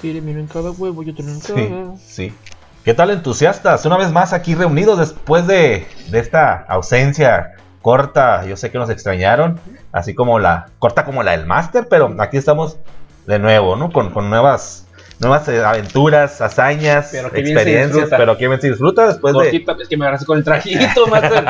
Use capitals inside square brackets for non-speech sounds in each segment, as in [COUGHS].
Tíreme en cada huevo, yo tengo en Sí, cada. sí. ¿Qué tal entusiastas? Una vez más aquí reunidos después de, de esta ausencia corta. Yo sé que nos extrañaron, así como la corta como la del máster, pero aquí estamos de nuevo, ¿no? Con, con nuevas nuevas eh, aventuras, hazañas, Pero experiencias, pero que bien se disfruta después de... Gordita, es que me agarraste con el trajito, [LAUGHS] master.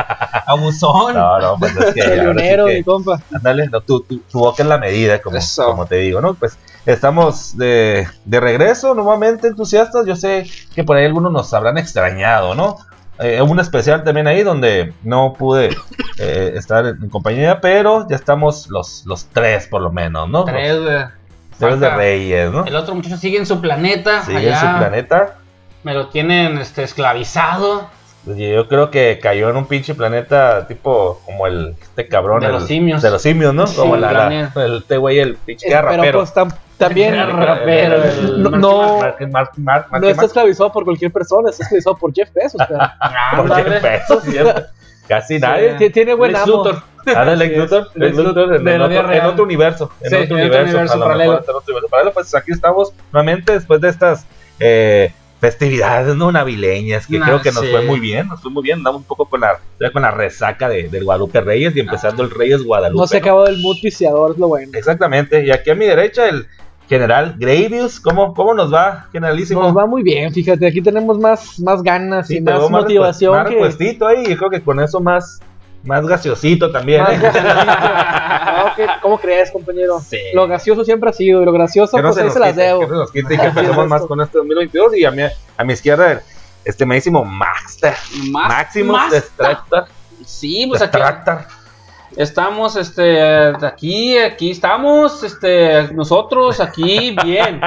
Abusón. No, no, pues es que... [LAUGHS] ahora sí que- mi compa. Ándale, no, tu, tu, tu boca es la medida, como, como te digo, ¿no? Pues estamos de, de regreso, nuevamente entusiastas. Yo sé que por ahí algunos nos habrán extrañado, ¿no? Eh, hubo un especial también ahí donde no pude eh, estar en, compañía, pero ya estamos los, los tres por lo menos, ¿no? Tres. Los tres de Reyes, ¿no? El otro muchacho sigue en su planeta. Sigue en su planeta. Me lo tienen este, esclavizado. Yo creo que cayó en un pinche planeta tipo como el este cabrón De el- los simios. de los simios no Sí, como la, la- el este güey el pinche Eh, que era pero pues tam- también [LAUGHS] el no, no, está esclavizado por cualquier persona, está esclavizado por Jeff Bezos. [LAUGHS] cara. por Ándale. 10 pesos, ¿cierto? Casi nadie. Tie- Tiene buen Lex amo. Luthor. Ah, Lex. Luthor, Lex Luthor en, otro, en real. otro universo, en Sí, otro en otro universo, paralelo. mejor en otro universo paralelo, pues aquí estamos nuevamente después de estas eh, festividades no navileñas que Nah, creo que nos sí. fue muy bien, nos fue muy bien, andamos un poco con la con la resaca de, del Guadalupe Reyes y empezando el Reyes Guadalupe. No se acabó el mood viciador, es lo bueno. Exactamente, y aquí a mi derecha el general Gravius, ¿cómo, cómo nos va, generalísimo? Nos va muy bien, fíjate, aquí tenemos más, más ganas Sí, y más más motivación más que... ahí, y creo que con eso más, más gaseosito también. más ¿eh? gaseosito. [LAUGHS] No, ¿qué- ¿Cómo crees, compañero? Sí. Lo gasioso siempre ha sido, y lo gracioso, que no pues se ahí se las debo. que no nos quite y que empecemos más con este 2022 y a mi, a mi izquierda el estimadísimo Maxter, Más- Maximus más- Destructor, Sí, pues aquí. Estamos, este, aquí, aquí estamos, este, nosotros aquí, bien.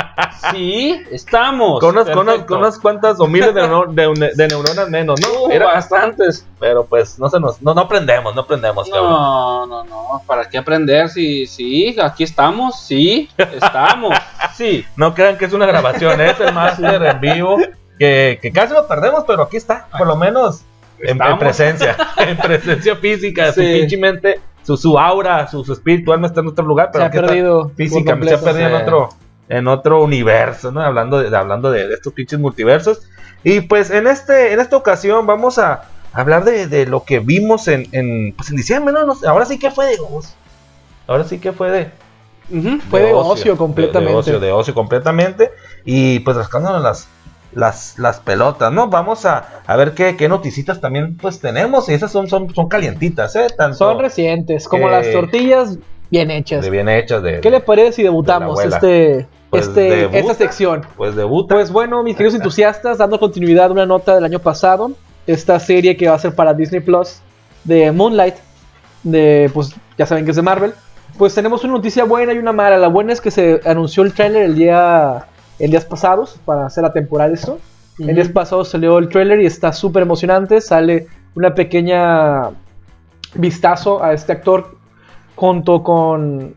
Sí, estamos. con unas, con, unas, con unas cuantas o miles [LAUGHS] de, de, de neuronas menos, ¿no? Uh, Era- bastantes. pero pues no se nos, no, no aprendemos, no aprendemos, cabrón. No, no, no. ¿Para qué aprender? Sí, sí, aquí estamos. Sí, estamos. Sí. No crean que es una grabación, es el máster en vivo. Que, que casi lo perdemos, pero aquí está, por lo menos en, en presencia, [LAUGHS] en presencia física, su Sí. pinche mente, su, su aura, su, su espíritu alma está en otro lugar, pero Se ha perdido. físicamente, se ha perdido en otro, en otro universo, ¿no? Hablando de, hablando de, de estos pinches multiversos. Y pues en este, en esta ocasión vamos a hablar de, de lo que vimos en, en, pues en diciembre, ¿no? Ahora sí que fue de gozo. Ahora sí que fue de, Ujú. Fue de ocio completamente. De, ocio, de ocio completamente. Y pues rascándonos las, las, las pelotas, ¿no? Vamos a, a ver qué, qué noticitas también pues tenemos. Y esas son, son, son calientitas, ¿eh? Tanto Son recientes, como Eh, las tortillas bien hechas. de bien hechas. De, ¿Qué le parece si debutamos de este, Pues este, debuta. esta sección? Pues debuta. Pues bueno, mis queridos entusiastas, dando continuidad a una nota del año pasado, esta serie que va a ser para Disney Plus de Moonlight, de pues ya saben que es de Marvel, pues tenemos una noticia buena y una mala. La buena es que se anunció el tráiler el día en días pasados para hacer la temporada esto. Ujú. En días pasados salió el tráiler y está súper emocionante. Sale una pequeña vistazo a este actor junto con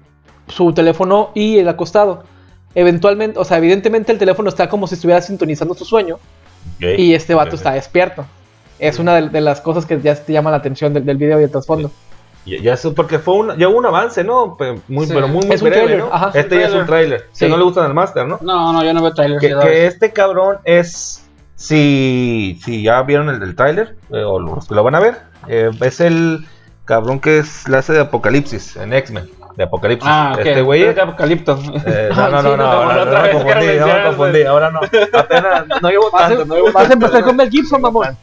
su teléfono y el acostado. Eventualmente, o sea, evidentemente el teléfono está como si estuviera sintonizando su sueño y este vato está despierto. Es una de, de las cosas que ya te llama la atención del, del video y el trasfondo. Ya, ya sé, porque fue un, ya hubo un avance, ¿no? Pe- Muy, Sí. pero muy, muy Es breve, trailer, ¿no? ajá. Este ya es un trailer. Sí. Que no le gustan al Master, ¿no? No, no, yo no veo trailers. Que, que este cabrón es. Si, si ya vieron el del tráiler, eh, o los que lo van a ver, eh, es el cabrón que es la hace de Apocalipsis en X-Men. De Apocalipsis. Ah, ok. Este güey. De Apocalipto. eh, no, [LAUGHS] no, Ay, no, no, no, ahora me confundí, no me confundí, ahora no. Apenas, [LAUGHS] no llevo tanto, no llevo vas a empezar con Mel Gibson, mamón.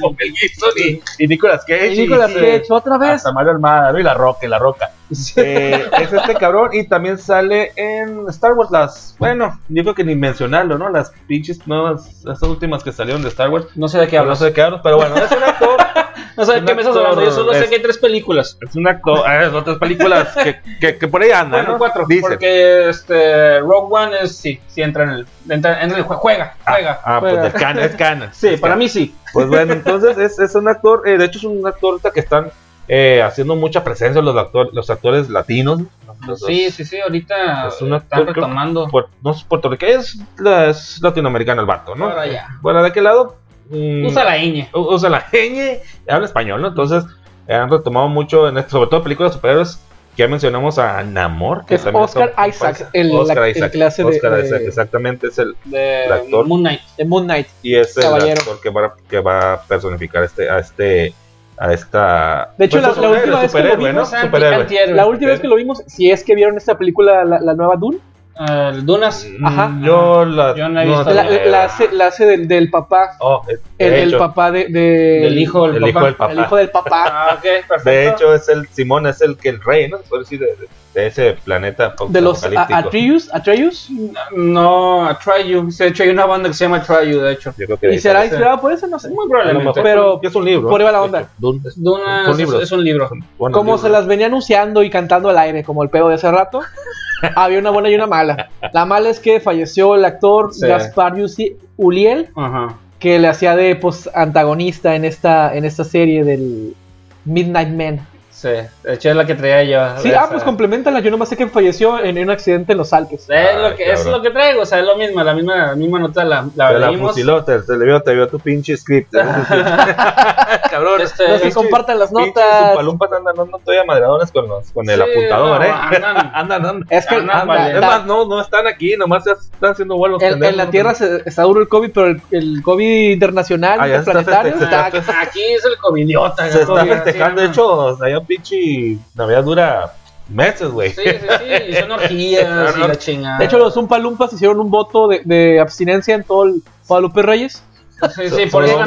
con [LAUGHS] Mel Gibson y, y Nicolas Cage. Y Nicolas Cage, otra vez. Mario Almada. Y la roca, y la roca. Eh, es este cabrón y también sale en Star Wars las, bueno, yo creo que ni mencionarlo, ¿no? Las pinches nuevas, estas últimas que salieron de Star Wars. No sé de qué Que no sé de qué hablas, pero bueno, es un actor, No un qué me estás hablando. Yo solo sé es- que hay tres películas. es un actor, ah, es otras películas que, que, que por ahí andan, Bueno, ¿no? cuatro. Dicen. Porque este, Rogue One es, sí, sí entra en el. Entra, entra en el jue- juega, juega. Ah, pues Juega. de canon, es canon. [LAUGHS] sí, Es para mí sí. Pues bueno, [LAUGHS] entonces es, es un actor, eh, de hecho es un actor ahorita que están eh, haciendo mucha presencia los, actor, los actores latinos. ¿no? Los- Sí, sí, sí. Ahorita Es están retomando. No es puertorriqueño, es, la- es latinoamericano el vato, ¿no? Bueno, ¿de qué lado? Mm, Usa la ñ. Usa la [LAUGHS] ñ, habla español, ¿no? Entonces, han retomado mucho, en esto, sobre todo películas de superhéroes, Ya mencionamos a Namor, que Es también Oscar son- Isaac, el- Oscar la- Isaac, Oscar de- Isaac, exactamente, es el, De El actor. Moon Knight. De Moon Knight. y es el actor que va, que va a personificar este, a este, a esta... De hecho, pues, la- última vez que lo vimos. La última vez que lo vimos, si es que vieron esta película, la, la nueva Dune, Ah, el Dunas. Ajá. Mm, Yo la... Yo no he visto la, la- la hace, la hace del, del papá, Oh, el, de el hecho, papá de, de- Del hijo del el papá. hijo del papá. el hijo del papá. [LAUGHS] Ah, ok, perfecto. De hecho, es el Simón, es el que el rey, ¿no? Se puede decir de, de- ese planeta de los. Atreus, Atreus, No, a Try You. De hecho, hay una banda que se llama You, de hecho. Yo creo que y será sale. inspirado por eso, no sé. Muy probablemente. pero es un libro. por ahí va la onda. Dunas Son es, es un libro. buenos Como libros. se las venían anunciando y cantando al aire, como el pedo de hace rato, [LAUGHS] había una buena y una mala. La mala es que falleció el actor Sí. Gaspar Yussi Uliel, Ajá. que le hacía de pues, antagonista en esta, en esta serie del Midnight Man. Sí, de hecho es la que traía yo. Sí, ah, pues complementala. Yo nomás sé que falleció en, un accidente en los Alpes. Es Ay, lo que, es lo que traigo, o sea, es lo mismo, la misma, la misma nota la, la Te la fusiló, te, te le vio, te vio tu pinche script. [LAUGHS] Cabrón. Este, No se pinche- compartan las notas. Zumpalumpas andan dando todavía madreadoras con, los, con el Sí, apuntador, no, ¿eh? andan- Andan, [LAUGHS] andan. Es que Andan, anda- vale. Es da- más, no, no están aquí, nomás están haciendo vuelos. en, en la. Tierra se- está duro el COVID, pero el, el COVID internacional, Ah, ya se está Aquí es el covidiota. Se está COVID, festejando, de hecho, allá pinche Navidad dura meses, güey. Sí, sí, sí, y son [LAUGHS] orgías y la chingada. De hecho, los Zumpalumpas hicieron un voto de, de abstinencia en todo el Guadalupe Reyes. sí, sí, por eso.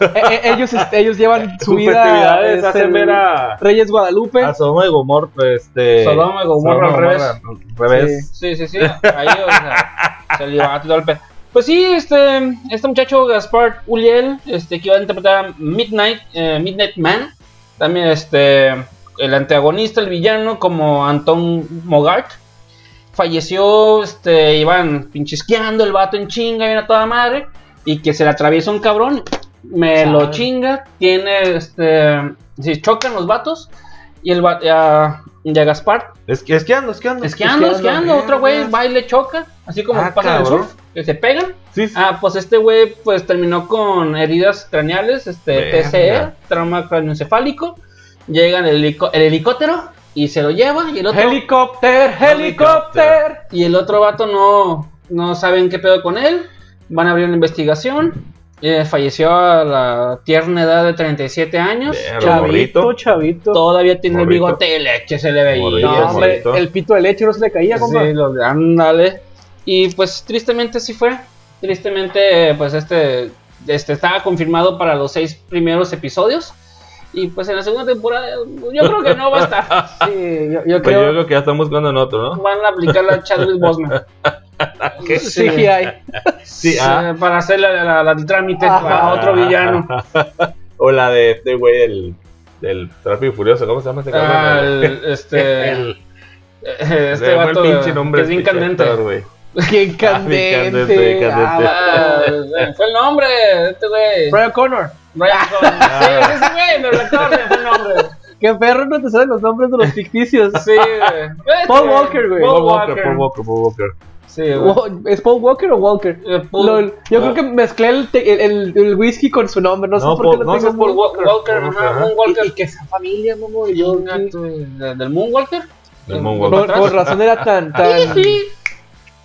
Eh, eh, ellos, este, ellos llevan [LAUGHS] su vida. festividades es hacen ver a, Reyes Guadalupe. a Sodoma y Gomorra, este... Sodoma y Gomorra al revés. al revés. Sí, sí, sí. Ahí, o sea, se le va todo el pe- Pues sí, este, este muchacho Gaspar Uliel, este, que iba a interpretar a Midnight, eh, Midnight Man, también este, el antagonista, el villano, como Anton Mogart, falleció, este, iban pinchisqueando el vato en chinga, viene a toda madre, y que se le atraviesa un cabrón, me Chale. lo chinga, tiene, este, si chocan los vatos, y el va- ya, ya Gaspar Es que esquiando, esquiando. Esquiando, Esquiando, esquiando, otro güey va y le choca, así como Ah, pasa en el cabrón. surf, se pegan. Sí, sí. Ah, pues este güey pues terminó con heridas craneales, este Verga. TCE, trauma craneoencefálico. Llega el, helico- el helicóptero y se lo lleva y el otro Helicóptero, helicóptero. y el otro vato no no saben qué pedo con él. Van a abrir una investigación. Eh, falleció a la tierna edad de 37 años. Chavito, morrito. chavito. Todavía tiene el bigote de leche, se le veía. Morrito, No, el pito de leche no se le caía, compa. Sí, ándale. Y pues tristemente sí fue. Tristemente, pues este, este estaba confirmado para los seis primeros episodios. Y pues en la segunda temporada, yo creo que no va a estar. [LAUGHS] Sí, yo, yo Pues creo. yo creo que ya estamos buscando en otro, ¿no? Van a aplicar la Chadwick Boseman. [LAUGHS] ¿Qué? Sí. Sí, ah. eh, para hacer la, la- la- el trámite Ajá. para otro villano. [LAUGHS] o la de este güey, el del Tráfico Furioso, ¿cómo se llama este cabrón? Ah, el- este, El- este llama el vato pinche nombre que es bien candente. actor. [LAUGHS] Qué candente, candente. candente. Ah, Ah, fue el nombre, este güey. Brian Connor. Brian [LAUGHS] Connor. Sí, sí, sí, güey, me recuerdo, fue el nombre. Qué perro no te saben los nombres de los ficticios. Sí, güey. Paul Walker, güey. Paul Walker. Paul Walker, Paul Walker. Sí, ¿Es Paul Walker o Walker? Eh, Paul- Lol, yo creo que mezclé el, te- el, el- el whisky con su nombre. No sé No, por Paul- qué lo no, tengo. es Paul Walker. Walker, Paul ajá, Walker. Y, y que sea familia, mamá. y Yo, ¿de- ¿Del Moonwalker? Del Moonwalker. por, por razón era tan. [LAUGHS] tan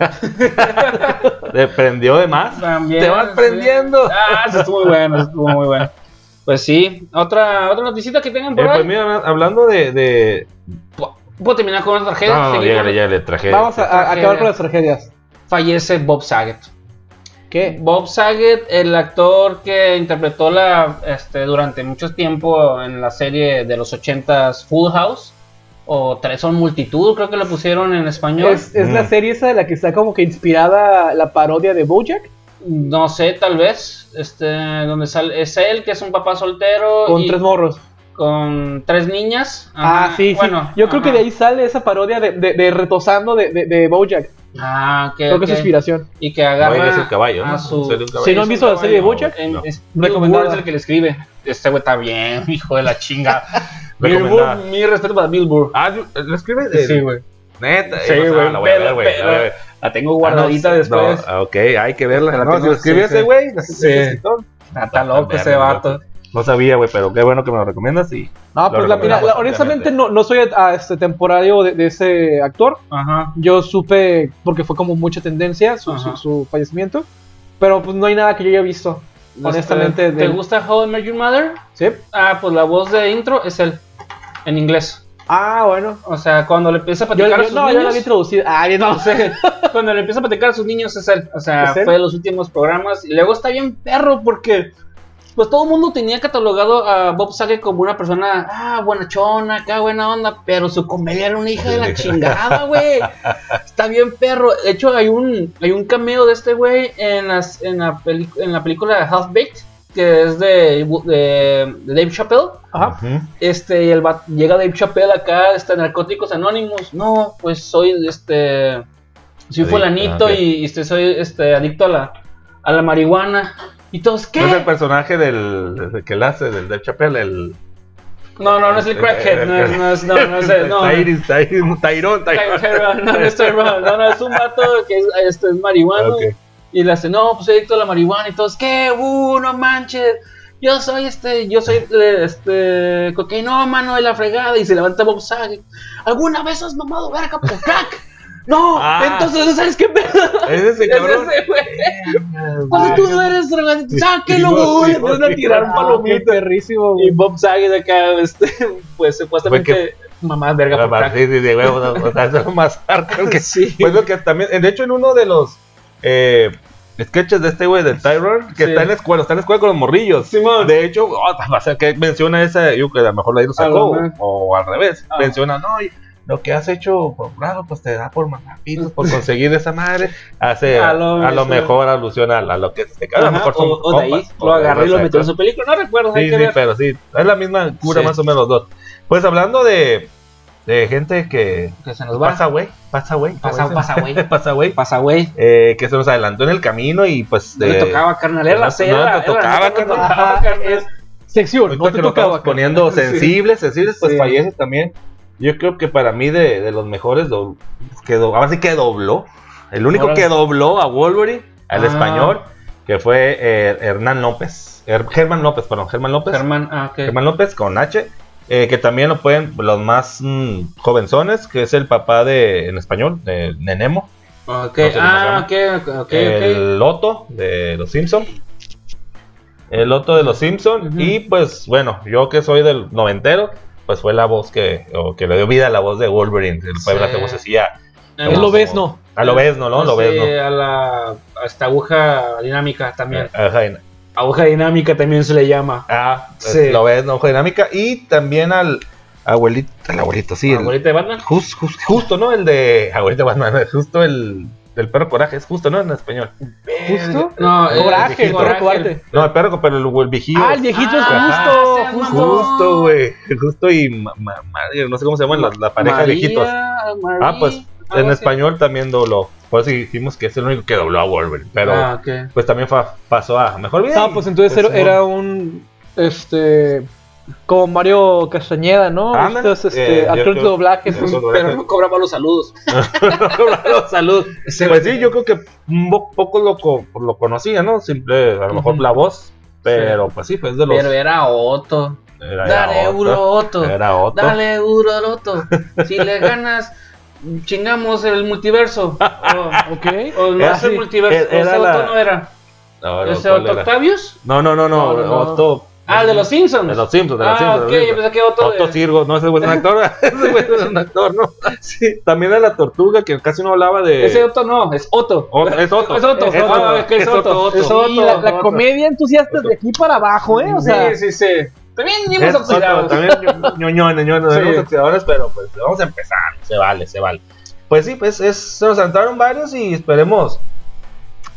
[LAUGHS] ¿Le prendió de más? También. Te vas sí. prendiendo. Ah, eso estuvo muy bueno, eso estuvo muy bueno. Pues sí, otra, otra noticita que tengan por Eh, ahí. pues mira, hablando de. de... ¿Puedo terminar con una tragedia? No, no, traje. Vamos a, a Tragedia. acabar con las tragedias. Fallece Bob Saget. ¿Qué? Bob Saget, el actor que interpretó la este, durante mucho tiempo en la serie de los 80s Full House o Tres son multitud, creo que lo pusieron en español. Es, es Mm. la serie esa de la que está como que inspirada la parodia de Bojack. No sé, tal vez, este, donde sale es él que es un papá soltero Con y tres morros. Con tres niñas. Ah, sí, bueno, sí. Yo creo que de ahí sale esa parodia de, de, de retosando de, de, de Bojack. Ah, ok, Creo que es inspiración. y que agarra es el caballo, ¿no? a su. Si no han visto la serie de Bojack, No. es es el que le escribe. Este güey está bien, [LAUGHS] hijo de la chinga. [LAUGHS] Burr, mi respeto para Bill Burr. Ah, ¿lo escribe? de- Sí, güey. Neta. Sí, eh, güey. la voy a ver, pero- güey, la voy a ver. pero La tengo guardadita Ah, no, después. no, ah, ok, hay que verla. La No, tengo- si lo escribió sí, ese sí. güey, Sí. escritor. Está, loco ese vato. No sabía, güey, pero qué bueno que me lo recomiendas y... No, pues la, mira, la- honestamente no, no soy a, este temporario de, de ese actor. Ajá. Yo supe, porque fue como mucha tendencia su, su- su fallecimiento. Pero pues no hay nada que yo haya visto. Honestamente, Este, ¿Te gusta How I Met Your Mother? ¿Sí? Ah, pues la voz de intro es él. En inglés. Ah, bueno. O sea, cuando le empieza a platicar yo- a sus no, yo la niños. había introducido. Ah, no sé. [LAUGHS] cuando le empieza a platicar a sus niños es él. O sea, fue de los últimos programas. Y luego está bien perro porque. Pues todo el mundo tenía catalogado a Bob Saget como una persona, ah, buenachona, acá buena onda, pero su comedia era una hija de la chingada, güey. Está bien perro. De hecho, hay un, hay un cameo de este güey en, las, en, la en la película Half Baked, que es de, de, de Dave Chappelle. Ajá. Este, y el llega Dave Chappelle acá, este, Narcóticos Anónimos. No, pues soy, este, soy fulanito ok. y, y, este, soy, este, adicto a la, a la marihuana. Y todos, ¿qué? ¿No es el personaje del, del que él hace, del Dave Chappelle, el... No, no, no es el crackhead, no es, no es, no, no es, el- no. Tyrone, Tyrone, Tyrone, Tyrone, No, no es Tyrone, no, no, es un vato que es, este, es marihuano. Ok. Y le hace, no, pues soy adicto a la marihuana. Y todos, ¿qué? Uh, no manches. Yo soy este, yo soy este cocainómano de la fregada. Y se levanta Bob Saget. ¿Alguna vez has mamado verga por crack? No, Ah. entonces no sabes qué pedo. Es ese Es cabrón. ese, güey. Pues tú no eres drogadicto, sáquelo, güey. empiezan a tirar Ah, qué palomitas. perrísimo. Y Bob Saget acá, este, pues supuestamente mamá verga por Ah, crack. Sí, sí, de huevo, o sea, es lo más hardcore que [LAUGHS] Sí. Pues lo que también, de hecho, en uno de los eh, sketches de este güey de Tyrone, que Sí. está en la escuela, está en la escuela con los morrillos. Simón. De hecho, oh, o sea, que menciona esa, yo que a lo mejor ahí lo sacó, mejor. o al revés, Ah. menciona, no, y lo que has hecho por bravo, pues te da por mandar pitos, por [LAUGHS] conseguir esa madre, hace A a lo lo, mejor. alusión a, a lo que te a lo mejor son o, o de ahí lo agarró y lo metió en su película. No recuerdo, Sí, sí, ver. pero sí, es la misma cura Sí. más o menos los dos. Pues hablando de, de gente que Que se nos va. pasa, güey, pasa, güey, Pasa, güey. [LAUGHS] pasa, güey. Pasa, güey. eh, que se nos adelantó en el camino y pues No le eh, tocaba, carnal. Era no- la no tocaba, no carnal. tocaba, [LAUGHS] sección, no te tocaba. poniendo sensibles, sensibles, pues fallece también. Yo creo que para mí de, de los mejores do- que do- ahora sí que dobló, el único que dobló a Wolverine al Ah. español, que fue eh, Hernán López, Her- Germán López, perdón, Germán López. Germán, ah, ok. Germán López con H, eh, que también lo pueden los más mm, jovenzones, que es el papá de, en español, de, de Nemo, Ok, No sé ah, ok, ok, el Loto de los Simpson. El Loto de los Simpson. Ujú. Y pues bueno, yo que soy del noventero, pues fue la voz que, o que le dio vida a la voz de Wolverine. El Sí. pueblo que vocecía. Eh, Es lo ves, no. A lo ves, no, no, lo sí, ves, no. a la a esta aguja dinámica también. Ajá, y- Aguja dinámica también se le llama. Ah, Sí. lo ves, no, ojo dinámica. Y también al abuelito, al abuelito, sí. el- Abuelita de Batman. Jus- jus- justo, ¿no? El de. Abuelita Batman, [LAUGHS] justo el del perro coraje, es justo, ¿no? En español. ¿Justo? No, eh, Coraje, el perro Coraje. cobarde. No, el perro, pero el, el viejillo. Ah, el viejito es Ah, justo, justo. Justo, güey. Justo y ma- ma- Mario, no sé cómo se llaman la, la pareja de viejitos. María, Ah, pues en español también dobló. Por eso dijimos que es el único que dobló a Wolverine. Pero Ah, ok. pues también fa- pasó a mejor vida. No, y, pues entonces pues, era, era un. Este. Como Mario Castañeda, ¿no? Ándale. Estos este, Eh, yo actores de creo- doblaje. Eso pues, es Pero no cobraba los saludos. [LAUGHS] [LAUGHS] Salud. Pues sí, yo creo que un po- poco lo, co- lo conocía, ¿no? Simple, a lo mejor la voz. Pero pues sí, pues de los. Pero era Otto. era- Dale, Otto. Era otro. Dale, duro, Otto. Si le [LAUGHS] ganas, chingamos el multiverso. O, Ok. o no es el multiverso. era ese la- Otto no era. No, no, ¿Ese ¿cuál Otto era? Octavius? No, no, no, no, No, no, no. Otto. Ah, de los Simpsons. De los Simpsons, de los Ah, Simpsons. ok, de los yo pensé que Otto. Otto de- Sirgo, no, ese güey es un actor. [LAUGHS] ese güey es un actor, ¿no? Sí, también era la tortuga que casi no hablaba de. Ese Otto no, es Otto. Otto, es Otto. Es Otto. Es Ah, Otto. es que es Es Otto. Otto, Es Otto. Otto. Sí, la, la Otto. comedia entusiasta de aquí para abajo, ¿eh? O sea, sí, sí, sí. También Otto, oxidados. también ño- ñoñones, ñoñones, Sí. oxidadores, pero pues vamos a empezar. Se vale, se vale. Pues sí, pues es, se nos entraron varios y esperemos.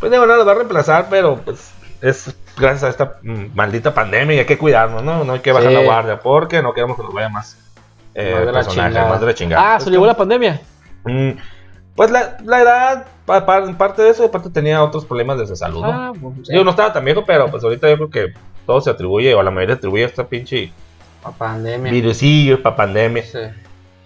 Pues de verdad los va a reemplazar, pero pues es gracias a esta maldita pandemia y hay que cuidarnos, ¿no? No hay que bajar Sí. la guardia porque no queremos que nos vaya más. Eh, Más de la chingada. más de la chingada. ah, se llevó la pandemia. Mm, Pues la, la edad, pa- pa- parte de eso, aparte tenía otros problemas de salud, ¿no? Ah, pues, Yo no estaba tan viejo, pero pues ahorita yo creo que todo se atribuye, o la mayoría se atribuye a esta pinche La pandemia. virusillo para pandemia. Sí.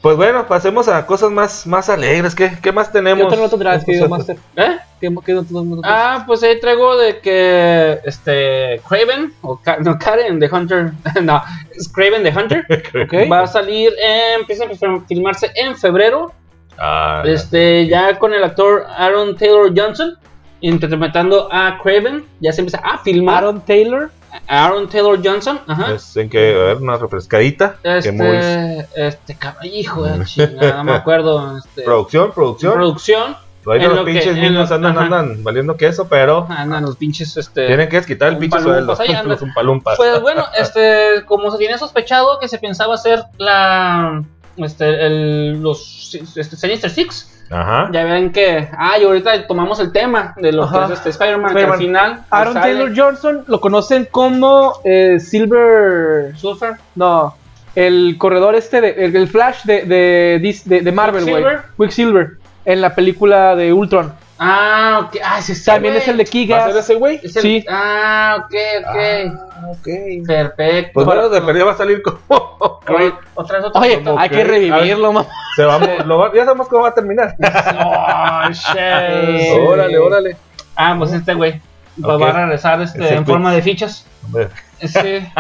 Pues bueno, pasemos a cosas más, más alegres. ¿Qué, qué más ¿Qué tenemos? otro noto traes, querido Estos- Master? ¿Eh? ¿Qué, qué otro? Ah, pues ahí traigo de que este Craven o Ka- no Karen the Hunter, [LAUGHS] no, es Craven the Hunter [LAUGHS] va a salir, en, empieza a fil- filmarse en febrero, Ah, este ya con el actor Aaron Taylor Johnson interpretando a Craven, ya se empieza a filmar Aaron Taylor. Aaron Taylor Johnson, ajá. pues en que, a ver, una refrescadita. Este, este cabrón, hijo de chingada, no me acuerdo. Este, Producción, producción. producción. En los lo que- pinches en niños andan, ajá. andan valiendo queso, pero Andan los pinches, este. tienen que quitar el pinche sueldo. [LAUGHS] palumpas ahí. Los umpalumpas. Pues bueno, este, como se tiene sospechado que se pensaba hacer la, este, el, los, este, Sinister Six, Ajá. ya ven que, ah, y ahorita tomamos el tema de lo Ajá. que es este Spider-Man, que Spider-Man. al final Aaron sale Taylor Johnson lo conocen como eh, Silver. Surfer, No, el corredor este, de, el, el Flash de, de, de Marvel, güey. Quicksilver. Quicksilver. En la película de Ultron. Ah, ok, ah, sí, sí, También es el de ¿Va a ser Kigas. ese güey? Es el- sí. ah, ok, ok, Ah, ok. perfecto. Pues bueno, de perdida va a salir como. Oye, otra vez otra Oye, como hay que- que revivirlo, mamá. Se va, lo va- ya sabemos cómo va a terminar. [LAUGHS] Oh, shit. [LAUGHS] órale, órale. Ah, pues este güey va- Ok. va a regresar este, Ese en forma de fichas. Hombre, Ese,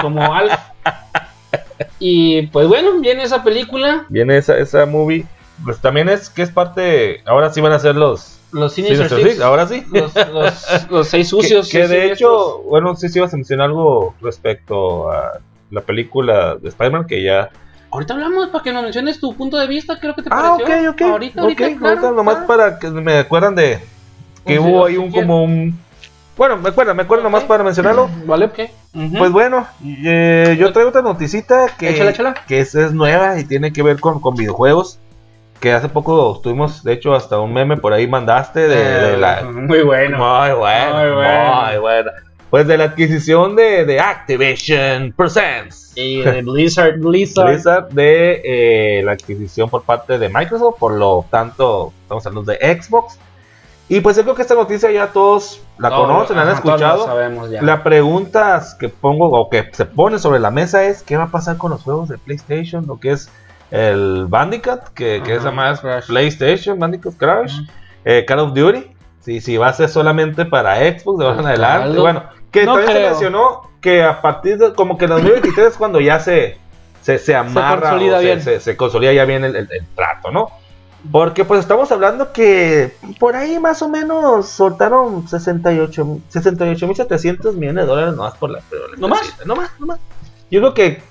como Alf. [LAUGHS] Y pues bueno, viene esa película. Viene esa, esa movie. Pues también es que es parte. Ahora sí van a ser los. Los Sinister Sinister Six. Six, ahora sí. Los, los, los seis sucios. que, de hecho, bueno, sí, sí ibas a mencionar algo respecto a la película de Spider-Man que ya. Ahorita hablamos para que nos menciones tu punto de vista. Creo que te Ah, pareció. ok, ok. Ahorita, ahorita, claro, ahorita nomás claro. para que me acuerdan de que Pues, hubo si ahí un como un. Bueno, me acuerdo, me acuerdo nomás para mencionarlo. [CLEARS THROAT] ¿Vale? Ok. Pues bueno, eh, yo traigo otra noticita que, Échala, échala. que es, es nueva y tiene que ver con, con videojuegos. Que hace poco tuvimos, de hecho, hasta un meme por ahí mandaste de, de la. Eh, Muy bueno. Muy bueno, Muy bueno. muy bueno. Pues de la adquisición de, de Activision Presents. Y de Blizzard. Blizzard. Blizzard de eh, la adquisición por parte de Microsoft, por lo tanto, estamos hablando de Xbox. Y pues yo creo que esta noticia ya todos la conocen, la han escuchado. sabemos ya. La pregunta que pongo o que se pone sobre la mesa es ¿qué va a pasar con los juegos de PlayStation? Lo que es el Bandicoot, que, que es Ajá, más Crash. PlayStation, Bandicoot Crash, eh, Call of Duty, si, si va a ser solamente para Xbox de ahora en Pues, adelante. Aldo. Bueno, que No también se mencionó que a partir de como que en 2023 es cuando ya se, se, se amarra consolida o se, bien. se- se consolida ya bien el, el- el trato, ¿no? Porque pues estamos hablando que por ahí más o menos soltaron 68 68.700 millones de dólares nomás por la pero la- ¿No más? No más, no más. Yo creo que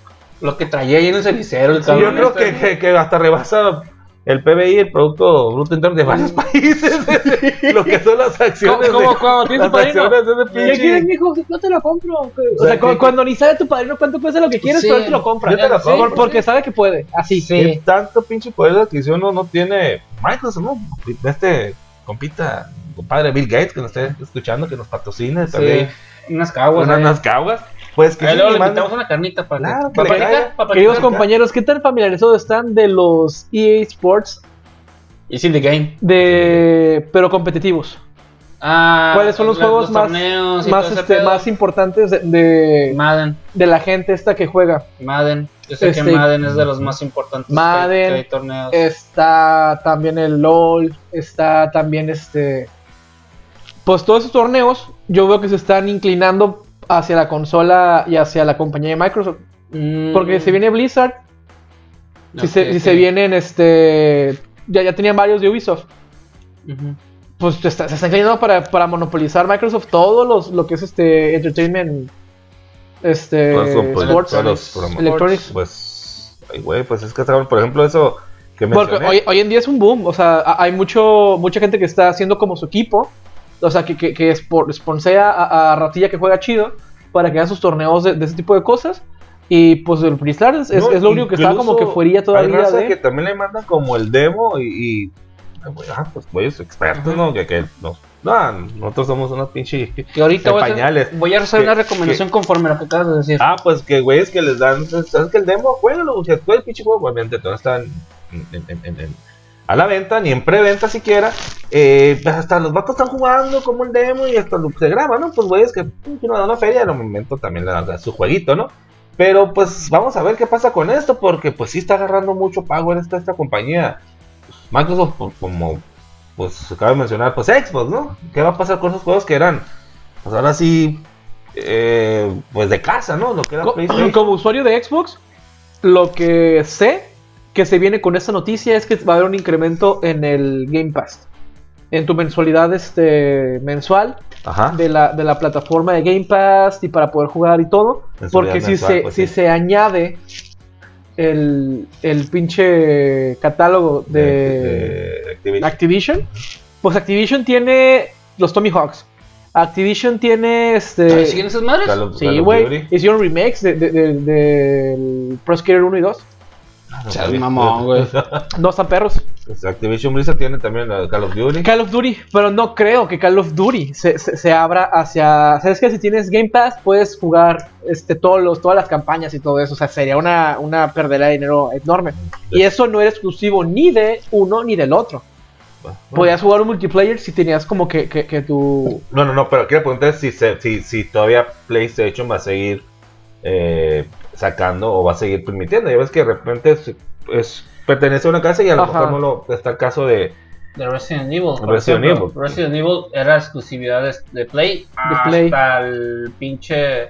Lo que traía ahí en el cenicero. El Sí, yo creo este. que, que- que hasta rebasa el PBI, el Producto Bruto Interno de varios países. [LAUGHS] lo que son las acciones. ¿Cómo- cómo- de, cómo tienes las acciones de ese ¿Qué quieres, mijo? No te lo compro. O sea, sea, cu- que- cuando ni sabe tu padrino cuánto cuesta lo que quieres, Sí. pero él te lo compra. Yo te lo Sí, compro, porque sabe que puede. Así. ¿Qué tanto pinche poder de adquisición no, no tiene Microsoft, no? Este compita, compadre Bill Gates, que nos esté escuchando, que nos patrocine Sí, también. Unas caguas. unas, ahí. unas caguas. Pues que Ahí sí, luego le invitamos una carnita para Claro, que. Queridos compañeros, ¿qué tan familiarizados están de los EA Sports Y sí, the game. de pero competitivos? Ah, ¿Cuáles son los juegos más, más, este, más importantes de, de, Madden, de la gente esta que juega? Madden. Yo sé Este, que Madden es de los más importantes. que- Madden, que hay torneos. Está también el LOL, está también este... Pues todos esos torneos yo veo que se están inclinando hacia la consola y hacia la compañía de Microsoft. Mm, Porque si viene Blizzard, si, se, si se vienen este... Ya, ya tenían varios de Ubisoft. Pues se está, se está inclinando para, para monopolizar Microsoft todo los, lo que es este entertainment este Pues, sports todos los programas. electronics. Pues, ay, güey, pues es que, por ejemplo, eso que Porque hoy, hoy en día es un boom, o sea, ha- hay mucho, mucha gente que está haciendo como su equipo, o sea, que, que, que sponsea a, a Ratilla que juega chido para que haga sus torneos de, de ese tipo de cosas. Y pues el Blizzard es, es- No, es lo único que está como que fuera Hay todavía raza de... que también le mandan como el demo y. y ah, pues güeyes expertos, ¿no? Que, que nos, no, nosotros somos unos pinche. Que ahorita voy a, hacer- pañales. voy a hacer Que- una recomendación conforme a lo que acabas de decir. Ah, pues que güeyes que les dan. ¿Sabes que el demo? Juégalo, o sea, tú el pinche juego, obviamente, todo está en- en- en- en- a la venta, ni en preventa siquiera. Eh, pues hasta los vatos están jugando como el demo y hasta lo se graba, ¿no? Pues güeyes que, que no dan una feria, en el momento también le dan su jueguito, ¿no? Pero pues vamos a ver qué pasa con esto, porque pues sí está agarrando mucho en esta, esta compañía. Microsoft, pues, como pues se acaba de mencionar, pues Xbox, ¿no? ¿Qué va a pasar con esos juegos que eran, pues ahora sí, eh, pues de casa, ¿no? Lo que era Co- [CLEARS THROAT] PlayStation. Como usuario de Xbox, lo que sé que se viene con esta noticia es que va a haber un incremento en el Game Pass. En tu mensualidad este, mensual Ajá. de la, de la plataforma de Game Pass y para poder jugar y todo. Porque si, mensual, se, pues, si sí. se añade el, el pinche catálogo de, de Activision. Activision, pues Activision tiene los Tommy Hawks. Activision tiene este. ¿Siguen esas madres? Call of- Call Sí, güey. Hicieron remakes de, de, Pro Skater 1 y 2. Mamón, güey. No están perros. Pues Activision Blizzard tiene también la Call of Duty. Call of Duty, pero no creo que Call of Duty se, se- se abra hacia. ¿Sabes que Si tienes Game Pass, puedes jugar este, todos los, todas las campañas y todo eso. O sea, sería una, una perdera de dinero enorme. Y eso no era exclusivo ni de uno ni del otro. Bueno, Podías jugar un multiplayer si tenías como que, que, que tu. No, no, no, pero quiero preguntar si, se, si, si todavía PlayStation va a seguir eh, sacando o va a seguir permitiendo. Ya ves que de repente es, es- pertenece a una casa y a lo Ajá. mejor no lo está el caso de De Resident Evil. Resident ejemplo. Evil. Resident Evil era exclusividad de, de Play. hasta Play. el pinche.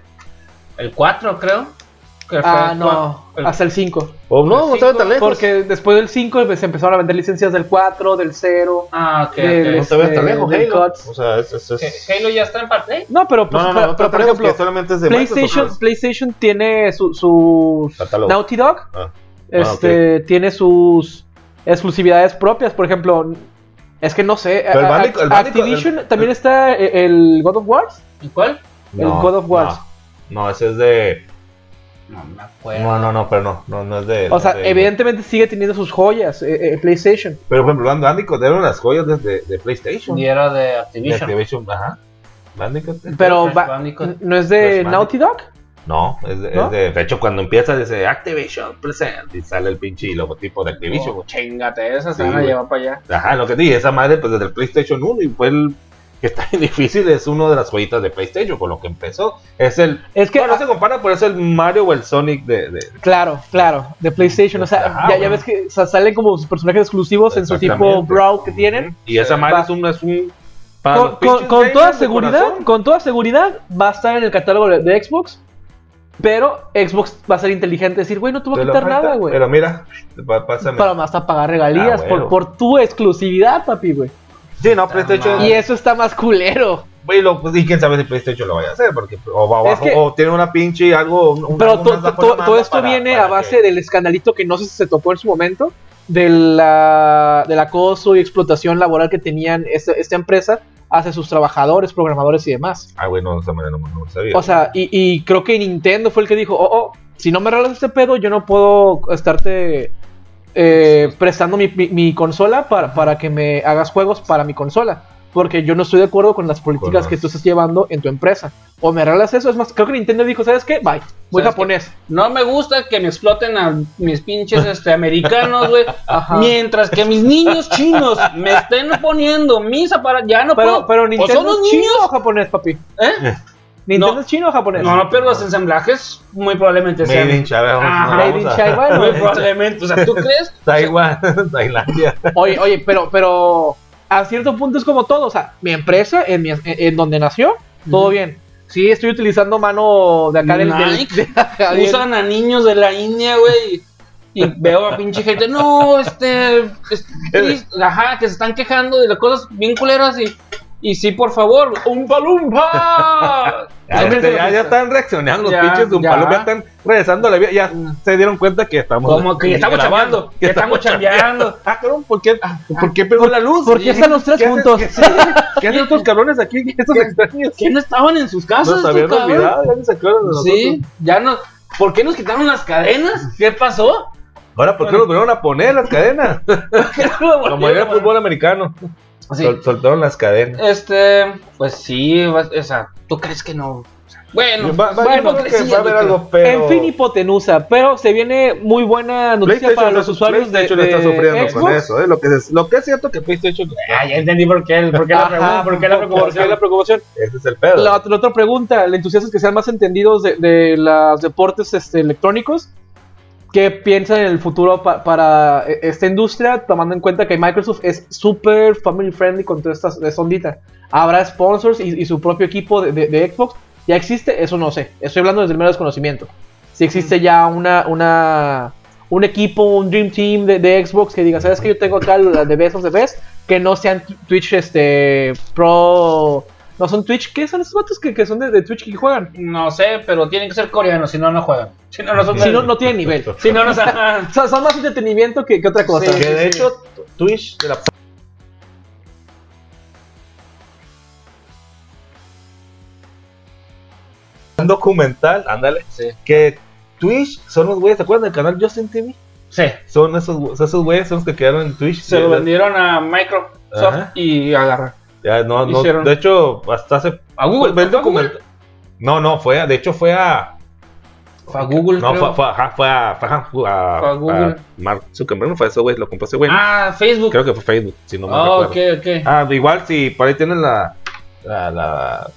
El 4, creo. Ah, el no. el- Hasta el 5. o no, no El estaba cinco, tan lejos. Porque después del 5 pues, se empezaron a vender licencias del 4, del 0. Ah, ok. del- no ok. te ves tan este, lejos, Halo. O sea, es, es- es- ¿Que ¿Halo ya está en para Play? No, pero, pues, No, no, pero- no, pero, no, por ejemplo, solamente es de PlayStation, Microsoft. PlayStation tiene su, sus Catálogo. Naughty Dog, Ah. este, tiene sus exclusividades propias, por ejemplo, es que no sé, Pero el el Bandico- Activision el- también el- está e- el God of War, ¿Y cuál? el God of War. No, no, ese es de. No me acuerdo. No, no, no, pero no, no, no es de. o sea, de- evidentemente sigue teniendo sus joyas, eh, eh, PlayStation. Pero por ejemplo, Bandicoot eran las joyas de, de, de PlayStation. Y era de De Activision. Activision, ajá. Bandicoot. Pero Bandicoot. no es de. Naughty Dog. No, es de, ¿No? es de. De hecho, cuando empieza, dice Activision Present y sale el pinche logotipo de Activision. Oh, chingate, esa se Sí, van a llevar para allá. Ajá, lo que dije, esa madre, pues desde el PlayStation 1 y fue el. Que está bien difícil, es uno de las joyitas de PlayStation, con lo que empezó. Es el. Es que bueno, no se compara, pero es el Mario o el Sonic de. de- Claro, claro, de PlayStation. O sea, ya, ves que o sea, salen como sus personajes exclusivos en su tipo. Brawl que tienen. Y esa madre Va. es un. Es un Con, toda seguridad, corazón. con toda seguridad va a estar en el catálogo de, de Xbox. Pero Xbox va a ser inteligente decir, güey, no te voy a quitar nada, güey. Pero mira, pásame. Para más a pagar regalías Ah, por, bueno. por tu exclusividad, papi, güey. Sí, no, PlayStation. madre. Y eso está más culero. Güey, lo- pues, y quién sabe si PlayStation lo vaya a hacer, porque o va Es abajo, que- o tiene una pinche algo. un- Pero to- to- todo esto para- viene para a base que- del escandalito que no sé si se tocó en su momento, de la, del acoso y explotación laboral que tenían esta, esta empresa hacia sus trabajadores, programadores y demás. Ah, güey, no, de esa manera no, no lo sabía. O sea, y, y creo que Nintendo fue el que dijo, oh, oh, si no me arreglas este pedo, yo no puedo estarte eh, prestando mi, mi- mi consola para, para que me hagas juegos para mi consola. Porque yo no estoy de acuerdo con las políticas que tú estás llevando en tu empresa. O me arreglas eso, es más, creo que Nintendo dijo, ¿sabes qué? Bye, voy ¿Sabes japonés. No me gusta que me exploten a mis pinches este, americanos, güey. [LAUGHS] Mientras que mis niños chinos me estén poniendo mis aparatos. Ya no Pero, puedo. pero ¿O son los es chino niños? o japonés, papi. ¿Eh? Nintendo No. es chino o japonés. No, no, pero los ensamblajes muy probablemente sean. Made in China, vamos, Ajá. no, Made in China, Muy [LAUGHS] probablemente. O sea, ¿tú crees? [LAUGHS] Taiwán, [LAUGHS] Tailandia. Oye, oye, pero, pero a cierto punto es como todo. O sea, mi empresa, en, mi- en, en donde nació, todo bien. Sí, estoy utilizando mano de acá del. del- Nike. de Usan a niños de la India, güey. Y veo a pinche gente, no, este, es- sí, ajá, que se están quejando de las cosas bien culeras y, y sí, por favor, un palumpa. [LAUGHS] Ya, este, ya, ya están reaccionando los pinches de un ya están regresando a la vida, ya se dieron cuenta que estamos Como que estamos chambeando, que estamos chambeando. Ah, cabrón, ¿por qué, ¿por qué pegó la luz? ¿Por qué están los tres ¿Qué hacen- juntos? ¿Qué, sí, ¿Qué hacen estos cabrones aquí? Estos extraños. ¿Qué no estaban en sus casas? Nos habían olvidado, ya ni se acuerdan de nosotros. Sí, ya no. ¿Por qué nos quitaron las cadenas? ¿Qué pasó? Ahora, ¿por qué nos volvieron a poner las cadenas? [LAUGHS] Como era el fútbol americano. Sí. Sol- soltaron las cadenas. Este, pues sí, va- o sea, ¿tú crees que no? O sea, Bueno, Va- va- bueno, que va a haber algo, pero... En fin, hipotenusa, pero se viene muy buena noticia para los usuarios de, PlayStation está de sufriendo con Xbox. eso, ¿eh? Lo que, es, lo que es cierto que PlayStation... Ah, ya entendí por qué, por qué la pregunta, por qué la ¿por qué preocupación. la preocupación? Ese es el pedo. La, la otra pregunta, ¿le entusiastas que sean más entendidos de, de los deportes este, electrónicos? ¿Qué piensan en el futuro pa- para e- esta industria, tomando en cuenta que Microsoft es súper family friendly con toda esta, esta ondita? ¿Habrá sponsors y, y su propio equipo de, de- de Xbox? ¿Ya existe? Eso no sé. Estoy hablando desde el mero desconocimiento. Si existe ya una, una, un equipo, un Dream Team de, de Xbox que diga, ¿sabes que Yo tengo acá la de Best of the Best, que no sean Twitch este, Pro... No son Twitch, ¿qué son esos vatos que, que son de, de Twitch que juegan? No sé, pero tienen que ser coreanos, si no, no juegan. Si no, no son Si no, no tienen nivel. [LAUGHS] Si no, no son... [LAUGHS] Son, son más entretenimiento que, que otra cosa. Sí, que de sí, hecho, Twitch de la... Un documental, ándale, Sí. que Twitch son los güeyes, ¿se acuerdan del canal Justin TV? Sí. Son esos, esos güeyes, son los que quedaron en Twitch. Se lo vendieron a Microsoft Ajá. y agarraron. Ya, no, no, Hicieron. de hecho, hasta hace... ¿A Google? ¿Fue a Google? No, no, fue, de hecho fue a... Fue a Google, No, creo. fue, fue, ajá, fue a, fue a, fue a- Google. a Mark Zuckerberg, no fue ese güey, lo compró ese güey. Ah, Facebook. Creo que fue Facebook, si no me Ah, recuerdo. ok, ok. Ah, igual si por ahí tienen la. la, la-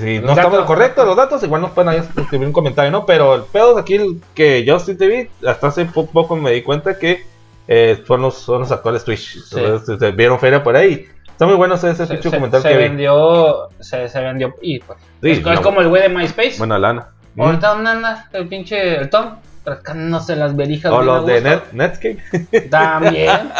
si no estamos correctos los datos, igual nos pueden ahí escribir un comentario, ¿no? Pero el pedo de aquí que Justin TV, hasta hace po- poco me di cuenta que eh, son, los, son los actuales Twitch. Entonces, se vieron feria por ahí. Está muy bueno ese, ese Se, pinche se- documental se que vi. vendió, se, se vendió y pues, Sí, es, como el güey de MySpace. Buena lana. Ahorita dónde anda el pinche el Tom rascándose las verijas. O a los de. Net, Netscape. [LAUGHS] También.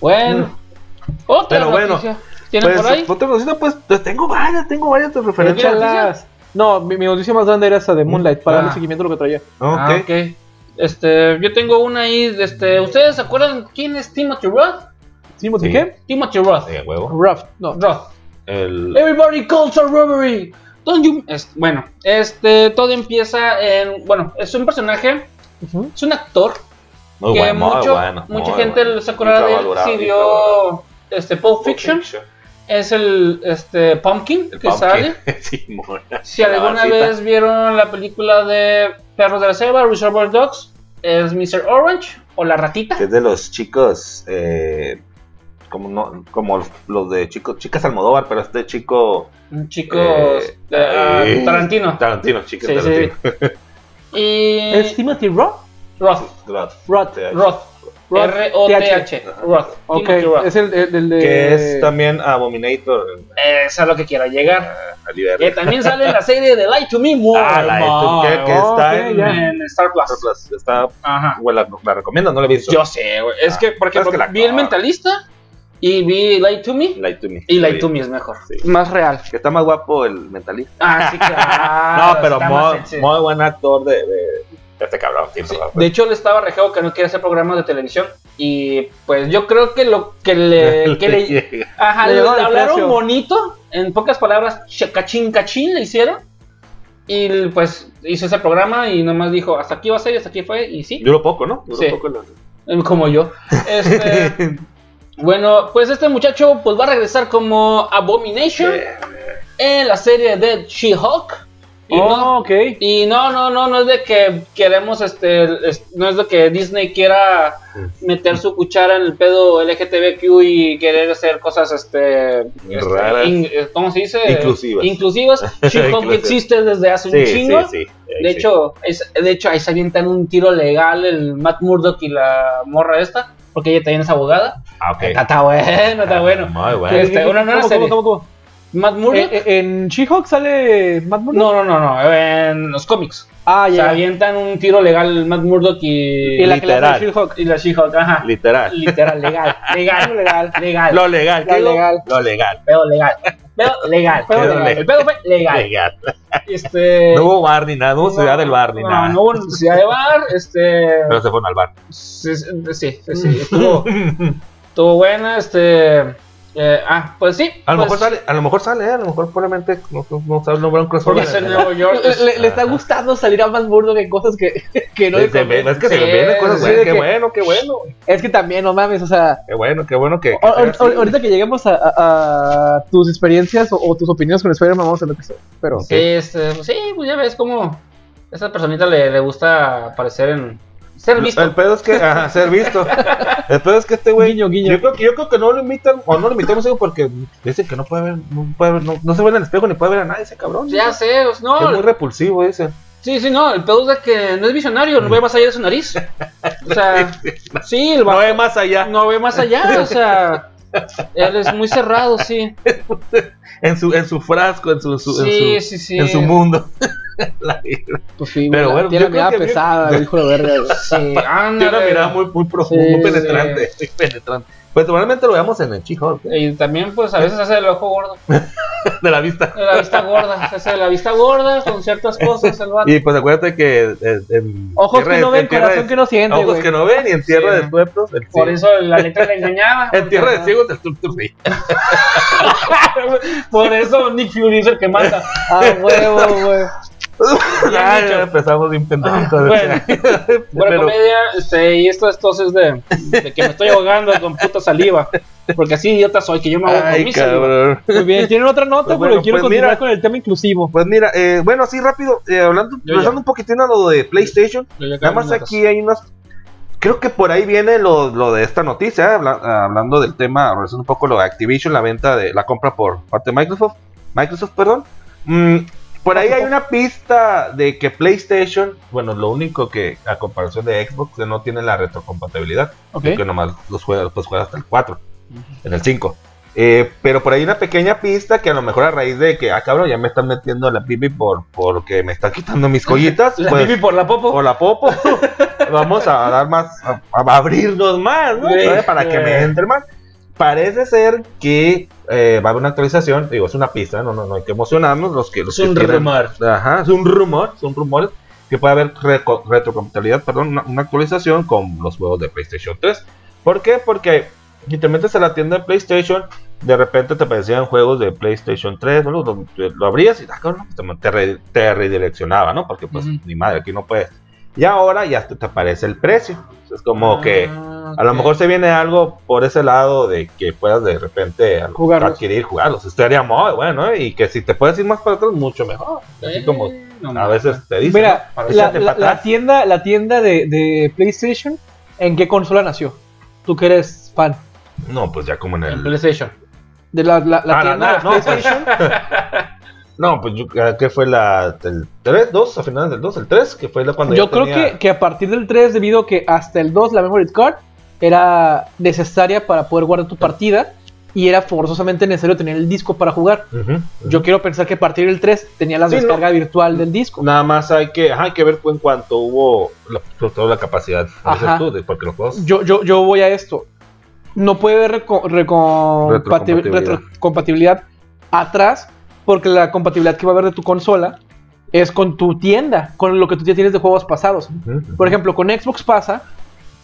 bueno. [LAUGHS] Otra Pero bueno, noticia. ¿Tienen Pues, por ahí? otra cosita, pues, pues, tengo varias, tengo varias de referencias. Échalas. No, mi, mi noticia más grande era esa de Moonlight, para darle Ah. seguimiento a lo que traía. Ah, Ok. ok. Este, yo tengo una ahí, este, ¿ustedes se acuerdan quién es Timothy Roth? ¿Timothy Sí. qué? Timothy Roth. Sí, a huevo. Ruff, no. Roth. El, Everybody calls a robbery. Don't you... es- bueno, este, todo empieza en, bueno, es un personaje, es un actor muy que bueno, muy mucho- bueno, mucha muy gente bueno. se acordará de él si vio este Pulp Fiction. Es el este Pumpkin El que pumpkin. sale. [LAUGHS] sí. Si alguna vez vieron la película de Perros de la Selva, Reservoir Dogs, es Mr. Orange o la ratita. Es de los chicos, eh, como no, como los, de chicos, chicas Almodóvar, pero este chico Un chico eh, ah, eh, Tarantino. Tarantino, chico Sí, Tarantino. Y ¿Es Timothy Roth? Roth. Roth. Roth. TH. Roth. Roth, R-O-T-H. Roth. Ok, Timothy Roth. es el, el, el de... Que es también Abominator. Es a lo que quiero llegar. a Liberty. Que también sale en la serie de Light to Me. Ah, la de tu- que, que está en, Star Plus. Plus. Está, Ajá. bueno, la, la recomiendo, no la he visto. Yo sé, güey. Es Ah, que, porque es que la- vi el mentalista y vi Light to Me. Light to Me. Y Light to Me es mejor. Sí. Más real. Que está más guapo el mentalista. Ah, sí, [LAUGHS] claro. no, pero muy, buen actor de, de, de este cabrón. Sí. De hecho, le estaba rejego que no quiere hacer programas de televisión. Y pues yo creo que lo que le. [LAUGHS] Que le llega. ajá, Le hablaron precio. bonito. En pocas palabras, ch- cachín, cachín le hicieron. Y pues hizo ese programa y nomás dijo: Hasta aquí va a ser y hasta aquí fue. Y sí, Duró poco, ¿no? Duró Sí. poco la- como yo. [LAUGHS] Este. Bueno, pues este muchacho pues va a regresar como Abomination en la serie de She-Hulk. Y Oh, no- ok. y no, no, no, no es de que queremos, este, es- no es de que Disney quiera meter su cuchara en el pedo LGTBQ y querer hacer cosas, este, este, Raras. in- eh, ¿cómo se dice? Inclusivas. Inclusivas. [LAUGHS] She-Hulk existe desde hace un chingo. sí, sí. De hecho, es- de hecho, ahí se avientan un tiro legal el Matt Murdock y la morra esta, porque ella también es abogada. Ah, ok. Está, está bueno, está bueno. Muy bueno. Este, una nueva ¿Cómo, serie. cómo, cómo, cómo? Matt Murdock. Eh, eh, ¿En She-Hulk sale Matt Murdock? no, no, no, no, en los cómics. Ah, Se ya. avientan un tiro legal Matt Murdock y, Y la literal. She-Hulk. y la She-Hulk, ajá. Literal. Literal, legal. Legal, [LAUGHS] legal, legal. Lo legal. Lo legal. Lo legal. Pedo legal. Pedo legal. Pedo legal. El pedo fue legal. Legal. Este. No hubo bar ni nada, no hubo ciudad del bar ni no, nada. No hubo necesidad de bar. Este. Pero se fueron al bar. Sí, sí, sí, sí, estuvo, estuvo buena. Este. Eh, ah, pues sí. A lo pues, mejor sale, a lo mejor sale, eh, a lo mejor probablemente no, no, no sabe, no habrá un crossover. Es [LAUGHS] York. Le, le- le está gustando salir a más burdo que cosas que, [LAUGHS] que no le Se- se es que se Sí, le vienen cosas buenas, qué que- bueno, qué bueno. Es que también, no mames, o sea, qué bueno, qué bueno que, que ahorita que lleguemos a, a- a tus experiencias o, o tus opiniones con Spider-Man, vamos a ver qué sea. Pero. Sí, este, pues sí, pues ya ves cómo a esta personita le, le gusta aparecer en. Ser visto. El pedo es que, ajá, ser visto. [LAUGHS] El pedo es que este güey. Guiño, guiño. Yo creo que yo creo que no lo invitan, o no lo invitamos porque dicen que no puede ver, no puede ver, no, no se ve en el espejo ni puede ver a nadie ese cabrón. Ya sé, pues, no. Es muy repulsivo ese. Sí, sí, no, el pedo es de que no es visionario, no ve más allá de su nariz. O sea, [LAUGHS] sí, el No ve más allá. no ve más allá, o sea, él es muy cerrado, sí. [LAUGHS] En su, en su frasco, en su, su- Sí, en su, sí, sí. en su mundo. [LAUGHS] La pues sí, Pero bueno, tiene la mirada pesada, [LAUGHS] el hijo de verga. Sí, Tiene una mirada muy, muy profunda, Sí, muy penetrante. muy penetrante. Pues probablemente lo veamos en el She-Hulk, ¿eh? Y también, pues, a veces hace el ojo gordo. [LAUGHS] de la vista. De la vista gorda. Se hace de la vista gorda con ciertas cosas, el vato. Y pues acuérdate que eh, en Ojos que no ven, corazón de- que no siente, Ojos que no ven y en tierra Sí. de tuertos. el Por eso la letra le engañaba. En tierra de ciegos el sí. Por eso Nick Fury es el que mata. Ah, huevo, güey. Ya, empezamos bien pendejitos. Bueno. Buena [LAUGHS] Pero- comedia, este, y esto, es de, de que me estoy ahogando con puta saliva. Porque así idiota soy, que yo me ahogo con Ay, mi saliva. Muy bien, tienen otra nota, Pues pero bueno, quiero pues continuar mira. con el tema inclusivo. Pues mira, eh, bueno, así rápido, eh, hablando, regresando un poquitín a lo de PlayStation, nada más aquí hay unas, creo que por ahí viene lo, lo de esta noticia, eh, habla- hablando del tema, regresando un poco lo de Activision, la venta de la compra por parte de Microsoft, Microsoft, perdón. Mm, por ahí hay una pista de que PlayStation, bueno, lo único que a comparación de Xbox, no tiene la retrocompatibilidad, Ok. que nomás los juega, pues juega hasta el 4, en el 5. Eh, pero por ahí una pequeña pista que a lo mejor a raíz de que, ah, cabrón, ya me están metiendo la pipi por porque me están quitando mis [LAUGHS] joyitas, La pues, pipi por la popo. o la popo, [LAUGHS] vamos a dar más, a, a abrirnos más, ¿no? Para que me entre más. Parece ser que eh, va a haber una actualización, digo, es una pista, no, no, no hay que emocionarnos, los que, los Es que un rumor. Ajá, es un rumor, son rumores que puede haber reco- retrocompatibilidad, perdón, una, una actualización con los juegos de PlayStation 3. ¿Por qué? Porque si te metes a la tienda de PlayStation, de repente te aparecían juegos de PlayStation 3, ¿no? lo, lo- abrías y ah, te, te re- te redireccionaba, ¿no? Porque pues Ujú. ni madre, aquí no puedes. Y ahora ya te, te aparece el precio. Es como que Ah, a lo mejor se viene algo por ese lado de que puedas de repente Jugarlos. adquirir, jugarlos. Estaría muy bueno, ¿eh? Y que si te puedes ir más para atrás, mucho mejor. Así Eh, como no a veces te dicen. Mira, ¿no? Para la, la- la tienda, la tienda de, de PlayStation, ¿en qué consola nació? Tú que eres fan. No, pues ya como en En el. PlayStation. De la, la, la Ah, tienda no, de no, PlayStation. [LAUGHS] No, pues yo, ¿qué fue la. El 3, 2, a finales del 2, el 3, que fue la cuando Yo ya creo tenía- que, que a partir del 3, debido a que hasta el 2 la memory card era necesaria para poder guardar tu partida y era forzosamente necesario tener el disco para jugar. Ujú, ujú. Yo quiero pensar que a partir del 3 tenía la Sí, descarga virtual del disco. Nada más hay que, ajá, hay que ver en cuanto hubo la, todo la capacidad. Ajá. tú, de- porque los juegos. Yo, yo, yo voy a esto. No puede haber retrocompatibilidad atrás, porque la compatibilidad que va a haber de tu consola es con tu tienda, con lo que tú ya tienes de juegos pasados. Por ejemplo, con Xbox pasa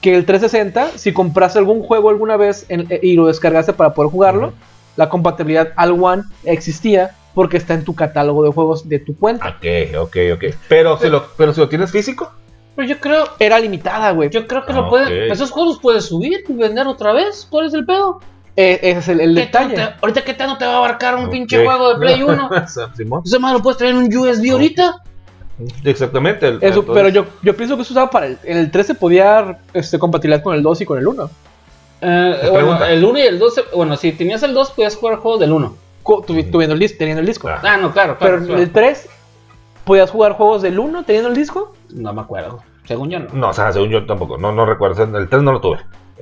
que el 360, si compraste algún juego alguna vez en- eh, y lo descargaste para poder jugarlo, Ujú. la compatibilidad al One existía porque está en tu catálogo de juegos de tu cuenta. Ok, ok, ok. Pero si lo, pero si lo tienes físico. Pero yo creo, Era limitada, güey. yo creo que Ah, lo puedes. ok. Esos juegos puedes subir y vender otra vez. ¿Cuál es el pedo? Eh, ese es el, el ¿Qué detalle. tanto te- ahorita, ¿qué tanto te va a abarcar un Ok. pinche juego de Play 1? [LAUGHS] Simón. Ese más lo puedes traer en un USB ahorita. Exactamente. el- Eso, entonces- pero yo, yo pienso que eso usaba para el, el 3 se podía este, compatibilidad con el 2 y con el 1. Eh, bueno, el 1 y el 2. se- Bueno, si tenías el 2, podías jugar juegos del 1. Co- tuvi- Tuviendo el disco, teniendo el disco. Ah. Ah, no, claro, Pero claro. en claro. el 3 podías jugar juegos del 1 teniendo el disco. No me acuerdo. Según yo no. No, o sea, según yo tampoco. No, no recuerdo. El 3 no lo tuve.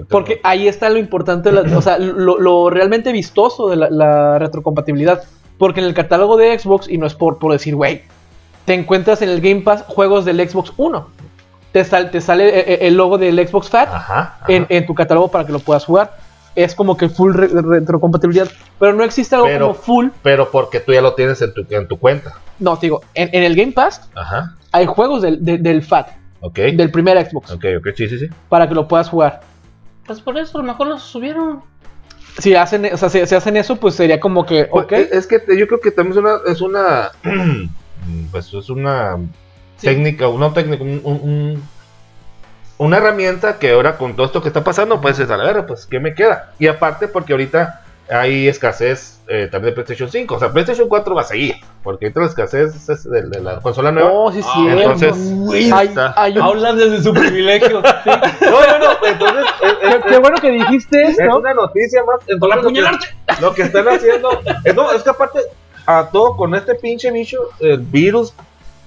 Porque ahí está lo importante, de la- o sea, lo, lo realmente vistoso de la, la retrocompatibilidad. Porque en el catálogo de Xbox, y no es por, por decir, güey, te encuentras en el Game Pass juegos del Xbox 1. Te, sal- te sale eh, eh, el logo del Xbox Fat no. Ajá. ajá. en, en tu catálogo para que lo puedas jugar. Es como que full re- retrocompatibilidad. Pero no existe algo Pero- como full. Pero porque tú ya lo tienes en tu, en tu cuenta. No, te digo, en, en el Game Pass Ajá. hay juegos del, de- del FAT, Ok. del primer Xbox, Ok, ok, sí, sí, sí. para que lo puedas jugar. Pues por eso, a lo mejor los subieron. si hacen, o sea, si, si hacen eso, pues sería como que, Pues, ok. Es, es que te- yo creo que también es una, es una, [CLEARS THROAT] pues es una Sí. técnica, una técnica, un- un- un- una herramienta que ahora con todo esto que está pasando, pues es a la verga, pues ¿qué me queda? Y aparte porque ahorita hay escasez eh, también de PlayStation 5, o sea, PlayStation 4 va a seguir, porque ahorita la escasez es de, de la consola nueva. Oh, sí, Ah, sí. entonces, hay, Hablan desde su privilegio. [LAUGHS] No, no, no, entonces es, es- qué, qué bueno que dijiste es esto. una noticia más. Para Entonces, lo que- apuñalarte. Lo que están haciendo. es, no, es que aparte, a todo con este pinche bicho, el virus,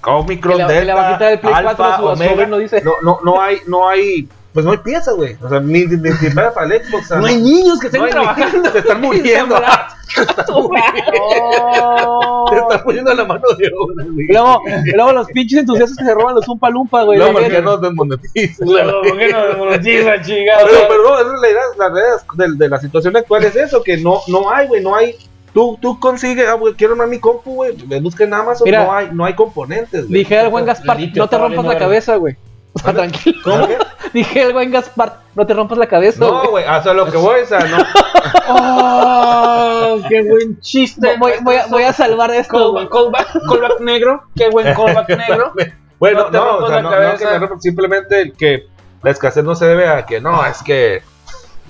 Omicron, le Delta, va a quitar el Play Alpha, 4 a su- a su Omega, dice. No, no, no hay, no hay, pues no hay piezas, güey. O sea, ni, ni, ni siquiera para el Xbox. o sea, No hay niños que estén no trabajando. niños, Se están muriendo. [LAUGHS] Se [LAUGHS] están muriendo la mano de obra, güey. Luego, luego los pinches entusiastas que se roban los Umpa Lumpa, güey. No, porque no desmonetizan. Luego, ¿por qué no desmonetiza, [LAUGHS] chingado? Pero, pero no, esa es la idea, la realidad de, de la situación actual es eso, que no, no hay, güey, no hay. Tú, tú consigues, ah, güey, quiero armar mi compu, güey, me busca en Amazon, Mira, no hay, no hay componentes, güey. Dije al buen Gaspar, no te rompas la cabeza, güey. O [LAUGHS] sea, tranquilo. ¿Cómo? [LAUGHS] Dije al buen Gaspar, no te rompas la cabeza, No, güey. hasta lo que voy, o sea, no. [LAUGHS] ¡Oh! ¡Qué buen chiste! Voy, voy a, voy a salvar esto. Callback, callback, callback negro. ¡Qué buen callback negro! Bueno, No te no, o rompas sea, la no, no cabeza. que me rompa, simplemente el que la escasez no se debe a que no, es que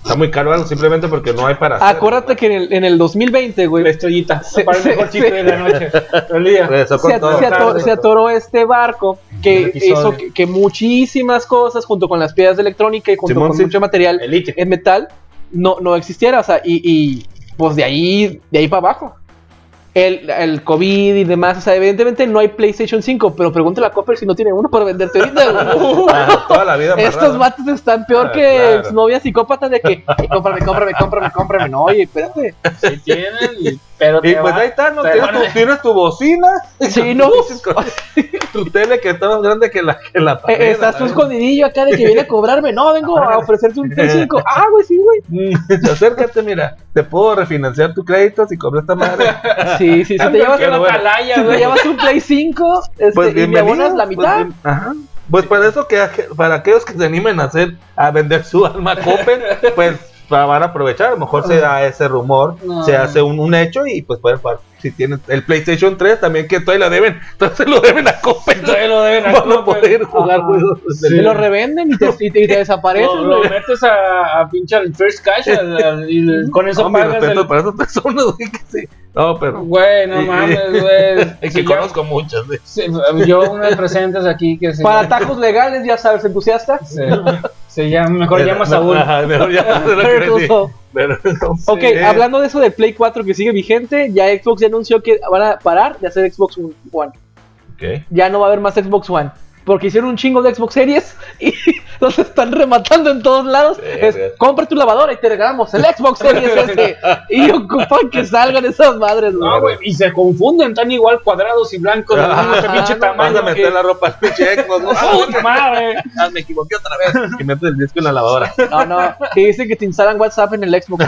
está muy caro algo, simplemente porque no hay para hacer. Acuérdate que en el, en el 2020, La güey, estrellita. Se- para el se- mejor chiste de la noche. [LAUGHS] Se, todo. se ato- se atoró este barco que hizo que, que muchísimas cosas, junto con las piedras de electrónica y junto Simón, con sí. mucho material El litio. en metal, no, no existiera. O sea, y, y, pues de ahí, de ahí para abajo. El, el COVID y demás, o sea, evidentemente no hay PlayStation 5, pero pregúntale a Copper si no tiene uno para venderte ahorita. [LAUGHS] Ah, toda la vida Estos vatos están peor Ah, que claro. novias psicópatas de que "Ay, cómprame, cómprame, cómprame, cómprame. No, oye, espérate. Sí tienen, y- pero Y te pues va- ahí está, ¿no? Tienes tu, tienes tu bocina, [LAUGHS] Sí, no. [LAUGHS] tu tele que está más grande que la, que la pared. Eh, estás tú escondidillo acá de que viene a cobrarme. No, vengo a ofrecerte un Play [LAUGHS] 5. Ah, güey, sí, güey. Mm, Acércate, mira, te puedo refinanciar tu crédito si compras esta madre. Sí, sí, si te llevas, si te llevas un Play 5 este, Pues y me bienvenido. abonas la pues, mitad. bien- ajá. Pues para eso que para aquellos que se animen a hacer a vender su alma a Coppel, pues van a aprovechar, a lo mejor se da ese rumor, No. se hace un, un hecho y pues pueden pagar. si tienen el PlayStation 3 también que todavía la deben, [LAUGHS] entonces lo deben a Coppel. Todavía lo deben a Van a poder jugar juegos del- lo revenden y te, y te, y te [LAUGHS] desaparecen, Lo, lo metes a, a pinche al First Cash y con eso No, pagas el... para esas personas, [LAUGHS] güey, que sí. No, pero Güey, no mames, güey. es que Sí, conozco muchas de sí, yo unas presentes aquí que se, Para atajos legales, ya sabes, entusiasta. se, se llama, mejor llama Saúl. Ajá, mejor llama Ok, sí. hablando de eso del Play 4 que sigue vigente, ya Xbox ya anunció que van a parar de hacer Xbox One. Ok. Ya no va a haber más Xbox One. Porque hicieron un chingo de Xbox Series [LAUGHS] y los están rematando en todos lados. Sí, es, compra tu lavadora y te regalamos el Xbox Series S. [LAUGHS] y ocupan que salgan esas madres, güey. No, güey, y se confunden, tan igual cuadrados y blancos, [LAUGHS] mismo Ajá, pinche no, Vas tamaño. a meter la ropa al pinche Xbox, ¿no? Ah, ¡Puta madre! ah, me equivoqué otra vez. Y metes el disco en la lavadora. No, no. Que dicen que te instalan WhatsApp en el Xbox.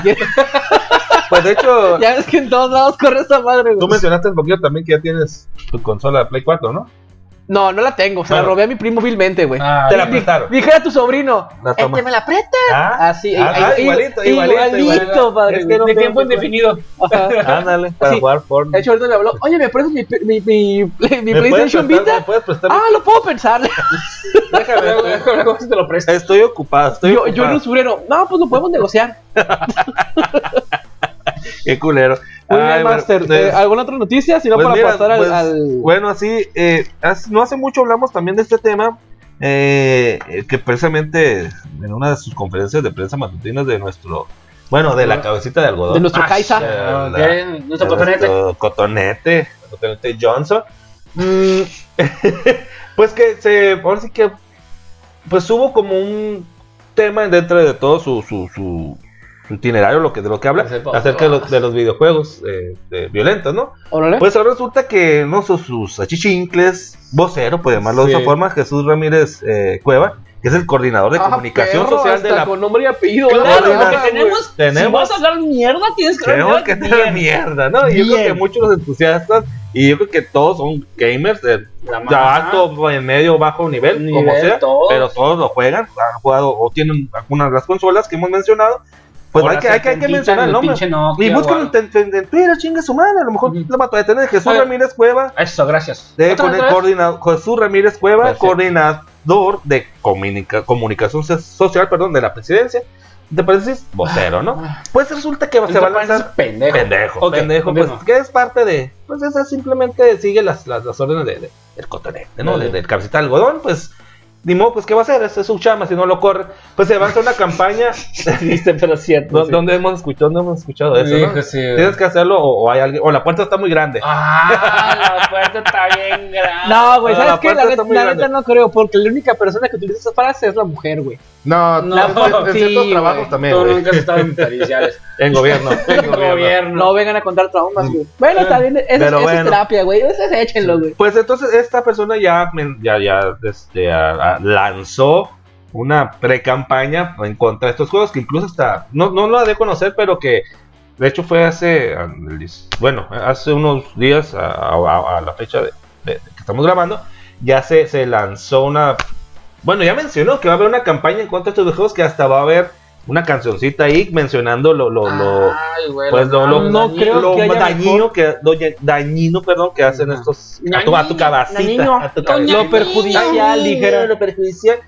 Pues de hecho, ya ves que en todos lados corre esa madre, tú güey. mencionaste un poquito también que ya tienes tu consola de Play 4, ¿no? No, no la tengo. Se la Bueno. robé a mi primo vilmente, güey. Ah, Te la prestaron. Dije a tu sobrino. La toma. Este me la presta. Ah, Así, ah, ah, igualito, igualito, igualito, igualito. padre. Es que no de tengo tiempo que- indefinido. [LAUGHS] Ándale, para Sí. jugar Fortnite. De hecho, ahorita me habló, oye, ¿me prestas mi, mi, mi, mi ¿Me puedes PlayStation prestar- Vita? ¿Me puedes prestar? Ah, lo puedo pensar. [LAUGHS] déjame. Luego si te lo presto. Estoy ocupado, estoy yo, yo en ocupado. un usurero, no, pues lo podemos negociar. [LAUGHS] Qué culero. Muy Ay, bien, bueno, Master. pues- Eh, ¿Alguna otra noticia? Si no, Pues para mira, pasar al, pues, al- Bueno, así, eh, hace- no hace mucho hablamos también de este tema, eh, eh, que precisamente en una de sus conferencias de prensa matutinas de nuestro, bueno, de la cabecita de algodón. de nuestro Ah, Kaisa. Ah, ok, nuestro de cotonete. nuestro cotonete, cotonete Johnson. Mm, [LAUGHS] pues que se, ahora sí que, pues hubo como un tema dentro de todo su, su itinerario, lo que, de lo que habla, Pues, acerca de los, de los videojuegos eh, de violentos, ¿no? Órale. Pues ahora resulta que no sus, sus achichincles, vocero, por llamarlo de Sí. esa forma, Jesús Ramírez eh, Cueva, que es el coordinador de Ah, comunicación perro, social de la. con nombre y apellido. Claro, porque Tenemos- tenemos, Si vas a hablar mierda, tienes que Tenemos hablar que tener mierda, ¿no? Y yo creo que muchos de los entusiastas, y yo creo que todos son gamers de, de alto, en medio, bajo nivel, como Nivel, sea, todo. pero todos lo juegan, han jugado o tienen algunas de las consolas que hemos mencionado. Pues hay que, hay que, hay que serpentita mencionar en el nombre. Nokia Y búscalo en, en- en Twitter, chingue su madre. A lo mejor Ujú. la va a tener Jesús. Ramírez Cueva. Eso, gracias. De ¿Otra vez, con- otra vez? coordina- Jesús Ramírez Cueva, coordinador de comunica- comunicación so- social, perdón, de la presidencia. ¿Te pareces vocero, no? Pues resulta que se va a lanzar pendejo. pendejo, Ok, pendejo, pues que es parte de, pues esa simplemente sigue las, las, las órdenes de, de- del cotonete, ¿no? Vale. De- del cabecita de algodón, pues ni modo, pues qué va a hacer, es su chama, si no lo corre, pues se va a hacer una campaña, [LAUGHS] Viste, pero cierto. ¿dó- sí. ¿dónde hemos escuchado, dónde hemos escuchado eso, Hijo, no? sí. Tienes que hacerlo o, o hay alguien, o la puerta está muy grande. Ah, la puerta está bien grande. No, güey, ¿sabes la qué? La, neta- la no creo, porque la única persona que utiliza esa frase es la mujer, güey. No, No, en, en sí, ciertos trabajos también, Tú nunca has estado en periciales. [LAUGHS] En gobierno. [LAUGHS] En gobierno. No vengan a contar traumas, güey. Bueno, está bien, bueno. es terapia, güey. Esa es échenlo, güey. Pues entonces esta persona ya, ya, ya este, lanzó una pre-campaña en contra de estos juegos que incluso hasta, no, no la de conocer, pero que de hecho fue hace, bueno, hace unos días a, la fecha de que estamos grabando, ya se, se lanzó una, bueno, ya mencionó que va a haber una campaña en contra de estos juegos que hasta va a haber una cancioncita ahí mencionando lo, lo, lo, Ay, güey. pues lo, lo- no creo lo que haya dañino que lo dañino perdón que hacen estos a tu, a tu cabecita Dañino. a tu Lo cabecita. Lo perjudicial, dijera. lo perjudicial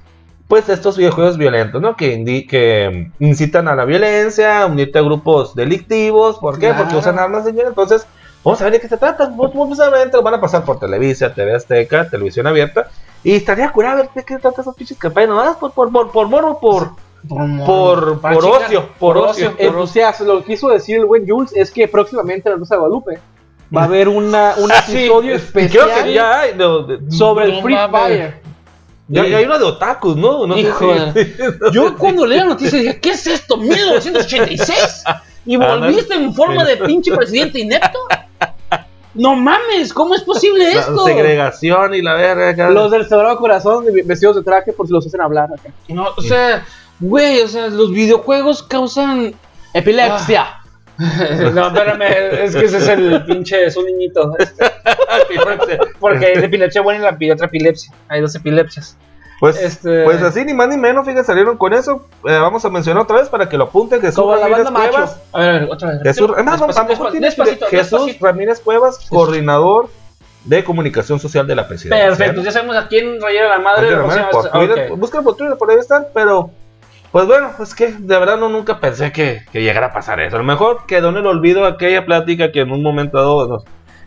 pues estos videojuegos violentos no que, que incitan a la violencia a unirte a grupos delictivos ¿por qué? Claro. porque usan armas señor entonces vamos a ver de qué se trata muy precisamente lo van a pasar por Televisa TV Azteca televisión abierta y estaría curado ver de qué trata esas pinches campañas nomás por por por por morbo por por, por chica- ocio por ocio Eh, o sea, lo que quiso decir el buen Jules es que próximamente en la Rosa de Guadalupe va a haber una, un [LAUGHS] Ah, episodio especial creo que ya hay de- de- sobre No el Free. Fire. Ya, ya hay una de otakus, ¿no? no sé Hijo si- [LAUGHS] Yo cuando leí la noticia dije, ¿qué es esto? ¿1986? ¿Y volviste en forma de pinche presidente inepto? No mames, ¿cómo es posible La esto? segregación y la verga. Los del Sagrado Corazón vestidos de traje por si los hacen hablar acá. No, o sea, güey, o sea, los videojuegos causan. Epilepsia. [LAUGHS] no, espérame, es que ese es el pinche, es un niñito. este, porque es epilepsia buena y la otra epilepsia. Hay dos epilepsias. Pues, Este- pues así, ni más ni menos, fíjate, salieron con eso. Eh, vamos a mencionar otra vez para que lo apunten. Jesús Como la Ramírez. Cuevas. A ver, a ver, otra vez. Jesús, es más, Despacito, despacito, Jesús despacito. Ramírez Cuevas, coordinador de comunicación social de la presidencia. Perfecto, ¿no? ya sabemos a quién rayar la madre. Búscalo por Twitter, por ahí están, pero pues bueno, es que de verdad no nunca pensé que, que llegara a pasar eso. A lo mejor quedó en el olvido aquella plática que en un momento dado nos-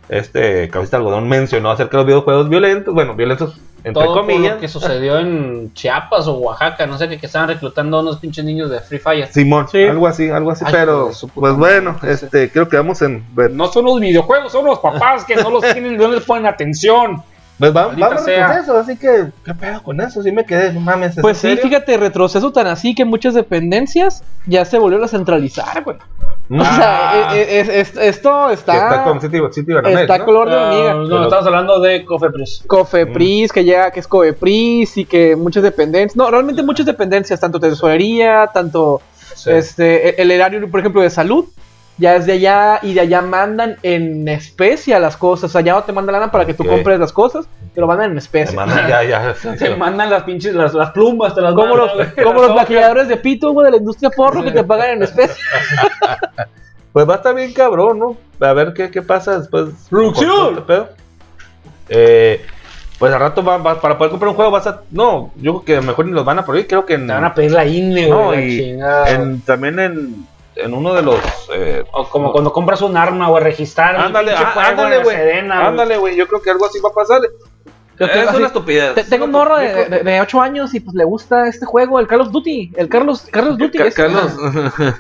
este Cabecita de Algodón mencionó acerca de los videojuegos violentos, bueno, violentos entre Todo por comillas. lo que sucedió en Chiapas o Oaxaca, no sé, que, que estaban reclutando a unos pinches niños de Free Fire. Simón, Sí. algo así, algo así, Ay, pero pues bueno, ¿qué es este creo que vamos en ver- No son los videojuegos, son los papás que no los tienen, no les ponen atención. Pues va- vamos sea. con eso, así que qué pedo con eso, sí me quedé, no mames, ¿es Pues sí, serio? fíjate, retroceso tan así que muchas dependencias ya se volvieron a centralizar, güey. O sea, e- e- es- es- esto está, está con City, City Banamex, está ¿no? color de Ah, hormiga. no, estamos hablando de Cofepris. Cofepris, que llega, que es Cofepris y que muchas dependencias, no, realmente muchas dependencias, tanto tesorería, tanto Sí. este, el, el erario, por ejemplo, de salud, ya es de allá y de allá mandan en especie a las cosas, o sea, ya no te mandan lana para que tú compres las cosas, te lo mandan en Te especie. mandan ya, ya. [LAUGHS] Te mandan las pinches, las, las plumas, te las Como mandan, los, como los [LAUGHS] maquilladores de pito, güey, de la industria porro que te pagan en especie. [LAUGHS] Pues va a estar bien cabrón, ¿no? A ver qué, qué pasa después. ¡Producción! este pedo. Eh, pues al rato va- va- para poder comprar un juego vas a... No, yo creo que mejor ni los van a prohibir. Creo que en, Te van a pedir la INE, No, güey, la y chingada. en- también en, en uno de los... eh, O como cuando compras un arma o registrar. ándale, ah, ándale, güey. Ándale, güey. Yo creo que algo así va a pasar. Yo tengo es así- una estupidez. Te- Tengo un morro de, de, de 8 años y pues le gusta este juego, el Call of Duty. El Carlos, Carlos Duty. Ca- ese. Carlos.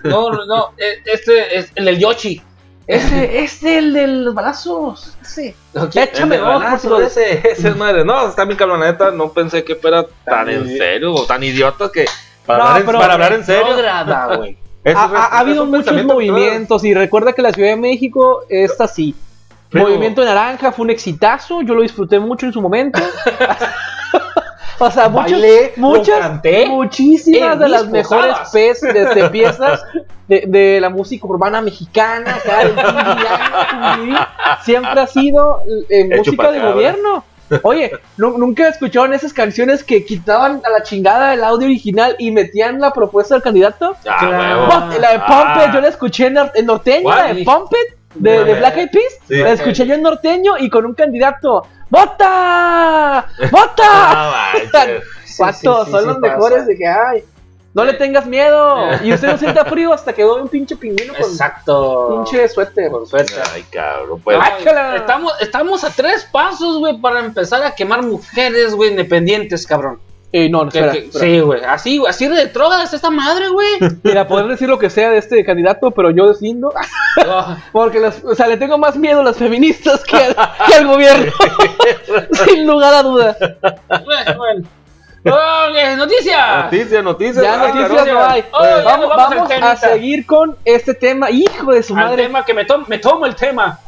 No, no, no. eh, Este es el del Yoshi. Ese, este, el de los balazos. Ese. El Échame dos, por balazo, lo ese, ese es madre. No, está bien cabrón, la neta. No pensé que fuera tan en serio o tan idiota que. Para, No, hablar, en, pero- para hablar en serio. Güey. Ha, habido muchos movimientos y recuerda que la Ciudad de México está así. Pero- Movimiento Naranja fue un exitazo, yo lo disfruté mucho en su momento. [LAUGHS] o sea, muchas, Bailé, muchas, canté muchísimas de las mejores posadas. pes- de, de piezas de, de la música urbana mexicana, acá, el siempre ha sido eh, música de gobierno. Oye, nu- nunca escucharon esas canciones que quitaban a la chingada el audio original y metían la propuesta del candidato. Ah, Claro. La de Pump It, Ah. yo la escuché en, nor- en norteño, la de Pump It, de, de. Black Eyed Peas. Sí. La escuché yo en norteño y con un candidato. Ah, [LAUGHS] manches. [LAUGHS] Pato, sí, sí, son sí los pasa. mejores de que hay. No le tengas miedo. Y usted no sienta frío hasta que veo un pinche pingüino con Exacto. pinche suéter. Con suerte. Ay, cabrón, pues. Ay, estamos, estamos a tres pasos, güey, para empezar a quemar mujeres, güey, independientes, cabrón. Eh, no, no, Que- espera, que- espera. sí, güey. Así, güey, así de drogas esta madre, güey. [LAUGHS] Mira, poder decir lo que sea de este candidato, pero yo deslindo. [LAUGHS] Porque las, o sea, le tengo más miedo a las feministas que al, que al gobierno. [LAUGHS] Sin lugar a duda. bueno, bueno. Ok, noticias. Noticias, noticias. Ya noticias no hay. Oh, vamos vamos vamos a seguir con este tema. Hijo de su Al madre. tema que me, tom- me tomo el tema.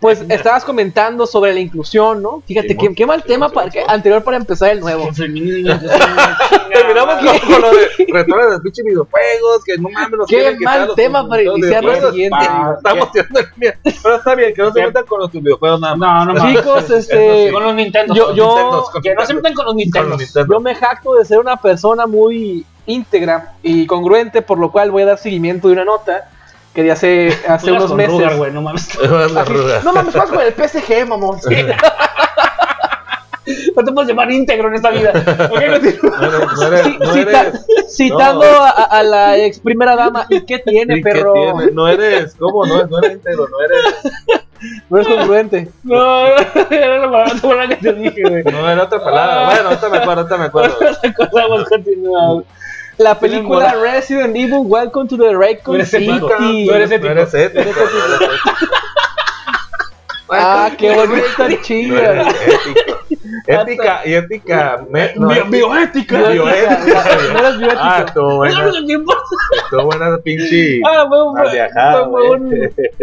Pues estabas comentando sobre la inclusión, ¿no? Fíjate, qué, qué mal tema para que, anterior para empezar el nuevo. [LAUGHS] [LAUGHS] Terminamos con, con lo de retorno de pinche videojuegos, que no mames, nos Qué mal los- tema para los iniciar lo siguiente. Ah, Estamos tirando el miedo. Pero está bien, que no se metan con los videojuegos nada más. No, no mames. Chicos, este. Con los Nintendo. Yo- yo- que no se metan con los los Nintendo. Yo me jacto de ser una persona muy íntegra y congruente, por lo cual voy a dar seguimiento de una nota que de hace, hace unos meses. Ruger, güey, no mames. [LAUGHS] No mames, juegas con el PSG, mamón. [LAUGHS] No te puedes llamar íntegro en esta vida. Eres- eres- eres- citando a, la ex primera dama. ¿Y qué tiene, ¿y qué perro? tiene? No eres, ¿cómo? No, no eres íntegro, no eres. No es congruente. No, [LAUGHS] era la palabra que te dije, güey. No era otra palabra. Bueno, ahorita me acuerdo, ahorita me acuerdo. Vamos, continúa. La película Resident Evil Welcome to the eres City. ético, tú eres ético. No eres ético. Ah, qué bonita ético. Ética y ética. me- no, Bio- bioética. Bioética. [LAUGHS] No eres bioético. Ah, estuvo buena. Estuvo buena pinche. Ah,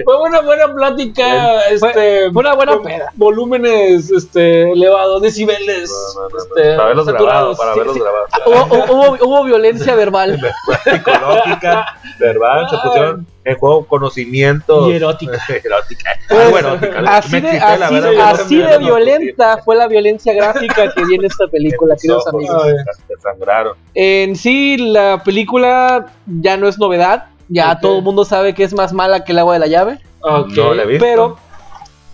fue, una buena plática, este, Fue una buena peda. volúmenes, este, elevados, decibeles, No, no, no, no. este, Para verlos grabados, para Sí, verlos sí. grabados. Hubo, hubo, hubo violencia verbal. [LAUGHS] Psicológica, verbal, se pusieron en juego conocimiento. Y erótica. [LAUGHS] erótica. [LAUGHS] Pues, erótica. así Me de, excité, la así, verdad, de- yo así no- de no- violenta fue la violencia gráfica que viene esta película, queridos amigos. En sí, la película ya no es novedad. Ya todo el mundo sabe que es más mala que el agua de la llave. Ok. No la he visto. Pero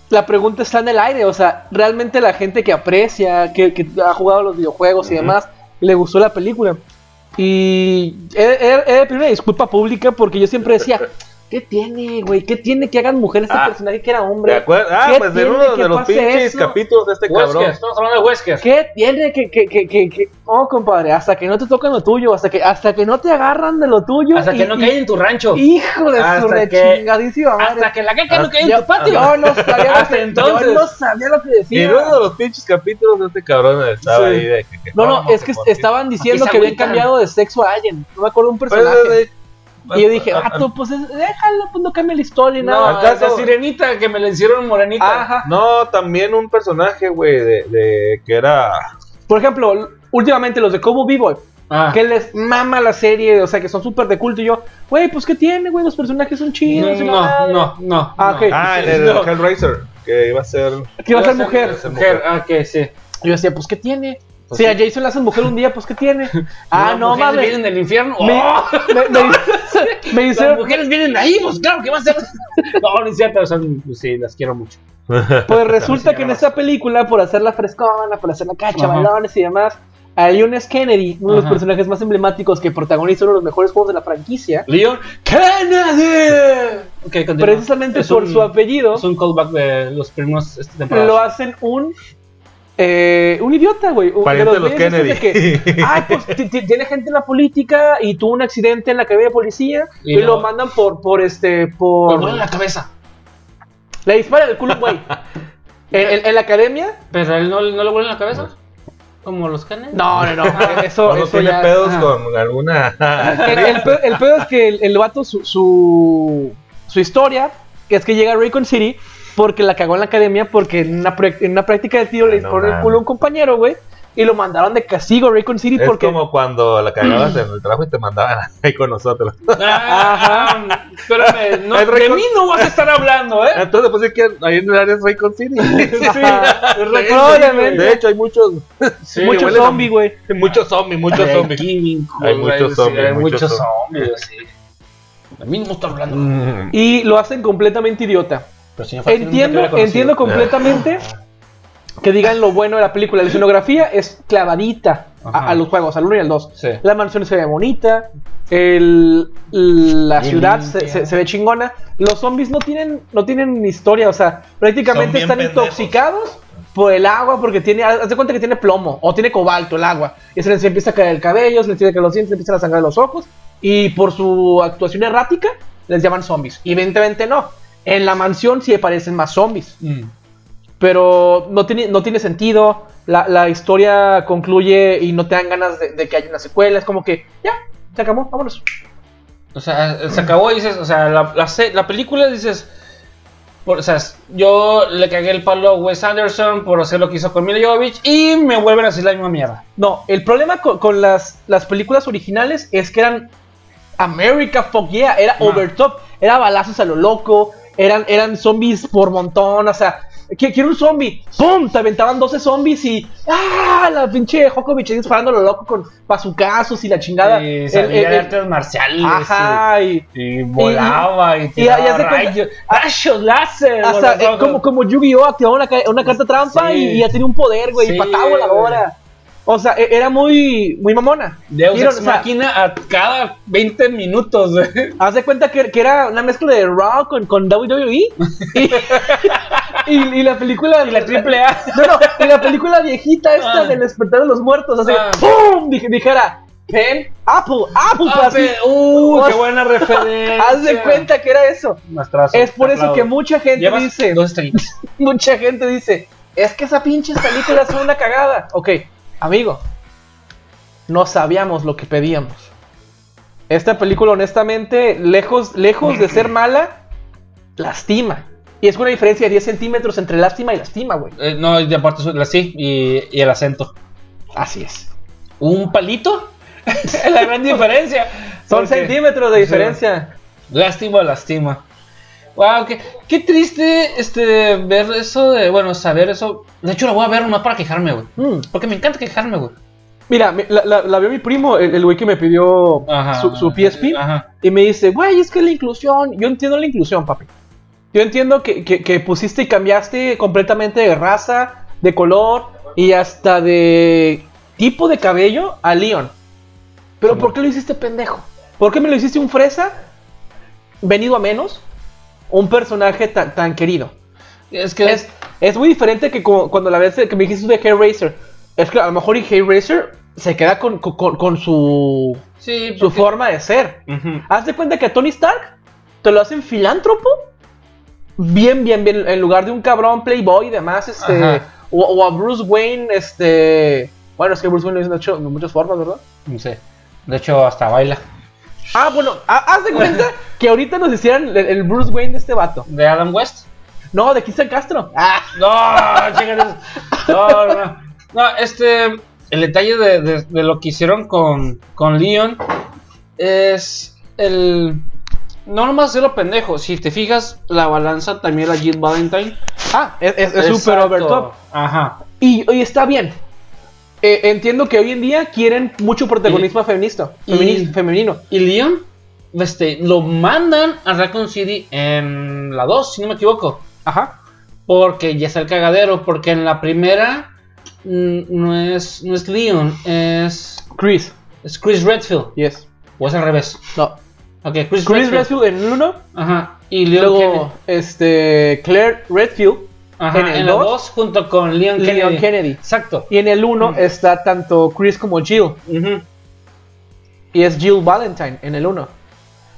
la pregunta está en el aire. O sea, realmente la gente que aprecia, que, que ha jugado los videojuegos y demás, le gustó la película. Y he, he- he de pedir una disculpa pública porque yo siempre decía, ¿qué tiene, güey? ¿Qué tiene que hagan mujeres este Ah, personaje que era ¿De hombre? acuerdo? Ah, ¿Qué pues en uno de los pinches eso? capítulos de este Wesker, cabrón. estamos hablando de Wesker. ¿Qué tiene que, que, que, que, que- Oh, compadre, hasta que no te tocan lo tuyo, hasta que, hasta que no te agarran de lo tuyo. Hasta que no y- cae en tu rancho. Hijo de su Hasta rechingadísima madre. Hasta que la caca no cae en tu patio. Yo no [LAUGHS] sabía lo Hasta que, entonces. yo no sabía lo que Y decía. en uno de los pinches capítulos de este cabrón estaba Sí. ahí de que, que No, no, es que estaban diciendo que habían cambiado de sexo a alguien. No me acuerdo un Pues, personaje. Y yo dije, ah, vato, pues es- déjalo, pues no cambia la historia y No, nada. ¿acaso? esa sirenita que me la hicieron morenita. Ajá. No, también un personaje, güey, de, de que era. Por ejemplo, últimamente los de Como Vivo, Ah. que les mama la serie, o sea, que son súper de culto. Y yo, güey, pues ¿qué tiene, güey? Los personajes son chidos. la No, madre". no, no. Ah, no. ok. Ah, el, el No. Hellraiser, que iba a ser. Que iba a ser mujer. ser Mujer, mujer. ah, que sí. Y yo decía, pues ¿qué tiene? Pues si sí. a Jason le hacen mujer un día, pues ¿qué tiene? [LAUGHS] ah, no, mames. vienen del infierno. Me, ¡Oh! me, me- [LAUGHS] me Las mujeres vienen ahí, pues claro que va a ser. [LAUGHS] No, no es cierto, son, pues, sí, las quiero mucho. Pues resulta que en esta película, por hacerla frescona, por hacerla cacha, Ajá. bailones y demás, a Leon S. Kennedy, uno de los Ajá. personajes más emblemáticos que protagoniza uno de los mejores juegos de la franquicia, Leon Kennedy. Ok, continúa. precisamente Es por un- su apellido, Es un callback de los primeros este, temporadas. lo hacen un eh, un idiota, güey. de los güeyes esos Kennedy. de que, Ay, pues ti- ti- tiene gente en la política y tuvo un accidente en la academia de policía y, Y lo mandan por, por este, por... duele en la cabeza. Le disparan el culo, güey. [LAUGHS] en, en- en la academia Pero a él no, no le vuelve en la cabeza. Como los Kennedy. No, no, no. [LAUGHS] Eso, Cuando eso tiene ya- pedos ajá. con alguna. El, el pe- el pedo es que el, el vato, su, su, su historia, que es que llega a Raycon City porque la cagó en la academia, porque en una, en una práctica de tiro le Ah, no disparó el mames. culo a un compañero, güey. y lo mandaron de castigo a Raycon City Es porque como cuando la cagabas en el trabajo y te mandaban [LAUGHS] ahí con nosotros. Ah, espérame, no, Es de mí no vas a estar hablando, ¿eh? Entonces, pues es que ahí en el área es Raycon City. Ajá. Sí, [LAUGHS] [LAUGHS] Probablemente. De hecho, hay muchos. Sí, muchos a- zombies, güey. Muchos zombies, muchos zombies. Hay muchos zombies, Hay muchos zombies, sí. De mí no está hablando. Mm. Y lo hacen completamente idiota. Pero si Entiendo, que entiendo completamente que digan lo bueno de la película. La escenografía es clavadita a, los juegos, al 1 y al 2. Sí. La mansión se ve bonita, el- la Bien ciudad se, limpia. se- se ve chingona. Los zombies no tienen, no tienen historia, o sea, prácticamente están pendejos. intoxicados por el agua porque tiene, haz de cuenta que tiene plomo o tiene cobalto el agua. Y se les empieza a caer el cabello, se les a caer los dientes, se empiezan a sangrar los ojos. Y por su actuación errática, les llaman zombies. Y evidentemente no. En la mansión sí aparecen más zombies Mm. pero no tiene, no tiene sentido. La, la historia concluye y no te dan ganas de, de que haya una secuela. Es como que, ya, se acabó, vámonos. O sea, se acabó y dices, o sea, la, la, la película dices, por- o sea, yo le cagué el palo a Wes Anderson por hacer lo que hizo con Mila Jovovich y me vuelven a decir la misma mierda. No, el problema con, con las, las películas originales es que eran America Fuck Yeah, era No. over top, era balazos a lo loco, eran, eran zombies por montón, o sea, ¿qué- quiero un zombie, ¡pum! Te aventaban 12 zombies y ¡ah! La pinche Jokovic disparando lo loco con pazucazos y la chingada. Y El- sabía el- de el- artes marciales. ajá, y, Y, y volaba y, y- rayos, rayos láser. Hasta eh, como, como Yu-Gi-Oh! activaba una, una carta trampa Sí. y, ya tenía un poder, güey, Sí, y patada voladora. O sea, e- era muy, muy mamona. Deus Ex o sea, Máquina a cada 20 minutos, güey. [LAUGHS] Haz de cuenta que, que era una mezcla de Raw con, con WWE. y, [LAUGHS] y, y la película. Y la triple A. [LAUGHS] No, no, y la película viejita esta Ah. del despertar de los muertos. Así, Ah. ¡pum! Dije, dijera, Pen, Apple, Apple. Así. pe- uh, qué buena referencia. Haz de cuenta que era eso. Maestrazo, Es por eso que mucha gente dice. dos. Mucha gente dice, es que esa pinche película es una cagada. Ok, amigo, no sabíamos lo que pedíamos. Esta película, honestamente, lejos, lejos de ser [LAUGHS] mala, lastima. Y es una diferencia de 10 centímetros entre lástima y lastima, güey. Eh, no, y aparte sí y, y el acento. Así es. ¿Un palito? es [LAUGHS] la gran diferencia. Son Porque- centímetros de diferencia. Lástima, lástima. Wow, qué, qué triste este ver eso de, bueno, saber eso. De hecho, la voy a ver nomás para quejarme, güey. Mm. Porque me encanta quejarme, güey. Mira, mi- la, la- la vio mi primo, el güey que me pidió Ajá. su, su PSP. Ajá. Y me dice, güey, es que la inclusión. Yo entiendo la inclusión, papi. Yo entiendo que, que- que pusiste y cambiaste completamente de raza, de color y hasta de tipo de cabello a Leon. Pero ¿por qué lo hiciste pendejo? ¿Por qué me lo hiciste un fresa venido a menos? Un personaje tan, tan querido. Es que Es, es muy diferente que cu- cuando la vez que me dijiste de Hellraiser. Es que a lo mejor y Hellraiser se queda con, con- con- su, Sí, su forma de ser. Ujú. Haz de cuenta que a Tony Stark te lo hacen filántropo. Bien, bien, bien. En lugar de un cabrón playboy y demás, este. O, o a Bruce Wayne, este. Bueno, es que Bruce Wayne lo hizo de hecho de muchas formas, ¿verdad? No sé. De hecho, hasta baila. Ah, bueno, ha- haz de cuenta [LAUGHS] que ahorita nos hicieran el, el Bruce Wayne de este vato. ¿De Adam West? No, de Cristian Castro. Ah, no, chécate. No, no, no. No, este. El detalle de, de- de lo que hicieron con, con Leon es el. No nomás hacerlo pendejo. Si te fijas, la balanza también era Jill Valentine. Ah, es es- es super Exacto. over top. Ajá. Y, y está bien. Eh, entiendo que hoy en día quieren mucho protagonismo feminista, y- femenino. Y Leon, este, lo mandan a Raccoon City en la 2, si no me equivoco. Ajá. Porque ya está el cagadero. Porque en la primera mm, no es, no es Leon, es, Chris. es Chris Redfield. Yes. O es al revés. No. Ok, Chris, Chris Redfield. Redfield en 1. Ajá. Y Leon Luego, este, Claire Redfield Ajá, en el la dos, 2 junto con Leon Kennedy. Leon Kennedy. Exacto. Y en el 1 está tanto Chris como Jill. Y es Jill Valentine en el 1.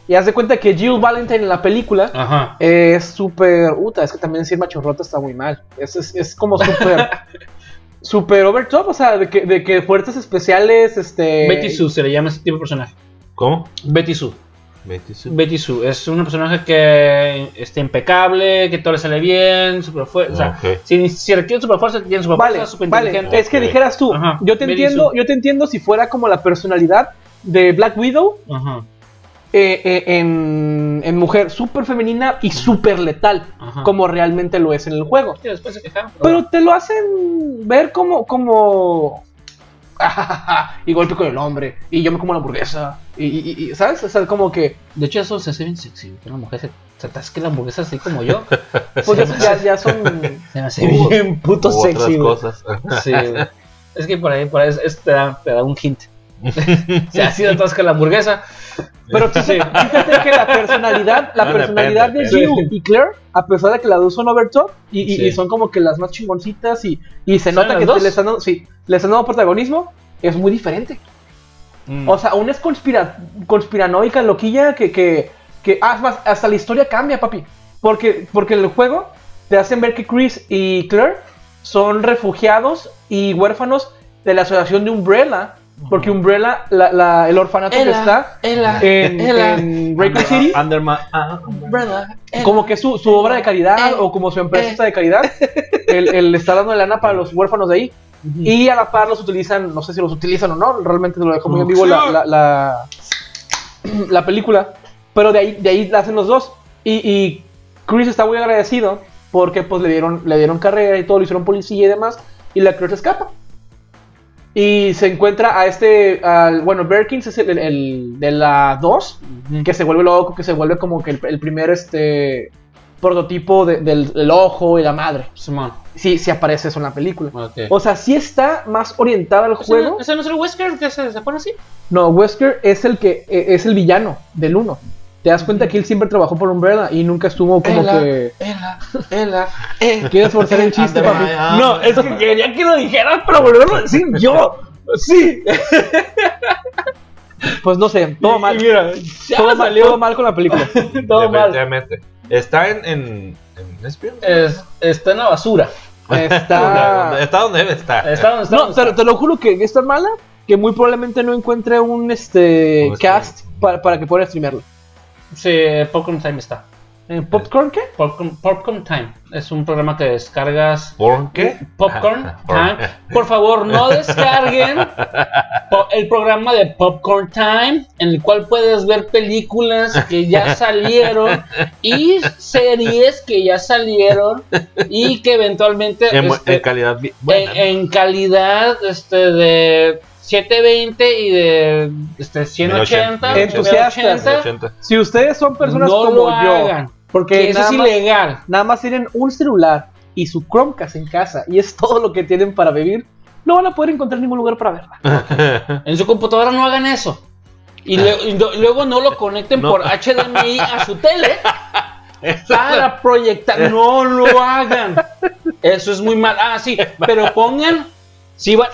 Y haz de cuenta que Jill Valentine en la película Ajá. es súper. Uta, es que también decir machorrota está muy mal. Es, es, es como súper. [LAUGHS] Super over top, o sea, de que, de que fuerzas especiales, este. Betty Sue se le llama ese tipo de personaje. ¿Cómo? Betty Sue. Betty Sue. Betty Sue. Es una personaje que está impecable, que todo le sale bien, super fuerte. O sea, si, si requiere super fuerza, tiene super Vale, fuerza, super vale. inteligente. Es que dijeras tú, Ajá, yo te Betty entiendo, Sue. yo te entiendo si fuera como la personalidad de Black Widow Ajá, eh, eh, en, en mujer súper femenina y súper letal, Ajá. como realmente lo es en el juego. Sí, después se quejaron. Pero te lo hacen ver como, como, [LAUGHS] y golpe con el hombre, y yo me como la hamburguesa, y, y- y- ¿sabes? O sea, como que, De hecho, eso se hace bien sexy. Que una mujer se, se atasque la hamburguesa así como yo. [LAUGHS] pues ya, ya- ya son [LAUGHS] Se me hace bien puto otras sexy, cosas. Sí. Es que por ahí, por ahí es- es- te, da, te da un hint. [LAUGHS] Se así de atasca la hamburguesa. Pero fíjate, fíjate que la personalidad, la No, personalidad depende, de. Jill y Claire, a pesar de que las dos son overtop y, y- Sí. y son como que las más chingoncitas y, y se ¿Son nota que dos? le están, dando, sí, le están dando protagonismo, es muy diferente. Mm. O sea, una es conspira, conspiranoica, loquilla, que, que, que ah, hasta la historia cambia, papi. Porque, porque en el juego te hacen ver que Chris y Claire son refugiados y huérfanos de la asociación de Umbrella. Porque Umbrella, la- la- el orfanato que está Ela, en, Ela. en City, Under my- ah, Umbrella, como que es su, su obra de caridad Eh, o como su empresa eh. está de caridad, [LAUGHS] él, él está dando lana para los huérfanos de ahí. Y a la par los utilizan, no sé si los utilizan o no, realmente lo dejo muy en vivo la, la, la, la película. Pero de ahí, de ahí la hacen los dos. Y, y Chris está muy agradecido porque pues le dieron, le dieron carrera y todo, lo hicieron policía y demás. Y la se escapa. Y se encuentra a este, al, bueno, Berkins es el, el- el de la 2, que se vuelve loco, que se vuelve como que el, el primer este prototipo de- del, del ojo y la madre. Simón. Sí, sí aparece eso en la película. O sea, sí está más orientada al ¿Ese juego. no- ¿Ese no es el Wesker que se, se pone así? No, Wesker es el que eh, es el villano del 1. Te das cuenta que él siempre trabajó por Umbrella y nunca estuvo como Ela. que. Ela, Ela, eh. ¿Quieres forzar el chiste, papi? No, es que quería que lo dijeras para volverlo a decir yo. Sí. Pues no sé, todo mal. mira, ya Todo mal, salió. todo mal con la película. [LAUGHS] todo mal. Definitivamente. Está en. en, en? Es- está en la basura. Está. [LAUGHS] Está donde debe estar. Está donde está. No, donde te, está. te lo juro que es tan mala que muy probablemente no encuentre un este Un cast para, para que pueda streamearlo. Sí, Popcorn Time está. ¿En ¿Popcorn qué? Popcorn, Popcorn Time. Es un programa que descargas. ¿Por qué? Popcorn [LAUGHS] Por- Time. Por favor, no [LAUGHS] descarguen el programa de Popcorn Time, en el cual puedes ver películas que ya [LAUGHS] salieron y series que ya salieron y que eventualmente En, este, en calidad. bi- buena. en, en calidad este, de 720 y de este, 180. Entusiastas. 180, 80. Si ustedes son personas no como lo yo, hagan. porque Que eso nada es más, ilegal. nada más tienen un celular y su Chromecast en casa y es todo lo que tienen para vivir, no van a poder encontrar ningún lugar para verla. [LAUGHS] En su computadora no hagan eso. Y, le- y lo- luego no lo conecten No. por HDMI a su tele para proyectar. No lo hagan. Eso es muy mal. Ah, sí, pero pongan. Si va,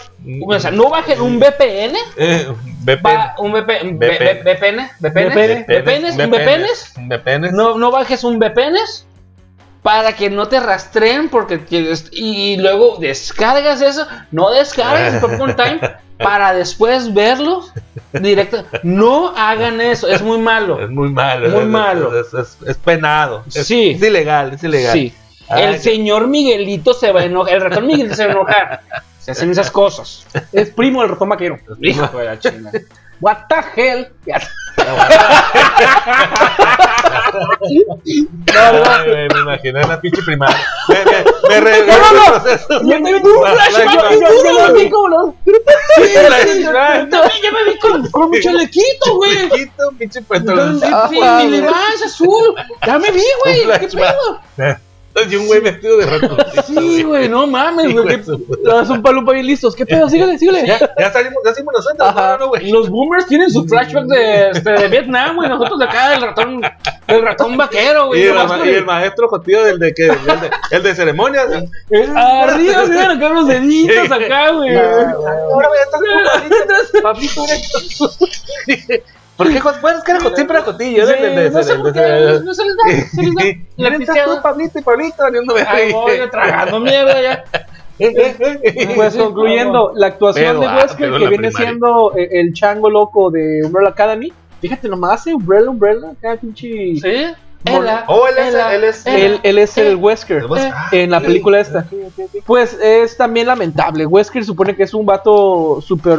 o sea, no bajen un VPN. Eh, VPN. va- un VPN. VPN. VPN. VPN. VPN. No, no bajes un VPNs para que no te rastreen porque y luego descargas eso, no descargas el Popcorn Time para después verlo directo. No hagan eso, es muy malo. Es muy malo. Muy es, malo. Es, es- es penado. Sí. Es ilegal. Es ilegal. Sí. Ay, El señor Miguelito se va a enojar, el ratón Miguelito se va a enojar. Se hacen esas cosas. Es primo del ratón vaquero. Hijo de la chingada. What the hell? Ya. Ay, güey, me imaginé la pinche primaria. Me, me, me re- No, no, no. [LAUGHS] Yo te vi un flashback, yo- vi como me vi con, con mi chalequito, güey. Chiquito, pinche güey. Levi's azul. Ya me vi, güey. Un ¿Qué pedo? Y un güey vestido de ratoncito. Sí, güey, no mames, güey. Todas un palupa bien listos. ¿Qué pedo? Síguele, síguele. Ya, ya salimos, ya salimos nosotros, Ajá. no, no, güey. Los boomers tienen su flashback de, este, de Vietnam, güey. Nosotros de acá, el ratón, el ratón vaquero, Y güey. el, ma- y el- maestro jotío del de que el de, el de ceremonias. Arriba, mira, acá los deditos acá, güey. Ahora voy a estar Pablito, ¿Por qué? jo- Bueno, es que era siempre era jotillo. Sí, ¿no? El de- no sé por qué, no se les da, se les [LAUGHS] da. La ¿Quién estás pisteada. tú, Pablito y Pablito? valiendo verga? Ahí voy, tragando mierda ya. [LAUGHS] Pues concluyendo, la actuación de ah, Wesker, que viene primaria. siendo eh, el chango loco de Umbrella Academy, fíjate nomás, eh, Umbrella, Umbrella, acá pinche. ¿Sí? Ela, Oh, él es, Ela, él es. Él, él es el Wesker El Wesker. Ah, en la película esta. Pues es también lamentable. Wesker supone que es un vato súper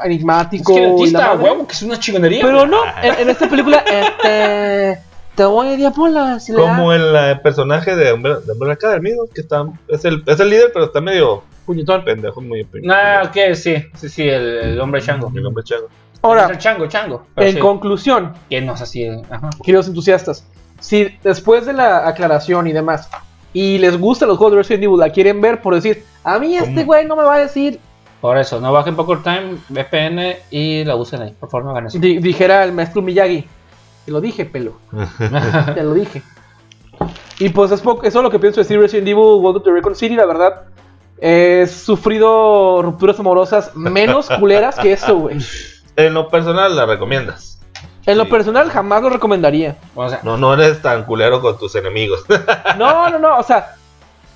súper Es enigmático. que el artista, huevo, que es una chingonería. Pero no, en, en esta película, este. Te voy a diapola. Si le da Como el eh, personaje de Umbrella, de Academy. Que está, es, el, es el líder, pero está medio puñetón. pendejo, muy pendejo. Ah, ok, sí, sí, sí, el, el hombre chango. El hombre chango. Ahora, el chango, chango. en sí, conclusión, que no es así. Ajá. queridos entusiastas, si después de la aclaración y demás, y les gustan los juegos de Resident Evil, la quieren ver por decir, a mí este güey no me va a decir, Por eso, no bajen Poker Time, VPN y la usen ahí. Por favor, no hagan eso. di- dijera el maestro Miyagi. Te lo dije, pelo. [LAUGHS] Te lo dije. Y pues es poco- eso es lo que pienso decir Resident Evil Welcome to Recon City, la verdad. He sufrido rupturas amorosas menos [LAUGHS] culeras que eso, güey. En lo personal, la recomiendas. En lo Sí. personal jamás lo recomendaría. O sea, No, no eres tan culero con tus enemigos. No, no, no, o sea,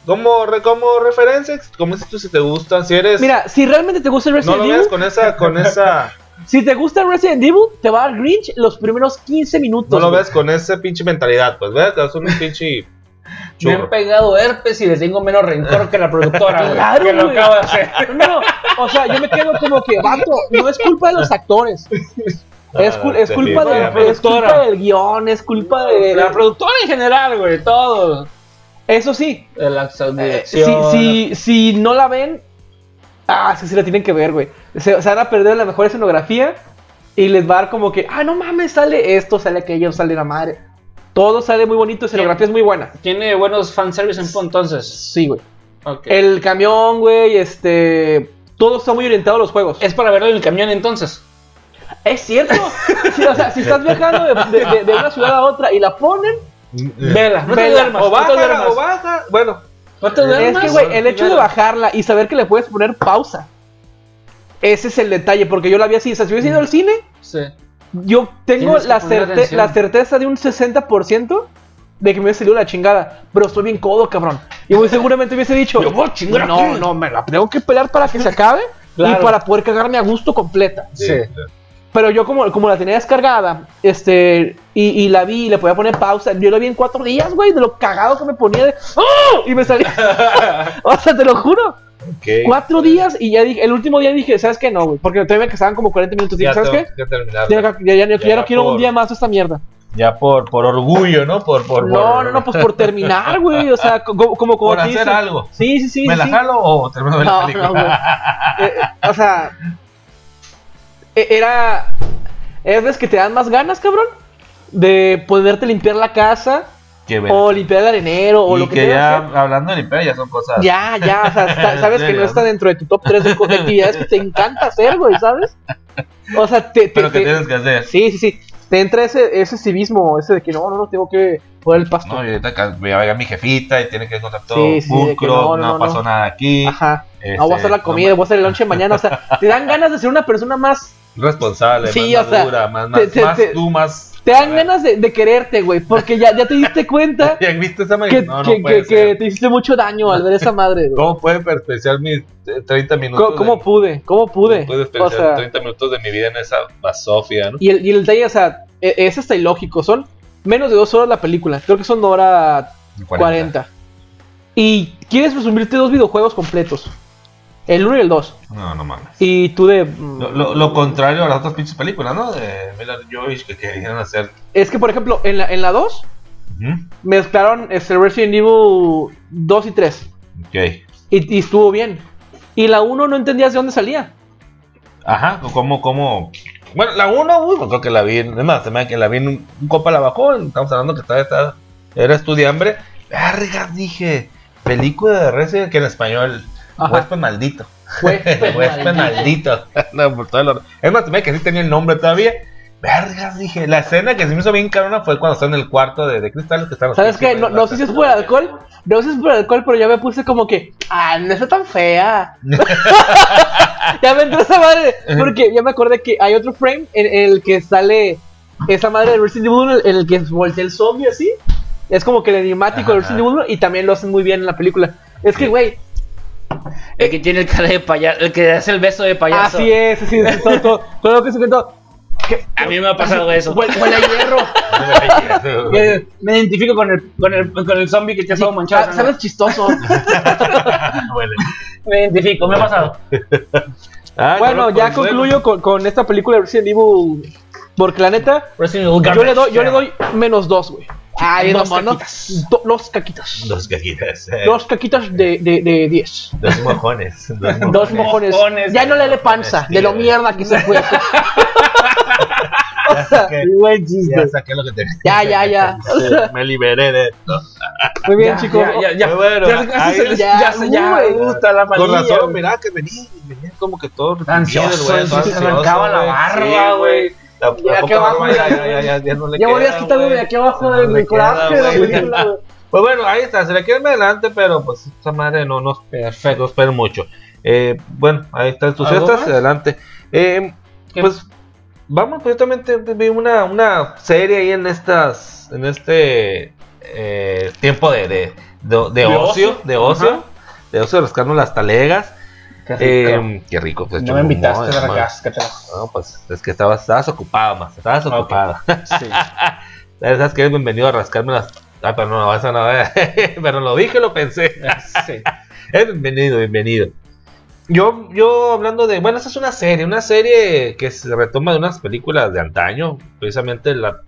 como, re- como referencia, como dices tú, si te gustan, si eres. mira, si realmente te gusta no Resident lo Evil, veas con esa, con esa. [LAUGHS] si te gusta Resident Evil, te va a dar Grinch los primeros 15 minutos. No lo ves con esa pinche mentalidad, pues ve que es un pinche [LAUGHS] me han pegado herpes y les tengo menos rencor que la productora. Claro, que lo güey. acaba de hacer. [LAUGHS] No, no, o sea, yo me quedo como que, vato, no es culpa de los actores. Es, cul- es culpa, de, definitivamente. es culpa del guion, es culpa de... La productora en general, güey, todo. Eso sí, la eh, si, si, si no la ven, ah, que sí la tienen que ver, güey. Se, se van a perder la mejor escenografía y les va a dar como que, ah, no mames, sale esto, sale aquello, sale la madre. Todo sale muy bonito, escenografía es muy buena. Tiene buenos fanservice en entonces. Sí, güey. El camión, güey, este... Todo está muy orientado a los juegos. Es para verlo en el camión entonces. Es cierto. [LAUGHS] Sí, o sea, si estás viajando de, de- de- de una ciudad a otra y la ponen, Vela, no te Vela. duermas. O no baja, duermas. o baja. Bueno, No te es duermas. que, güey, el hecho de bajarla y saber que le puedes poner pausa, ese es el detalle, porque yo la vi así. O sea, si hubiese ido al cine, Sí. yo tengo la, poner certe- atención. la certeza de un 60% de que me hubiese salido la chingada. Pero estoy bien codo, cabrón. Y muy seguramente hubiese dicho: Yo voy a chingar No, aquí". no, me la tengo que pelear para que se acabe Claro. y para poder cagarme a gusto completa. Sí. Pero yo como, como la tenía descargada, este, y, y la vi y le podía poner pausa, yo la vi en cuatro días, güey, de lo cagado que me ponía de... ¡Oh! Y me salía... [LAUGHS] o sea, te lo juro. ok. Cuatro días y ya dije, el último día dije, ¿sabes qué? No, güey, porque todavía me quedaban como 40 minutos. Dije, Ya ¿sabes qué? que. Ya, ya, ya- no quiero un día más esta mierda. Ya por, por orgullo, ¿no? Por, por, No, por- no, no, pues por terminar, güey, o sea, [LAUGHS] co- como... como, como por hacer algo. Sí, sí, sí. ¿Me sí, la sí. jalo o termino de la No, película? no. [LAUGHS] Eh, eh, o sea, era. Es veces que te dan más ganas, cabrón, de poderte limpiar la casa o limpiar el arenero o y lo que, que ya, hacer. hablando de limpiar, ya son cosas. Ya, ya, o sea, [LAUGHS] sabes que no está dentro de tu top 3 de, de actividades que te encanta hacer, güey, ¿sabes? O sea, te, te- Pero que te- tienes que hacer. sí, sí, sí. Te entra ese, ese civismo, ese de que no, no, no, tengo que poner el pasto. No, y ahorita ca- voy a mi jefita y tiene que encontrar todo Sí, sí, de pulcro, no, no, no, no, pasó nada aquí. Ajá. este, No voy a hacer la comida, no, voy a hacer el lunch mañana. O sea, [LAUGHS] te dan ganas de ser una persona más responsable, Sí, más o sea, madura, más, te- más, te- tú, más. Te dan ganas de, de quererte, güey, porque ya, ya te diste [LAUGHS] cuenta ¿Ya viste esa madre? que, no, no que- puede que- que te hiciste mucho daño al ver esa [LAUGHS] madre, güey. ¿Cómo puede desperdiciar mis eh, 30 minutos? ¿Cómo, cómo de- pude? ¿Cómo pude? ¿Cómo puede O desperdiciar sea, 30 minutos de mi vida en esa basofia, ¿no? y el, y el detalle, o sea, e- es hasta ilógico. Son menos de dos horas la película. Creo que son hora 40. Y quieres resumirte dos videojuegos completos: el 1 y el 2. No, no mames. Y tú de. mm, Lo, lo- lo contrario a las otras pinches películas, ¿no? De Mila Joyce que querían hacer. Es que, por ejemplo, en la, en la 2 Ujú. mezclaron este Resident Evil 2 y 3. Ok. Y, y estuvo bien. Y la 1 no entendías de dónde salía. Ajá, ¿cómo, cómo? Bueno, la 1, uy, creo que la vi, es más, se me que la vi en un, un copa la bajó, estamos hablando que estaba, estaba- era estudiambre. Verga, dije, película de Resident que en español. Huésped maldito. Huésped [LAUGHS] maldito. [LAUGHS] no, por todo lo- Es más, que sí tenía el nombre todavía. Vergas, dije, la escena que se me hizo bien cabrona fue cuando está en el cuarto de, de cristal que están los ¿Sabes qué? No, no sé si es por el alcohol. No sé si es por el alcohol, pero ya me puse como que. Ah, no está tan fea. [LAUGHS] ya me entró esa madre. Porque ya me acordé que hay otro frame en, en el que sale esa madre de Resident Evil 1, en el que voltea el zombie así. Es como que el enigmático de. Resident Evil 1 y también lo hacen muy bien en la película. Es que, güey, El que tiene el cara de payaso, el que hace el beso de payaso. así es, así es, todo, todo, todo lo que se contó. A mí me ha pasado eso. Huele, a hierro. [LAUGHS] Me, me identifico con el, con el, con el zombie que te ha estado manchado. Ah, ¿Sabes chistoso? [LAUGHS] Me identifico, me ha pasado. Ah, bueno, no, ya pues, concluyo con, con esta película de Resident Evil. Porque la neta, Resident Evil yo le doy, yo le doy menos dos, güey. Ay, Dos no, caquitas. do- dos caquitas. Dos cajitas. eh, Dos caquitas de, de, de 10. Dos mojones. Dos Dos mojones. mojones. Ya no le dé panza de lo mierda que se fue. [LAUGHS] Ya saqué, Buen ya chiste. saqué lo que te Ya, ya, ya. [LAUGHS] [LAUGHS] Me liberé de esto. Muy bien, Ya, chicos. Ya, ya, ya. Bueno, ya, ya, ahí- se- ya, se- ya Uy. gusta la Con manilla. razón, güey. mira que venía, venía como que todo Ansioso, güey, se arrancaba la güey. barba, Sí, güey. La, Y la aquí abajo, ya, ya, ya, ya, ya no le Ya queda, volvías quitarme de aquí abajo No del coraje de la güey. película. güey. [LAUGHS] Pues bueno, ahí está, se le quieren adelante, pero pues esa madre no nos Perfecto. no esperen mucho. Eh, bueno, ahí están tus adelante. Eh, pues vamos, precisamente vi una, una serie ahí en estas, en este eh, tiempo de, de, de, de ¿De ocio, ocio? de ocio, Ajá. de ocio, rascarnos las talegas. Qué rico. Eh, qué rico. pues, no me invitaste, no, no, pues es que estabas, estabas ocupado más, estabas Ok. ocupado. Sí. [LAUGHS] ¿Sabes que eres bienvenido a rascarme las... Ah, pero no, no, [LAUGHS] pero lo dije, lo pensé. sí. [LAUGHS] Es bienvenido, bienvenido. Yo, yo hablando de, bueno, esta es una serie, una serie que se retoma de unas películas de antaño, precisamente la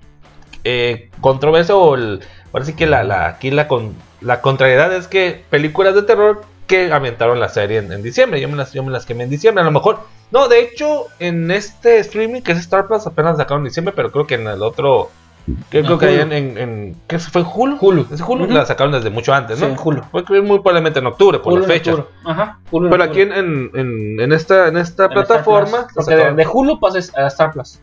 eh, controversia o el, ahora sí que la, la, aquí la, con, la contrariedad es que películas de terror que aventaron la serie en, en diciembre, yo me, las, yo me las quemé en diciembre, a lo mejor, no, de hecho, en este streaming que es Star Plus apenas sacaron en diciembre, pero creo que en el otro, creo que en, en, en- ¿qué fue? ¿Hulu? Hulu. ¿Es Hulu? Ujú. La sacaron desde mucho antes, ¿no? Sí, Hulu. Fue que muy probablemente en octubre, por Hulu las fechas. Ajá. Hulu Pero aquí en, en, esta, en esta plataforma. Porque de, de Hulu pases a Star Plus.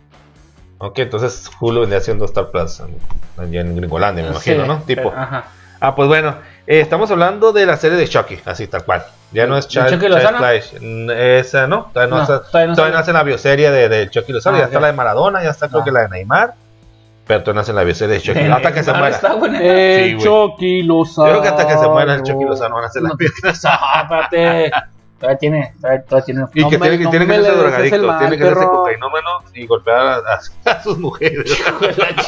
Ok, entonces Hulu vendría siendo Star Plus en- allá en Gringolandia, me imagino, Sí, ¿no? Tipo. pero- Ajá. Ah, pues bueno, eh, estamos hablando de la serie de Chucky, así tal cual. Ya no es ¿De Child, Chucky Lozano? Flash. Esa no, todavía no, No, está- todavía no todavía no sale. hace la bioserie de, de Chucky Lozano. Ah, ya está la de Maradona, ya está creo Ah. que la de Neymar. Pero todavía no hace la bioserie de Chucky. hasta que se Ah, muera. Está buena. El Sí. Chucky Lozano. Creo que hasta que se muera el Chucky Lozano van a hacer la No, [LAUGHS] espérate. Todavía tiene, todavía, todavía tiene. Y No que me- tiene, que no tiene que me ser drogadicto, tiene que ser perro. cocainómeno y golpear a, a- [LAUGHS] sus mujeres.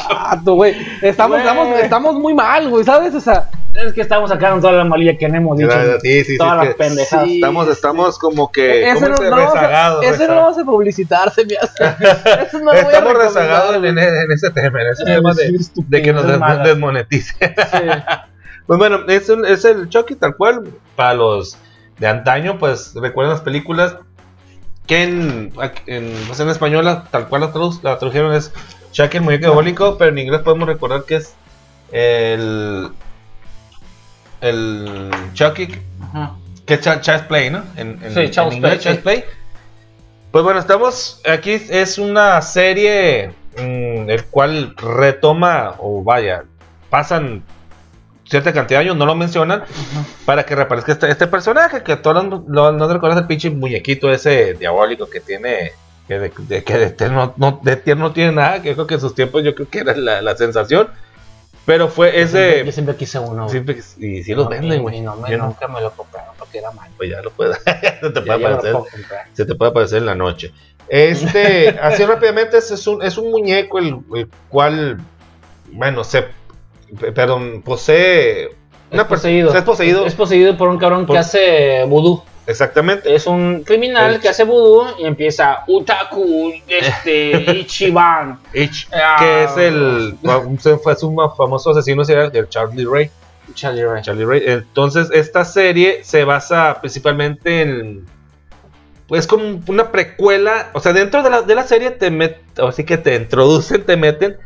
Vato, güey. Estamos, estamos, estamos muy mal, güey, ¿sabes? O sea, Es que estamos sacando toda la malilla que no hemos dicho. Sí, sí, sí, todas es las que pendejadas. sí. Estamos, estamos como que ese ¿cómo no, no lo vamos a- rezagados. ese no vamos a publicitar, se me hace. [LAUGHS] Eso no Estamos rezagados en, güey. en ese tema, en ese Eh, tema de, de que nos desmoneticen. Sí. [LAUGHS] Pues bueno, es, un- es el Chucky tal cual. Para los de antaño, pues recuerdan las películas que en, en, pues, en español la- tal cual la, tradu- la tradujeron es Chucky el muñeco diabólico, pero en inglés podemos recordar que es el el Chucky Ajá. que es Ch- Child's Play, ¿no? En, en, Sí, en inglés, Play, Child's sí. Play. Pues bueno, estamos aquí es una serie mm, el cual retoma o vaya, pasan cierta cantidad de años, no lo mencionan, para que reaparezca este, este personaje que todos no, no, no recuerdas el pinche muñequito ese diabólico que tiene que de, de- que de tierno no, de tierno no tiene nada, que creo que en sus tiempos yo creo que era la, la sensación, pero fue ese Yo siempre quise uno. siempre- y si los venden, güey. no me- nunca me lo compraron porque era malo. pues ya lo [LAUGHS] puede, se te puede aparecer, se te puede aparecer en la noche. Este, [LAUGHS] así rápidamente, es, un, es un muñeco el, el cual, bueno, se, perdón, posee una Es poseído. es poseído, Es poseído por un cabrón Por- que hace vudú. exactamente. Es un criminal El- que hace vudú y empieza Utaku, este, [LAUGHS] Ichiban. H, Ah. que es el, fue un famoso asesino serial, el Charlie Ray. Charlie Ray. Charlie Ray. Entonces, esta serie se basa principalmente en. Pues como una precuela. O sea, dentro de la, de la serie te meten. Así que te introducen, te meten.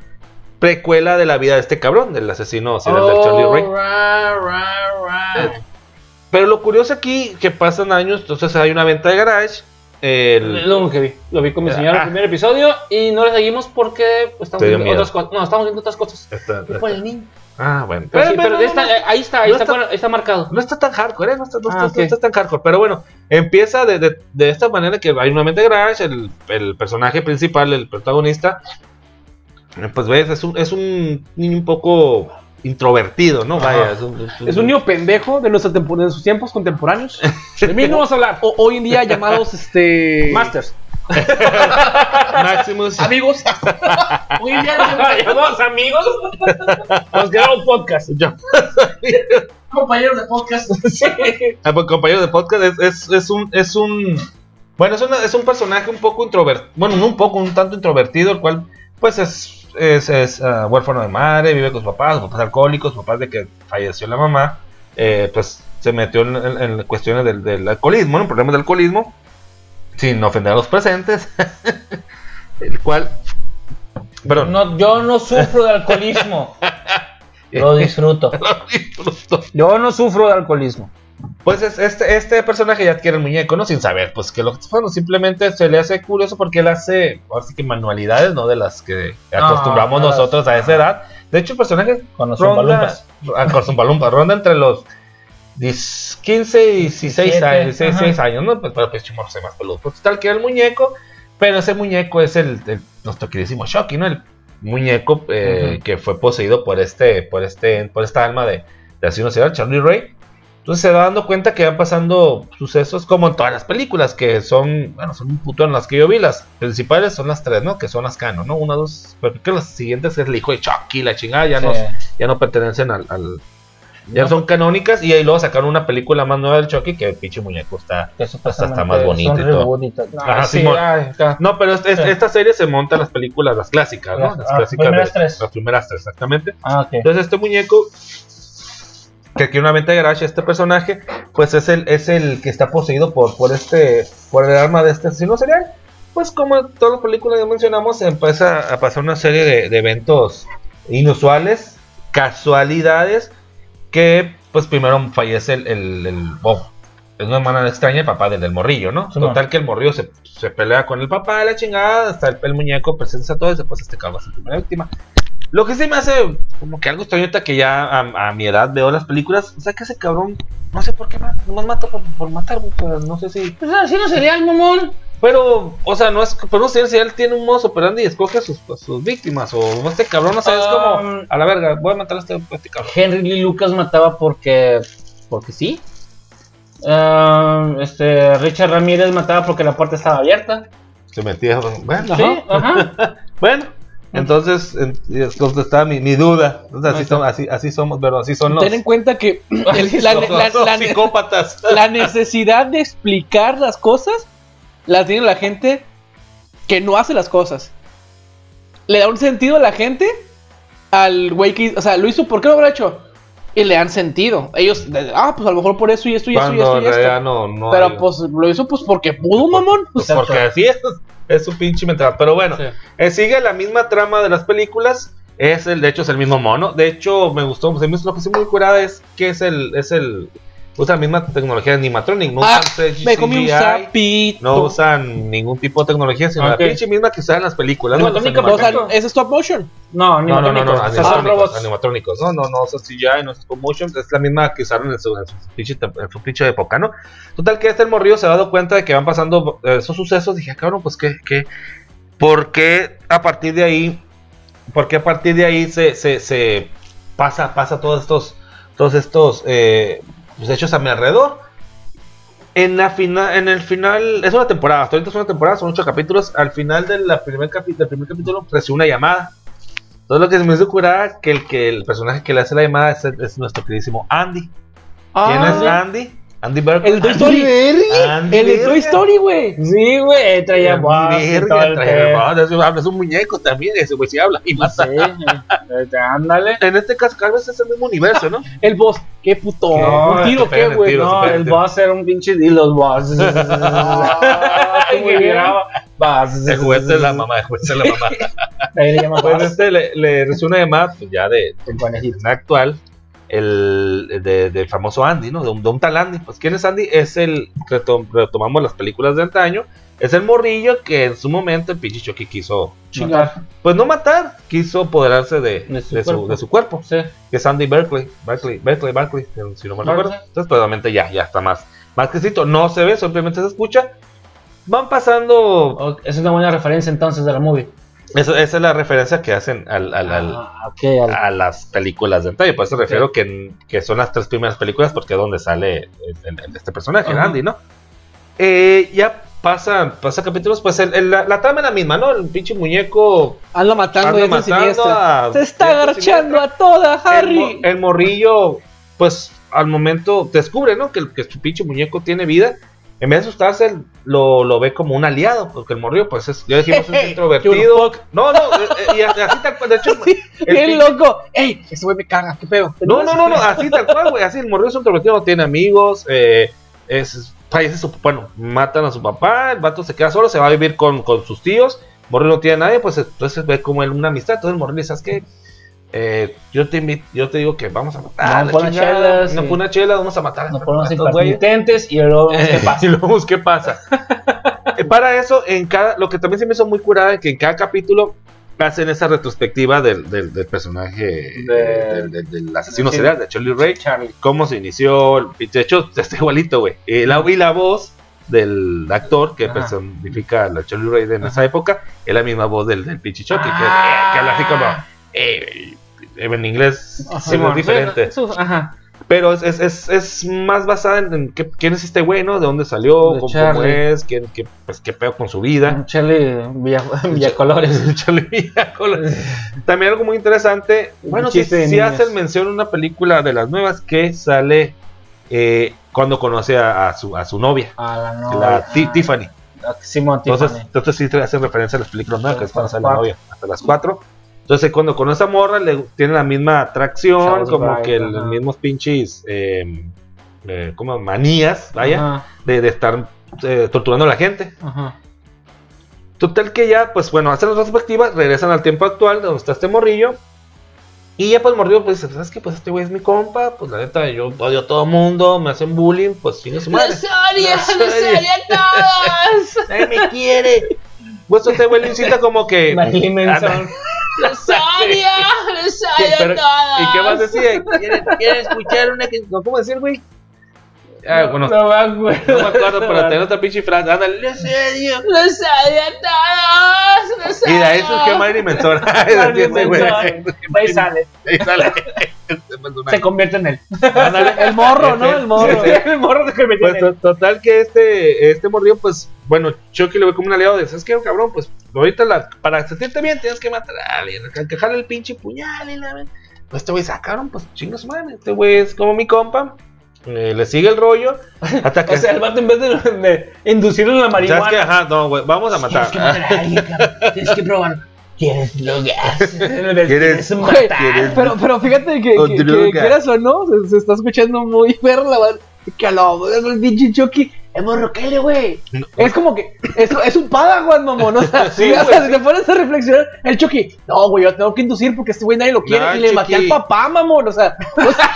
Precuela de la vida de este cabrón, del asesino serial del Charlie Oh, Ray. right, right, right. Pero lo curioso aquí, que pasan años, entonces hay una venta de garage. el- lo que vi. Lo vi con mi señora Ah. el primer episodio y no le seguimos porque estamos viendo miedo. otras cosas. No, estamos viendo otras cosas. esta- esta- Por el niño. ah, bueno. Pero, sí, Pero- pero pero está- no, ahí está, ahí No está, está- está marcado. No está tan hardcore, ¿eh? No está, no Ah, está- ok. no está tan hardcore. Pero bueno, empieza de, de- de esta manera que hay una mente garage, el, el personaje principal, el protagonista, eh, pues ves, es un, es un niño un poco introvertido, ¿no? Vaya, es un, Es un niño pendejo de, nuestra tempo- de sus tiempos contemporáneos. [LAUGHS] De mí no vas a hablar. O, hoy en día llamados este. Masters. [LAUGHS] Maximus. Amigos. Muy bien, llamamos amigos. Nos quedamos podcast. Yo- [LAUGHS] Compañeros de podcast. Sí. Ah, pues, compañero de podcast es, es, es un es un bueno es, una- es un personaje un poco introvertido bueno no un poco un tanto introvertido el cual pues es es, es ah, huérfano de madre vive con sus papás sus papás alcohólicos sus papás de que falleció la mamá eh, pues se metió en, en- en cuestiones del, del alcoholismo ¿no? problemas del alcoholismo sin ofender a los presentes [LAUGHS] el cual perdón No, yo no sufro de alcoholismo. [LAUGHS] Lo disfruto. Yo no sufro de alcoholismo. Pues es- este, este personaje ya adquiere el muñeco, ¿no? Sin saber, pues que lo bueno, simplemente se le hace curioso porque él hace, ahora sí que manualidades, ¿no? De las que acostumbramos no las- nosotros a esa edad. De hecho, el personaje Con los ronda, ah, con zumpalumpas, ronda entre los 10, 15 y 16 17, años, 16 ajá. años, ¿no? Pues, pero pues chimorro se más peludo. Pues tal que el muñeco, pero ese muñeco es el, el- nuestro queridísimo Shocky, ¿no? El muñeco eh, Ujú. que fue poseído por este, por este, por esta alma de, de asesino serial, Charlie Ray. Entonces se va dando cuenta que van pasando sucesos como en todas las películas, que son, bueno, son un puto en las que yo vi. Las principales son las tres, ¿no? Que son las canon, ¿no? Una, dos, pero creo que las siguientes es el hijo de Chucky, la chingada, ya, no, ya no pertenecen al... al- ya no son canónicas y ahí luego sacaron una película más nueva del Chucky que el pinche muñeco está... Que supuestamente está más bonito son y todo. y todo. Ajá, sí, ay, está. No, pero es- es- Sí. esta serie se monta en las películas, las clásicas, ¿no? Las- ah, clásicas primeras de- tres. Las primeras tres, exactamente. Ah, ok. Entonces este muñeco que aquí en una venta de garage este personaje pues es el es el que está poseído por por este por el arma de este asesino serial. Pues como en todas las películas que mencionamos empieza a pasar una serie de, de eventos inusuales casualidades que pues primero fallece el, el, el- oh, es una manera extraña el papá del, del morrillo no Sí, total que el morrillo se, se pelea con el papá la chingada hasta el, el muñeco presenta todo y después este cabrón es la primera víctima lo que sí me hace como que algo extraño ahorita que ya a, a mi edad veo las películas. O sea, que ese cabrón, no sé por qué mata, nomás mata por, por matar, güey, pues, no sé si. Pues así no sería el mamón. Pero, o sea, no es, pero no sé si él tiene un modo operandi y escoge a sus, a sus víctimas. O este cabrón, no sé, es como, Um, a la verga, voy a matar a este, a este cabrón. Henry Lee Lucas mataba porque. porque sí. Ah, este Richard Ramírez mataba porque la puerta estaba abierta. Se metía, bueno, Sí, ajá. [LAUGHS] bueno. Entonces, está mi, mi duda. Sea, así, son, así, así somos, pero así son los, Ten en cuenta que [LAUGHS] el- la, los- la- los la- psicópatas. la necesidad de explicar las cosas la tiene la gente que no hace las cosas. Le da un sentido a la gente al güey que, o sea, lo hizo, ¿por qué lo habrá hecho? Y le dan sentido. Ellos, ah, pues a lo mejor por eso y esto y esto y esto y esto. no, no Pero hay- pues lo hizo pues porque pudo, mamón. Pues porque así es, es su pinche mental. Pero bueno, Sí. eh, sigue la misma trama de las películas. Es el, de hecho, es el mismo mono. De hecho, me gustó, se me hizo lo que sí muy curada es que es el, es el, usa la misma tecnología de animatronic. No Ah, usan CGI, me comí un sapito. no usan ningún tipo de tecnología, sino la pinche misma que usan en las películas. ¿no? Es stop motion. No, No, no, no, no, animatrónicos, animatrónicos. No, no, no, CGI, no usa stop motion, es la misma que usaron en su, en su pinche, en su pinche época, ¿no? Total que este el morrillo se ha dado cuenta de que van pasando eh, esos sucesos, dije, "Ah, cabrón, pues qué, qué, ¿por qué a partir de ahí, por qué a partir de ahí se, se, se pasa, pasa todos estos, todos estos eh, pues, hechos a mi alrededor? En, la final, en el final, es una temporada, hasta ahorita es una temporada, son ocho capítulos. Al final del primer, capi- del primer capítulo recibe una llamada. Todo lo que se me hizo curar que el, que el personaje que le hace la llamada es, es nuestro queridísimo Andy. ¿Quién es Ah, Andy? Andy Berkeley. El de Toy Story. El de Toy. Story, güey. Sí, güey, traía voz voz, es un- muñeco también, ese güey sí habla y mata. Sí, eh, ándale. En este caso, vez es el mismo universo, ¿no? [LAUGHS] El boss. Qué puto. ¿Un tiro qué, güey? No, el boss era un pinche y los boss. [LAUGHS] [LAUGHS] Ay. Boss. El juguete de la mamá, el juguete de la mamá. Ahí le llama Pues este le, recibe una llamada, pues ya de, en actual, el de, del famoso Andy, ¿no? De un, de un tal Andy. Pues, ¿quién es Andy? Es el, retom- retomamos las películas de antaño, es el morrillo que en su momento el pinche Chucky quiso, Chingar. pues no matar, quiso apoderarse de, De su de su, cuerpo. de su cuerpo, Sí. que es Andy Berkeley, Berkeley, Berkeley, Berkeley, si no me recuerdo. Entonces, pues obviamente ya, ya está más, más crecito, no se ve, simplemente se escucha. Van pasando, O- Es una buena referencia entonces de la movie. Eso, esa es la referencia que hacen al, al, al- Ah, a las películas de antaño. Por eso refiero que, que son las tres primeras películas, porque es donde sale el- el- este personaje, Ajá. Andy, ¿no? Eh, ya pasa, pasa capítulos, pues el- el- la, la trama es la misma, ¿no? El pinche muñeco Anda matando anda matando a Se está agarchando a toda, Harry. el morrillo, pues al momento descubre, ¿no? Que, que su pinche muñeco tiene vida. En vez de asustarse, lo, lo ve como un aliado, porque el morrillo, pues es, ya dijimos, es [LAUGHS] introvertido. No, no, eh, eh, y así tal cual, de hecho, [LAUGHS] el ¡Qué pinche- loco! ¡Ey! Ese güey me caga, qué pedo. No, no, no, no, así tal cual, güey. Así el morrillo es introvertido, no tiene amigos. Eh, es, fallece su, bueno, matan a su papá. El vato se queda solo, se va a vivir con, con sus tíos. Morrillo no tiene a nadie, pues entonces ve como él una amistad. Entonces el morrillo dice, ¿sabes qué? Eh, yo te invito, yo te digo que vamos a matar. No, la pon una chingada, chela, no sí. pon una chela, vamos a matar a Nos ponemos intermitentes y luego vemos qué Eh, [LAUGHS] pasa. y luego vemos qué pasa. [LAUGHS] Eh, Para eso, en cada, lo que también se me hizo muy curada es que en cada capítulo hacen esa retrospectiva del, del, del personaje De- del, asesino serial de Charlie Ray. Charlie. Cómo se inició. el- De hecho, está igualito, güey. Y la, y la voz del actor que Ajá. personifica a la Charlie Ray de en esa época es la misma voz del, del pinche Chucky, que, Ah. que habla así como. eh, en inglés Ajá. sí, es diferente. Ajá. Pero es, es, es, es más basada en, en qué- quién es este güey, ¿no? De dónde salió, De cómo, es, quién, qué, pues, qué pedo con su vida. Charlie Villa, Villacolores. Charlie Villacolor. [LAUGHS] También algo muy interesante. Bueno, sí, de sí niños. hacen mención en una película de las nuevas que sale eh, cuando conoce a, a su, a su novia, A la novia. la Tiffany. Ah, Simón Entonces, Tiffany. entonces sí te hacen referencia a las películas nuevas, que es cuando sale la novia, hasta las 4. Entonces, cuando conoce a Morra, le tiene la misma atracción, Charles como que los mismos pinches, eh, eh, como manías, vaya, de, de estar eh, torturando a la gente. ajá. Total que ya, pues bueno, hacen las retrospectivas, regresan al tiempo actual, de donde está este morrillo. Y ya pues morrillo, pues, ¿sabes qué? Pues este güey es mi compa, pues la neta, yo odio a todo mundo, me hacen bullying, pues chingue su madre. ¡Rosario! Rosario. ¡Rosario a todos! [LAUGHS] ¡Nadie me quiere! Pues este güey le incita como que... Marilyn Manson. [LAUGHS] ¿Qué, ¡Rosario! ¡Rosario pero- a todos! ¿Y qué más decía? ¿Quieren, quieren escuchar una que... ¿Cómo decir, güey? Ah, bueno, No me acuerdo. no me acuerdo, pero [LAUGHS] tenía otra pinche frase. Ándale, Rosario. ¡Rosario a todos! ¡Rosario! Y de ahí surgió Marilyn Manson. [LAUGHS] [LAUGHS] Marilyn Ese güey. Manson. Ahí sale. Ahí sale. Se convierte en él. Ándale. El morro, ¿no? El morro. Sí, El morro se convierte Pues en él. to- total que este, este morrillo, pues, bueno, Chucky lo ve como un aliado de, ¿sabes qué, cabrón? Pues, ahorita la, para sentirte bien tienes que matar a alguien, encajarle el pinche puñal y la Pues este güey cabrón, pues chingas madre, este güey es como mi compa, eh, le sigue el rollo, [LAUGHS] hasta que... O sea, el vato en vez de, de inducirlo en la ¿Sabes qué? marihuana. Ajá, no, güey, vamos a matar. Tienes que matar a alguien, cabrón. Tienes que probar. ¿Quieres drogas? ¿Quieres- ¿Quieres Güey, matar? pero, pero fíjate que, que, que quieras o no, se, se está escuchando muy [LAUGHS] perro la verdad. Que lo el pinche Chucky es morroquele, güey. No. Es como que es, es un padawan, mamón. O sea, [LAUGHS] Sí, o güey, sea, si te pones a reflexionar, el Chucky, no, güey, yo tengo que inducir porque este güey nadie lo quiere. No, y le maté al papá, mamón. O sea, o sea,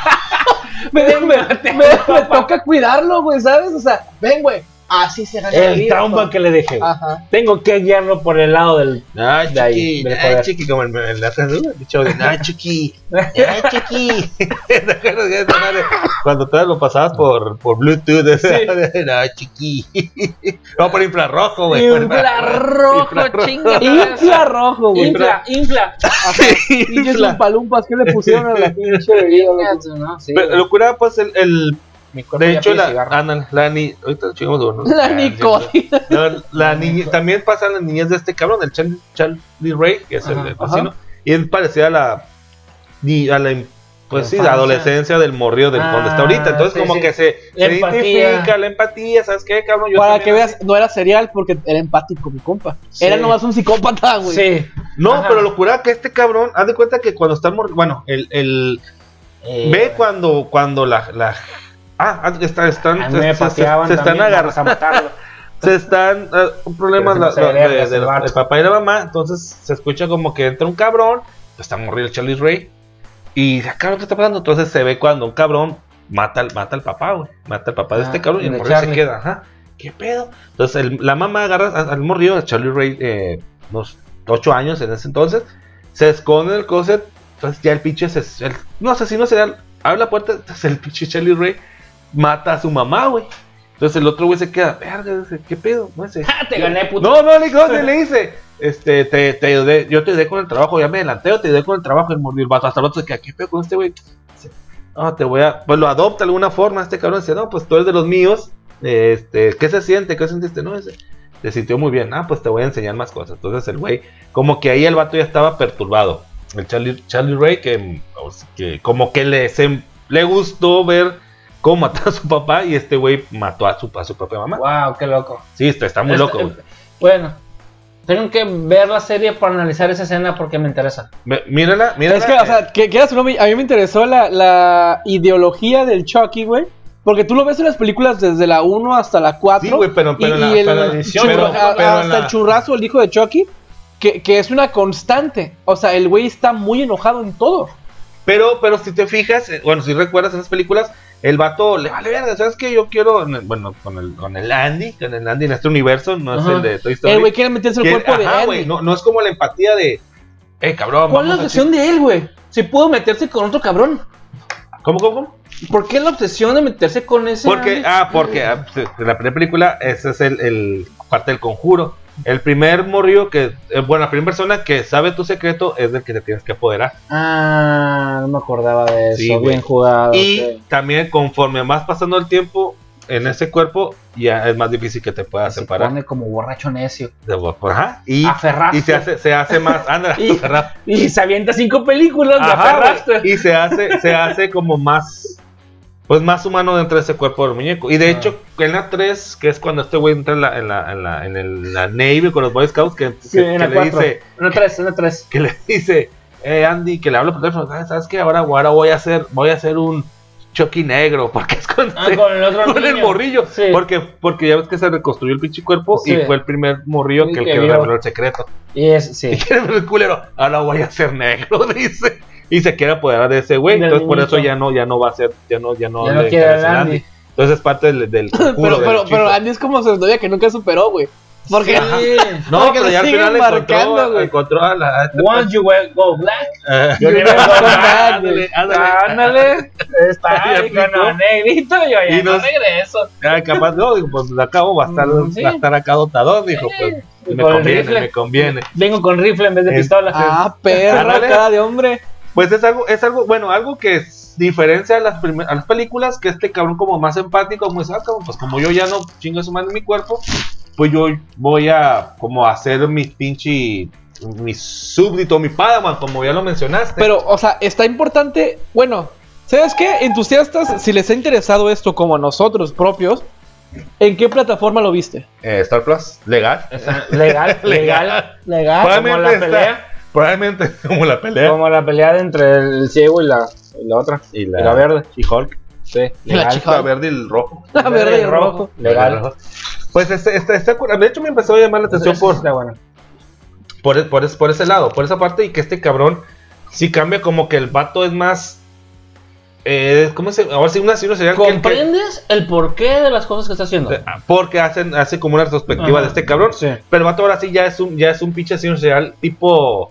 me, [LAUGHS] me, me- me toca cuidarlo, güey, ¿sabes? O sea, ven, güey, así se gana la El vida, trauma que le dejé. Ajá. Tengo que guiarlo por el lado del. Ay, De ahí, chiqui, del ay, poder. chiqui, como el, el, el, dicho de, ay, chiqui, ay, chiqui. ¿Te acuerdas de esa madre? Cuando todavía lo pasabas por, por Bluetooth, ay, chiqui. [LAUGHS] No, por infrarrojo, güey. Infrarrojo, [LAUGHS] Infrarrojo. chinga. Infrarrojo, güey. Infla, infla. [LAUGHS] Pinches Infla. umpalumpas que le pusieron a la pinche bebida. ¿no? Sí, Pero lo curaba, pues, el, el Mi cuerpo de ya hecho, la, ándale, la ni, ahorita chingamos de uno. La Ah, nicotina. No, la niña, también pasan las niñas de este cabrón, el Charlie, Charlie Ray, que es el, Ajá, el vecino, y él parecía a la, ni a la, pues sí, la adolescencia del morrío del donde está Ah, ahorita. Entonces, sí, como sí. que se, La se identifica la empatía, ¿sabes qué, cabrón? Yo Para que así. veas, no era serial porque era empático mi compa. Sí. Era nomás un psicópata, güey. Sí. No, Ajá. pero lo curaba que este cabrón, haz de cuenta que cuando está el morrido, bueno, el, el Eh, ve cuando, cuando la, la ah, está- están, a se, mí me se- se- pateaban se están agarrando. [LAUGHS] se están un problema Pero la- se la- me de, vergas de el la- vato. del papá y la mamá entonces se escucha como que entra un cabrón está morrido el Charlie Ray y "Ah, cabrón qué está pasando entonces se ve cuando un cabrón mata al mata al papá güey mata al papá de Ah, este cabrón y el de morrido se queda ajá. Qué pedo entonces el- la mamá agarra a- al morrido a Charlie Ray eh, unos 8 años en ese entonces se esconde en el closet entonces ya el pinche se, el, no asesino serial abre la puerta entonces el pinche Charlie Ray mata a su mamá güey entonces el otro güey se queda, verga, ¿qué pedo? No sé. Ah, [LAUGHS] te gané, puto. No, no, le, no, [LAUGHS] le dice, este, te, te ayudé, yo te ayudé con el trabajo, ya me adelanté, yo te ayudé con el trabajo, el, mordió el vato, hasta el otro se queda, ¿qué pedo con este güey? No, te voy a, pues lo adopta de alguna forma, este cabrón dice, no, pues tú eres de los míos, este, ¿qué se siente? ¿Qué sentiste? No, dice, se sintió muy bien. Ah, pues te voy a enseñar más cosas. Entonces el güey, como que ahí el vato ya estaba perturbado. El Charlie, Charlie Ray, que, que como que le, se- le gustó ver cómo mató a su papá y este güey mató a su, a su propia mamá. Wow, qué loco. Sí, está, está muy Este- loco. güey. Bueno, tengo que ver la serie para analizar esa escena porque me interesa. Mírala, mírala. Es que, o sea, que quieras o no, a mí me interesó la, la ideología del Chucky, güey. Porque tú lo ves en las películas desde la 1 hasta la 4. Sí, güey, pero- pero y, la- y el pero edición, hasta la- el churrazo, el hijo de Chucky, que, que es una constante. O sea, el güey está muy enojado en todo. Pero, pero si te fijas, eh, bueno, si recuerdas en las películas, el vato le vale verga, ¿sabes qué? Yo quiero, bueno, con el, con el Andy, con el Andy en este universo, no es el de Toy Story. El güey quiere meterse el cuerpo de Andy. güey, no, no es como la empatía de, eh, cabrón, ¿Cuál es la obsesión de él, güey? Si pudo meterse con otro cabrón. ¿Cómo, cómo, cómo? ¿Por qué la obsesión de meterse con ese? Porque, Andy? ah, porque ah, en la primera película, ese es el, el parte del conjuro. El primer morrillo que, eh, bueno, la primera persona que sabe tu secreto es del que te tienes que apoderar. Ah, no me acordaba de eso. Sí, güey. Bien jugado. Y también conforme vas pasando el tiempo en ese cuerpo, ya es más difícil que te puedas Se separar. pone como borracho necio. De Ajá. Y, Aferraste. y se hace, se hace más. [LAUGHS] Anda, Y-. Y se avienta cinco películas, Ajá, aferraste. y se hace, se hace como más. Pues más humano dentro de ese cuerpo del muñeco. Y de Ah. hecho, en la 3, que es cuando este güey entra en la, en la, en la, en el- la Navy con los Boy Scouts, que, Sí, que- en que la le dice, Una tres, una tres. [LAUGHS] que le dice, eh, Andy, que le habla por teléfono, "¿Sabes- ¿sabes qué? Ahora, ahora voy a hacer, voy a hacer un Chucky negro, [LAUGHS] porque es con, Ah, con el otro con el morrillo. Sí. Porque, porque ya ves que se reconstruyó el pinche cuerpo Sí. y fue el primer morrillo Sí, que, el que que reveló el secreto. Y es, sí. [LAUGHS] Y el culero, ahora voy a ser negro, dice. Y se quiere apoderar de ese güey. Entonces por eso ya no, ya no va a ser, ya no, ya no, Ya no le quiere el Andy. Entonces es parte del, del [COUGHS] conjuro, Pero, del pero, Andy es como su novia que nunca superó, güey. Porque Sí. [LAUGHS] No, Porque pero ya al final marcando, encontró, encontró a la. a este Once you will go black. Eh, You [LAUGHS] never go back, ándale, ándale. Ándale. Está [LAUGHS] los negrito. Yo ya Y no nos- regreso. Ya, capaz, no, digo, pues acabo va a estar, Mm, sí. va a estar acá dotadón, dijo, pues Y me conviene, rifle. me conviene. Vengo con rifle en vez de Es- pistola. Ah, perro, cara de hombre. Pues es algo, es algo, bueno, algo que es diferencia a las, a las películas, que este cabrón como más empático, como dice, ah, cabrón, pues como yo ya no chingo su madre en mi cuerpo, pues yo voy a como hacer mi pinche, mi súbdito, mi padawan, como ya lo mencionaste. Pero, o sea, está importante. Bueno, ¿sabes qué? Entusiastas, si les ha interesado esto como a nosotros propios, ¿en qué plataforma lo viste? Eh, Star Plus, legal. Está Legal, legal, legal. Como la está- pelea. Probablemente [LAUGHS] como la pelea. Como la pelea entre el ciego y la, y la otra. Y Y la verde. Y Hulk. Sí, La legal. La verde y el rojo. La verde y el rojo. Legal. Pues este, este, este- de hecho me empezó a llamar la atención por, Está bueno. por, e- por, por ese lado, por esa parte, y que este cabrón sí cambia como que el vato es más. Eh, ¿Cómo se Ahora sí, un asesino serial que- que- ¿Comprendes el porqué de las cosas que está haciendo? Porque hacen, hace como una retrospectiva Ajá. de este cabrón. Sí. Pero el vato ahora sí ya es un, ya es un pinche asesino serial tipo.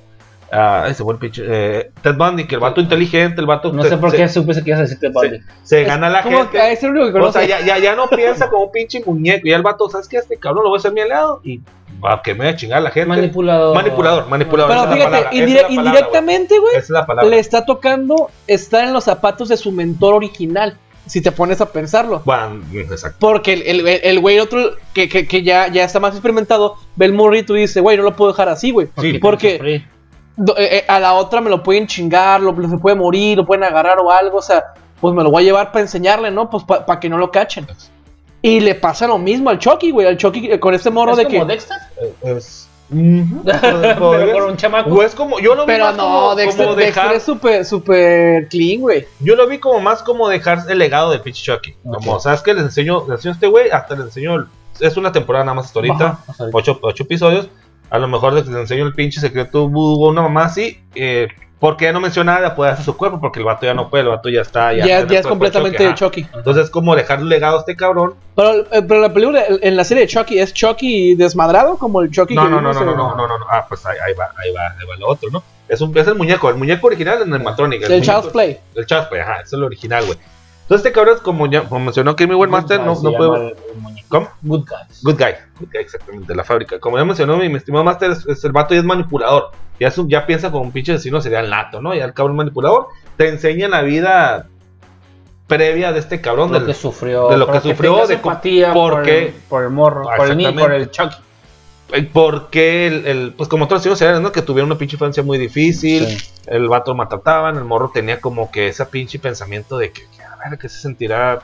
Ah, ese buen pinche. eh, Ted Bundy, que el vato inteligente, el vato. No se- sé por se- qué supe que ibas a decirte Bundy. Se gana la gente. que es el único que O sea, ya, ya, ya no piensa como un pinche muñeco. Y el vato, ¿sabes qué? Este cabrón lo voy a hacer mi aliado. Y va que me voy a chingar a la gente. Manipulador. Manipulador, manipulador. Pero fíjate, indire- es palabra, indirectamente, güey, güey. Esa es la palabra. le está tocando estar en los zapatos de su mentor original. Si te pones a pensarlo. Bueno, exacto. Porque el, el, el güey otro que, que, que ya, ya está más experimentado, ve el morrito y dice, güey, no lo puedo dejar así, güey. Sí, porque Eh, eh, a la otra me lo pueden chingar, lo, se puede morir, lo pueden agarrar o algo, o sea, pues me lo voy a llevar para enseñarle, ¿no? Pues para que no lo cachen. Y le pasa lo mismo al Chucky, güey, al Chucky eh, con este morro ¿Es de como que... Dexter? Es. [LAUGHS] Pero con un chamaco. O es como. Yo lo vi Pero más no, como, Dexter, como Dexter dejar. es súper, súper clean, güey. Yo lo vi como más como dejar el legado de pinche Chucky. Como, Ok. ¿sabes qué? Les enseño, les enseño a este güey, hasta les enseño. es una temporada nada más hasta ahorita. Ajá, hasta ahorita. ocho, ocho episodios. A lo mejor les enseño el pinche secreto o una mamá así. Eh, porque ya no menciona nada puede hacer su cuerpo. Porque el vato ya no puede, el vato ya está. Ya, ya, el es de completamente ajá. Chucky. Entonces, como dejar un legado a este cabrón. Pero, eh, pero la película, en la serie de Chucky, ¿es Chucky desmadrado como el Chucky No, que no, no, no, no, no, no, no, no. Ah, pues ahí, ahí va, ahí va, ahí va lo otro, ¿no? Es, un, es el muñeco, el muñeco original el Matronic. El Child's Play. El Child's Play, ajá, es el original, güey. Entonces, este cabrón, como ya como mencionó Kimmy Master, no, Se no llama puede. ¿Cómo? Good guy, good guy, exactamente, de la fábrica. Como ya mencionó mi, mi estimado Master, es, es el vato y es manipulador. Ya, es un- ya piensa como un pinche sería el nato, ¿no? Ya el cabrón manipulador te enseña la vida previa de este cabrón. Lo del- que sufrió. de lo que sufrió, de empatía por el, por el morro. Por el, ni- exactamente. por el Chucky. ¿Por qué el, el- pues como todos los hijos ¿no? Que tuvieron una pinche infancia muy difícil, Sí. el vato lo maltrataban, el morro tenía como que ese pinche pensamiento de que, que, que se sentirá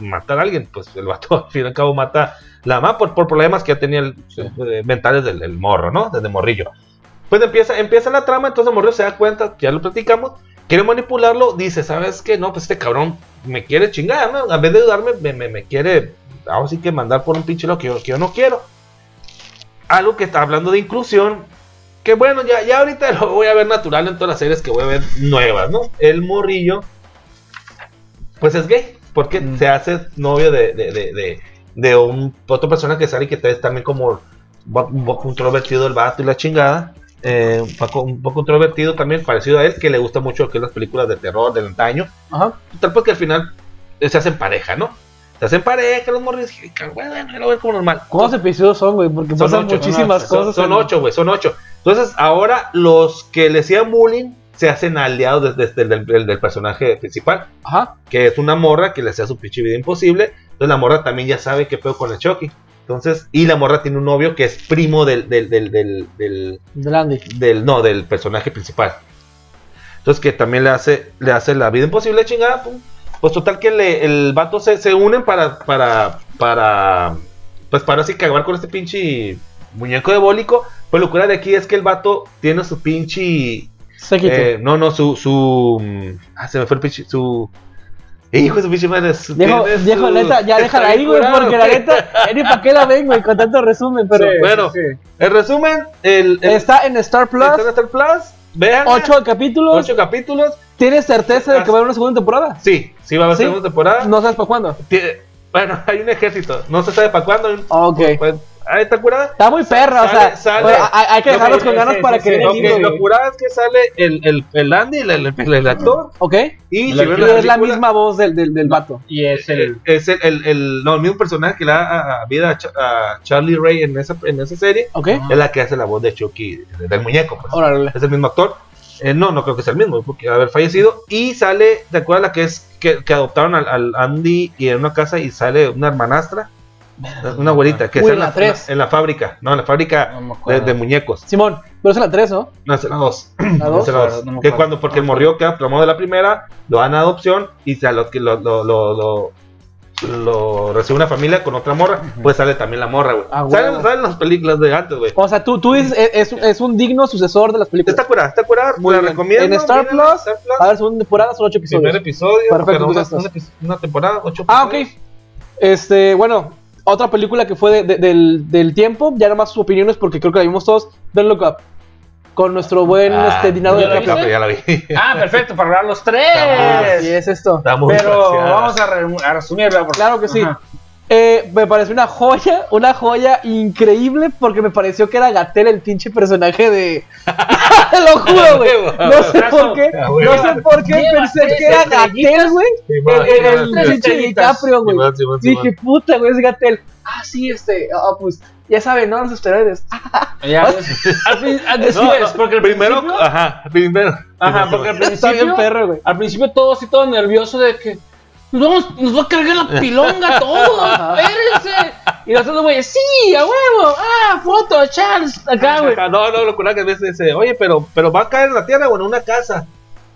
matar a alguien, pues el vato [LAUGHS] al fin y al cabo mata la mamá por, por problemas que ya tenía el- eh, mentales del, morro, ¿no? Desde morrillo. Pues empieza, empieza la trama, entonces el morro se da cuenta, ya lo platicamos, quiere manipularlo, dice, ¿sabes qué? No, pues este cabrón me quiere chingar, ¿no? En vez de ayudarme, me, me, me quiere, ahora sí que mandar por un pinche lo que yo, que yo no quiero. Algo que está hablando de inclusión, que bueno, ya, ya ahorita [LAUGHS] lo voy a ver natural en todas las series que voy a ver nuevas, ¿no? El morrillo, pues es gay, porque Mm. se hace novio de, de, de, de, un, otra persona que sale y que es también como un poco introvertido el vato y la chingada. eh, un, poco, un poco introvertido también, parecido a él, que le gusta mucho lo que es las películas de terror del antaño. Ajá. Tal porque al final eh, se hacen pareja, ¿no? Se hacen pareja, los morrillos, y, bueno, lo veo como normal. ¿Cuántos episodios son, güey? Porque Son pasan ocho, muchísimas son ocho, cosas. Son, son ocho, güey, son ocho. Entonces, ahora los que le hacían bullying se hacen aliados desde, desde el del, del personaje principal, Ajá. que es una morra que le hacía su pinche vida imposible. Entonces, la morra también ya sabe qué pedo con el Chucky. Entonces, y la morra tiene un novio que es primo del, del, del, del, del, Del Andy. del- no, del personaje principal. Entonces que también le hace, le hace la vida imposible chingada. pum. Pues total que le- el vato se, se unen para, para, para, pues para así cagar con este pinche muñeco diabólico. Pues lo cura de aquí es que el vato tiene su pinche, Eh, no, no, su, su, mm, ah, se me fue el pinche, su, hijo de su pinche madre. su- Viejo, tiene viejo, su- neta, ya [LAUGHS] déjala ahí, güey, porque la neta, [LAUGHS] ni para qué la ven, güey, con tanto resumen, pero bueno, en resumen, el, el está en Star Plus, está en Star Plus, vean, ocho capítulos, ocho capítulos. ¿tienes certeza de que va a haber una segunda temporada? Sí, sí va a haber ¿Sí? segunda temporada. No sabes para cuándo. Bueno, [LAUGHS] hay un ejército, no se sabe para cuándo. Ok. pues, ahí está curada. Está muy perra, o sea, sale- bueno, hay, hay que Lo dejarlos con ganas sí, para sí, que Lo, el que, hilo, lo curada es que sale el, el, el Andy, el, el, el- actor. ¿Ok? Y si ven la es la misma voz del, del, del vato. Y es el. Es el, el, el- no, el mismo personaje que le da a, vida a, Cha- a Charlie Ray en esa, en esa serie. ¿Ok? Es la que hace la voz de Chucky, del muñeco. Pues. Órale. Es el mismo actor. Eh, no, no creo que sea el mismo, porque haber fallecido. Y sale, ¿te acuerdas la que es que, que adoptaron al, al Andy y en una casa y sale una hermanastra? Una abuelita que Uy, está en la en la fábrica. No, en la fábrica No de, muñecos. Simón, pero es en la 3, ¿no? No, es en la 2. [CLEARS THROAT] ¿La 2? Es en la dos. No que cuando, porque el morrió queda traumado de la primera, lo dan a adopción y se lo, que lo, lo, lo, lo, lo recibe una familia con otra morra, pues sale también la morra, güey. Ah, salen, huevo. salen las películas de antes, güey. O sea, tú, tú dices, es, es, es un digno sucesor de las películas. Está curada, está curada, Muy la bien. recomiendo. En Star Plus, Star Plus. A ver, segunda temporada son ocho episodios. Primer episodio, Perfecto, pero una, una temporada, ocho Ah, ok. episodios. Este, bueno, otra película que fue de- de- del, del tiempo, ya nada más sus opiniones porque creo que la vimos todos. Don't Look Up. Con nuestro buen Ah, este, Dinado ¿ya de la ya la vi. [LAUGHS] Ah, perfecto, para hablar los tres. Así es esto. Está muy Pero vamos a, re- a resumirla. por- Claro que sí. Ajá. Eh, me pareció una joya, una joya increíble porque me pareció que era Gatel el pinche personaje de... [LAUGHS] Lo juro, [LAUGHS] güey. No sé por qué, no sé por qué pensé que era. Gatel, güey. El, el, el pinche. DiCaprio, güey. Dije, puta, güey, es Gatel. Ah, sí, este, ah, pues, ya saben, ¿no? Los esteroides. [LAUGHS] Ya, al No, porque al primero, ajá, primero. Ajá, porque al Está bien principio, perro, güey. al principio todo así, todo nervioso de que nos, vamos, nos va a cargar la pilonga todo, [LAUGHS] espérense. Y los otros güeyes, sí, a huevo, ah, foto, Charles, acá, güey. Ajá, No, no, lo que a veces dice, oye, pero, pero va a caer en la tierra o en una casa.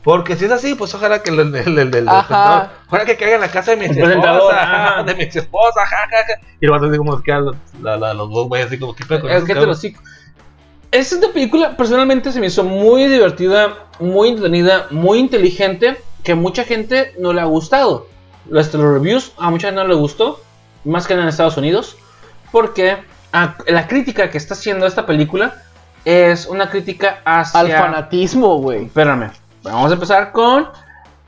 Porque si es así, pues ojalá que el, el, el, el- el Ajá. presentador, ojalá que caiga en la casa de mi [LAUGHS] ex presentador, esposa, [LAUGHS] de mi esposa, ja, ja, ja. Y lo vas a decir como que los, la- la- los dos güeyes así como que Es que te lo. Esta película personalmente se me hizo muy divertida, muy entretenida, muy inteligente, que mucha gente no le ha gustado. Los, los reviews a mucha gente no le gustó, más que en Estados Unidos, porque ah, la crítica que está haciendo esta película es una crítica hacia... Al fanatismo, güey. Espérame, vamos a empezar con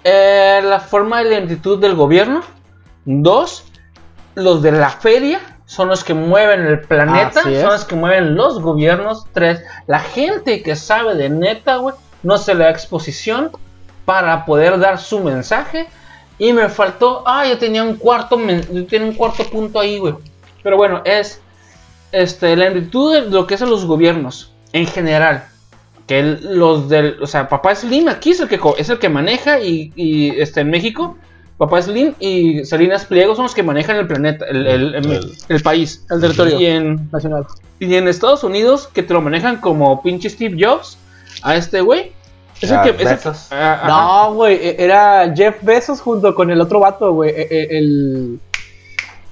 eh, la forma de la lentitud del gobierno. Dos, los de la feria son los que mueven el planeta, son los que mueven los gobiernos. Tres, la gente que sabe de neta, güey, no se le da exposición para poder dar su mensaje. Y me faltó, ah, yo tenía un cuarto, yo tenía un cuarto punto ahí, güey. Pero bueno, es este, la lentitud de lo que hacen los gobiernos en general que el- los del, o sea, papá Slim aquí es el que es el que maneja y, y, este en México Papá Slim y Salinas Pliego son los que manejan el planeta, el, el- el- El- el país. El territorio Y en, nacional. y en Estados Unidos, que te lo manejan como pinche Steve Jobs, a este güey. Es el Ah, que. es el- Bezos. ah, ajá. No, güey, e- era Jeff Bezos junto con el otro vato, güey. e- e- El.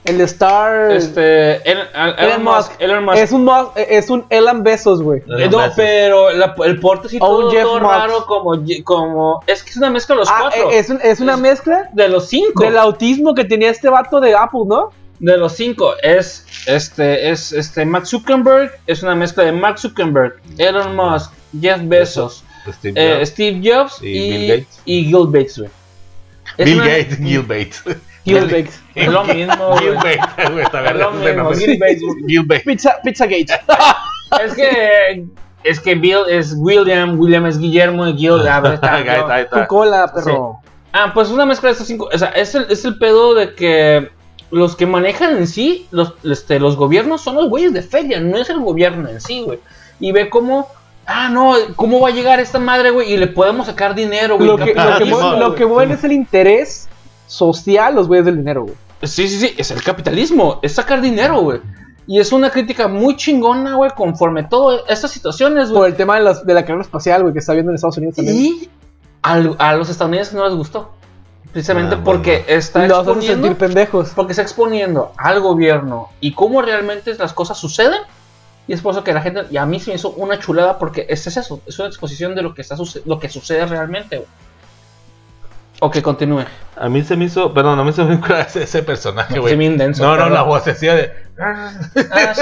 El Star. Este. Elon, Elon Elon Musk. Musk. Elon Musk. Es un, es un Elan Bezos, güey. Eh, no, Bezos. pero la- el porte sí un todo, Jeff todo Musk. raro como, como. Es que es una mezcla de los Ah, cuatro. es, un- es una Es- mezcla de los cinco. del autismo que tenía este vato de Apple, ¿no? De los cinco. Es este. Es este. Mark Zuckerberg. Es una mezcla de Mark Zuckerberg, Elon Musk, Jeff Bezos, Steve eh, Jobs. Steve Jobs Y y, Bill Gates. y Bill Gates, güey. Bill una- Gates, Gil Bates. [LAUGHS] Gil Bates. Es lo mismo, [LAUGHS] Gil. Bates, güey, está Es lo bien, mismo, güey. Gil Bates. Gil Bates. Pizza, Pizza Gate. [LAUGHS] Es que. Es que Bill es William, William es Guillermo y Gil. ah, está. Tu cola, perro. Ah, pues una mezcla de estos cinco. O sea, es el, es el pedo de que los que manejan en sí, los, este, los gobiernos son los güeyes de feria, no es el gobierno en sí, güey. Y ve cómo. Ah, no, ¿cómo va a llegar esta madre, güey? Y le podemos sacar dinero, güey. Lo que, lo, que lo es el interés social, los güeyes del dinero, güey. Sí, sí, sí, es el capitalismo, es sacar dinero, güey. Y es una crítica muy chingona, güey, conforme todas estas situaciones, Por güey. el tema de, las- de la carrera espacial, güey, que está viendo en Estados Unidos también. Y al- a los estadounidenses no les gustó. Precisamente Ah, porque está Y los exponiendo. sentir pendejos. Porque está exponiendo al gobierno y cómo realmente las cosas suceden. Y es por eso que la gente, y a mí se me hizo una chulada porque es eso, es una exposición de lo que está lo que sucede realmente. güey. O que continúe. A mí se me hizo, perdón, a mí se me hizo [LAUGHS] ese, ese personaje, güey. me intenso, No, no, la voz decía de. Ah,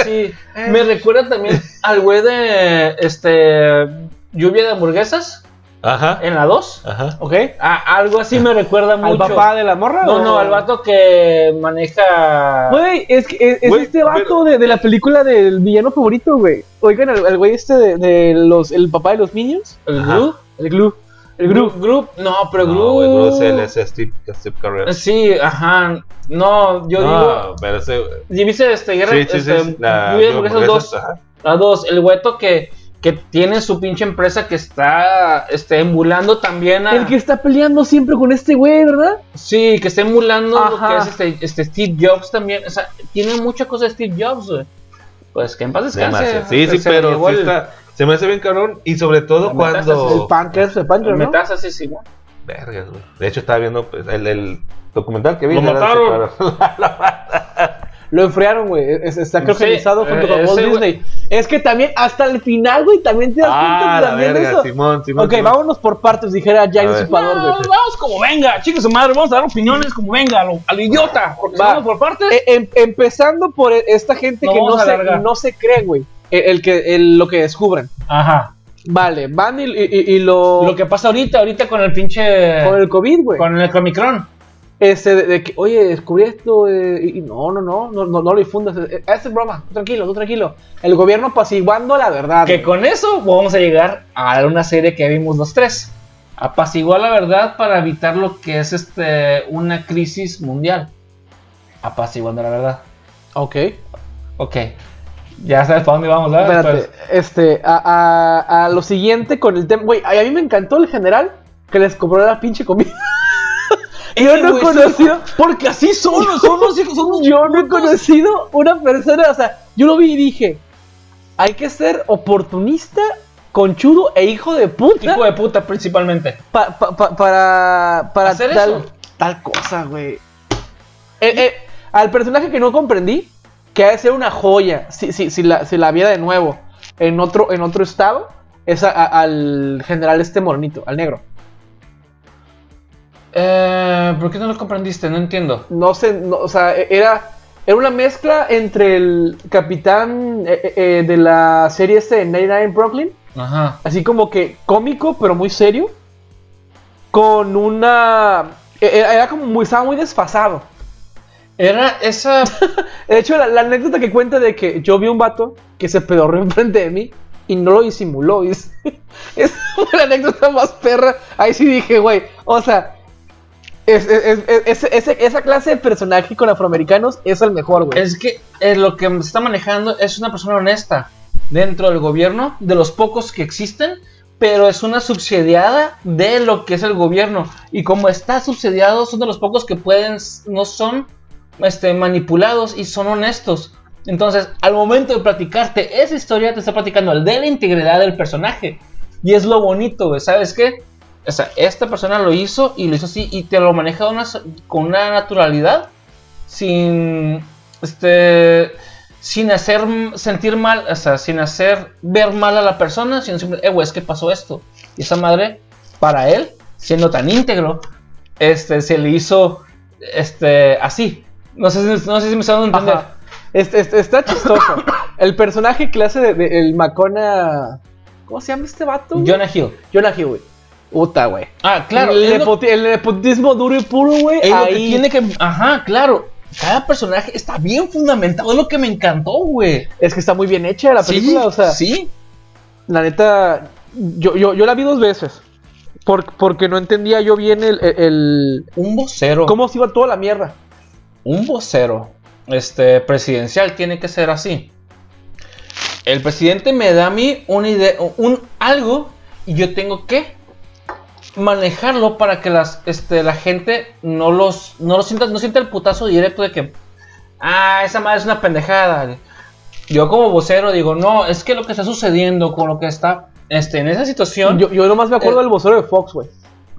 sí. [LAUGHS] me recuerda también al güey de este lluvia de hamburguesas Ajá. en la 2. Ajá. ¿Ok? Ah, algo así me recuerda mucho. ¿Al papá de la morra? No, o- no, al vato que maneja. Güey, es que es, es Güey, este vato pero- de, de la película del villano favorito, güey. Oigan, el, el güey este de, de los, el papá de los Minions. El. Gru. El Glue. El Group, Glue. group, no, pero No, Group. güey, Gru es el- es Steve, Steve Carell. Sí, ajá. No, yo digo. No, pero ese. ¿Y viste este guerra? Sí, sí, este, sí. La, Lluvia de hamburguesas hamburguesas, dos. ajá. A dos. El güeto que, que tiene su pinche empresa que está este, emulando también a. El que está peleando siempre con este güey, ¿verdad? Sí, que está emulando lo Ajá. que es este, este Steve Jobs también. O sea, tiene mucha cosa de Steve Jobs, güey. Pues que en paz descanse. Demasiado. Sí, sí, Se pero llevó sí el- está- se me hace bien cabrón. Y sobre todo La cuando. El Pankers, el Pankers, el ¿no? metástasis, sí, güey. Vergas, güey. De hecho, estaba viendo pues, el, el documental que vi. Lo mataron. [LAUGHS] Lo enfriaron, güey. Es- Está Sí, criogenizado junto eh, con Walt Disney. Es que también, hasta el final, güey, también te das Ah, cuenta la también verga, eso. Simón, Simón. ok, Simón. vámonos por partes, dijera Jack. Disipador, No, güey. vamos como venga, chicos su madre, vamos a dar opiniones como venga, a lo, a lo idiota. Porque vamos por partes. Eh, em- empezando por e- esta gente No que no se, no se cree, güey. El, el que, el- lo que descubren. Ajá. Vale, van y, y- y lo, Lo que pasa ahorita, ahorita con el pinche. con el COVID, güey. con el Comicron. Este, de, de que, oye, descubrí esto, eh, y no, no, no, no, no, no lo difundas. eh, eh, Es broma, tú tranquilo, tú tranquilo. El gobierno apaciguando la verdad. Que con eso vamos a llegar a una serie que vimos los tres. Apaciguar la verdad para evitar lo que es este una crisis mundial. Apaciguando la verdad. Ok. Ok. Ya sabes para dónde vamos, ¿verdad? Espérate, este, a, a, a lo siguiente con el tema. Güey, a mí me encantó el general que les cobró la pinche comida. [LAUGHS] Yo no he conocido. Porque así son, son los hijos, son Yo no he conocido una persona, o sea, yo lo vi y dije, hay que ser oportunista, conchudo e hijo de puta Hijo de puta, principalmente. pa- pa- pa- para, para Hacer tal, eso. tal cosa, güey. Eh, eh, al personaje que no comprendí, que ha de ser una joya, si, si, si, la, si la viera de nuevo en otro, en otro estado, es a- a- al general este moronito, al negro. Eh, ¿Por qué no lo comprendiste? No entiendo. no sé, no, o sea, e- era, era una mezcla entre el capitán eh, eh, eh, de la serie este de 99 Brooklyn, Ajá. así como que cómico, pero muy serio, con una... e- Era, era como muy, estaba muy desfasado. Era esa. [LAUGHS] De hecho, la, la anécdota que cuenta de que yo vi un vato que se pedorreó [LAUGHS] enfrente de mí y no lo disimuló. Es, [LAUGHS] es la anécdota más perra. Ahí sí dije, güey, o sea... es- esa clase de personaje con afroamericanos es el mejor, güey. Es que eh, lo que se está manejando es una persona honesta dentro del gobierno, de los pocos que existen, pero es una subsidiada de lo que es el gobierno. Y como está subsidiado, son de los pocos que pueden, no son este, manipulados y son honestos. Entonces, al momento de platicarte esa historia, te está platicando el de la integridad del personaje. Y es lo bonito, güey. ¿Sabes qué? O sea, esta persona lo hizo y lo hizo así y te lo maneja una- con una naturalidad sin este sin hacer sentir mal, o sea, sin hacer ver mal a la persona, sino simplemente, eh, güey, es que pasó esto. Y esa madre, para él, siendo tan íntegro, este, se le hizo, este, así. No sé, si- no sé si me está dando a entender. Este- este- está chistoso. [COUGHS] El personaje clase de, de- el Macona. ¿Cómo se llama este vato? Jonah Hill. Jonah Hill, güey. Puta, güey. Ah, claro. El, lo- nepotismo duro y puro, güey. es lo que ahí- tiene que. Ajá, claro. Cada personaje está bien fundamentado. Es lo que me encantó, güey. Es que está muy bien hecha la película, Sí, o sea. sí. La neta, yo, yo, yo la vi dos veces. Por- porque no entendía yo bien el, el- el- Un vocero. cómo se iba toda la mierda. un vocero este, presidencial tiene que ser así. El presidente me da a mí una idea, un algo, y yo tengo que manejarlo para que las, este, la gente no los, no lo sienta, no sienta el putazo directo de que, ah, esa madre es una pendejada. Yo como vocero digo, no, es que lo que está sucediendo con lo que está, este, en esa situación, Yo, yo nomás me acuerdo Eh. del vocero de Fox, güey.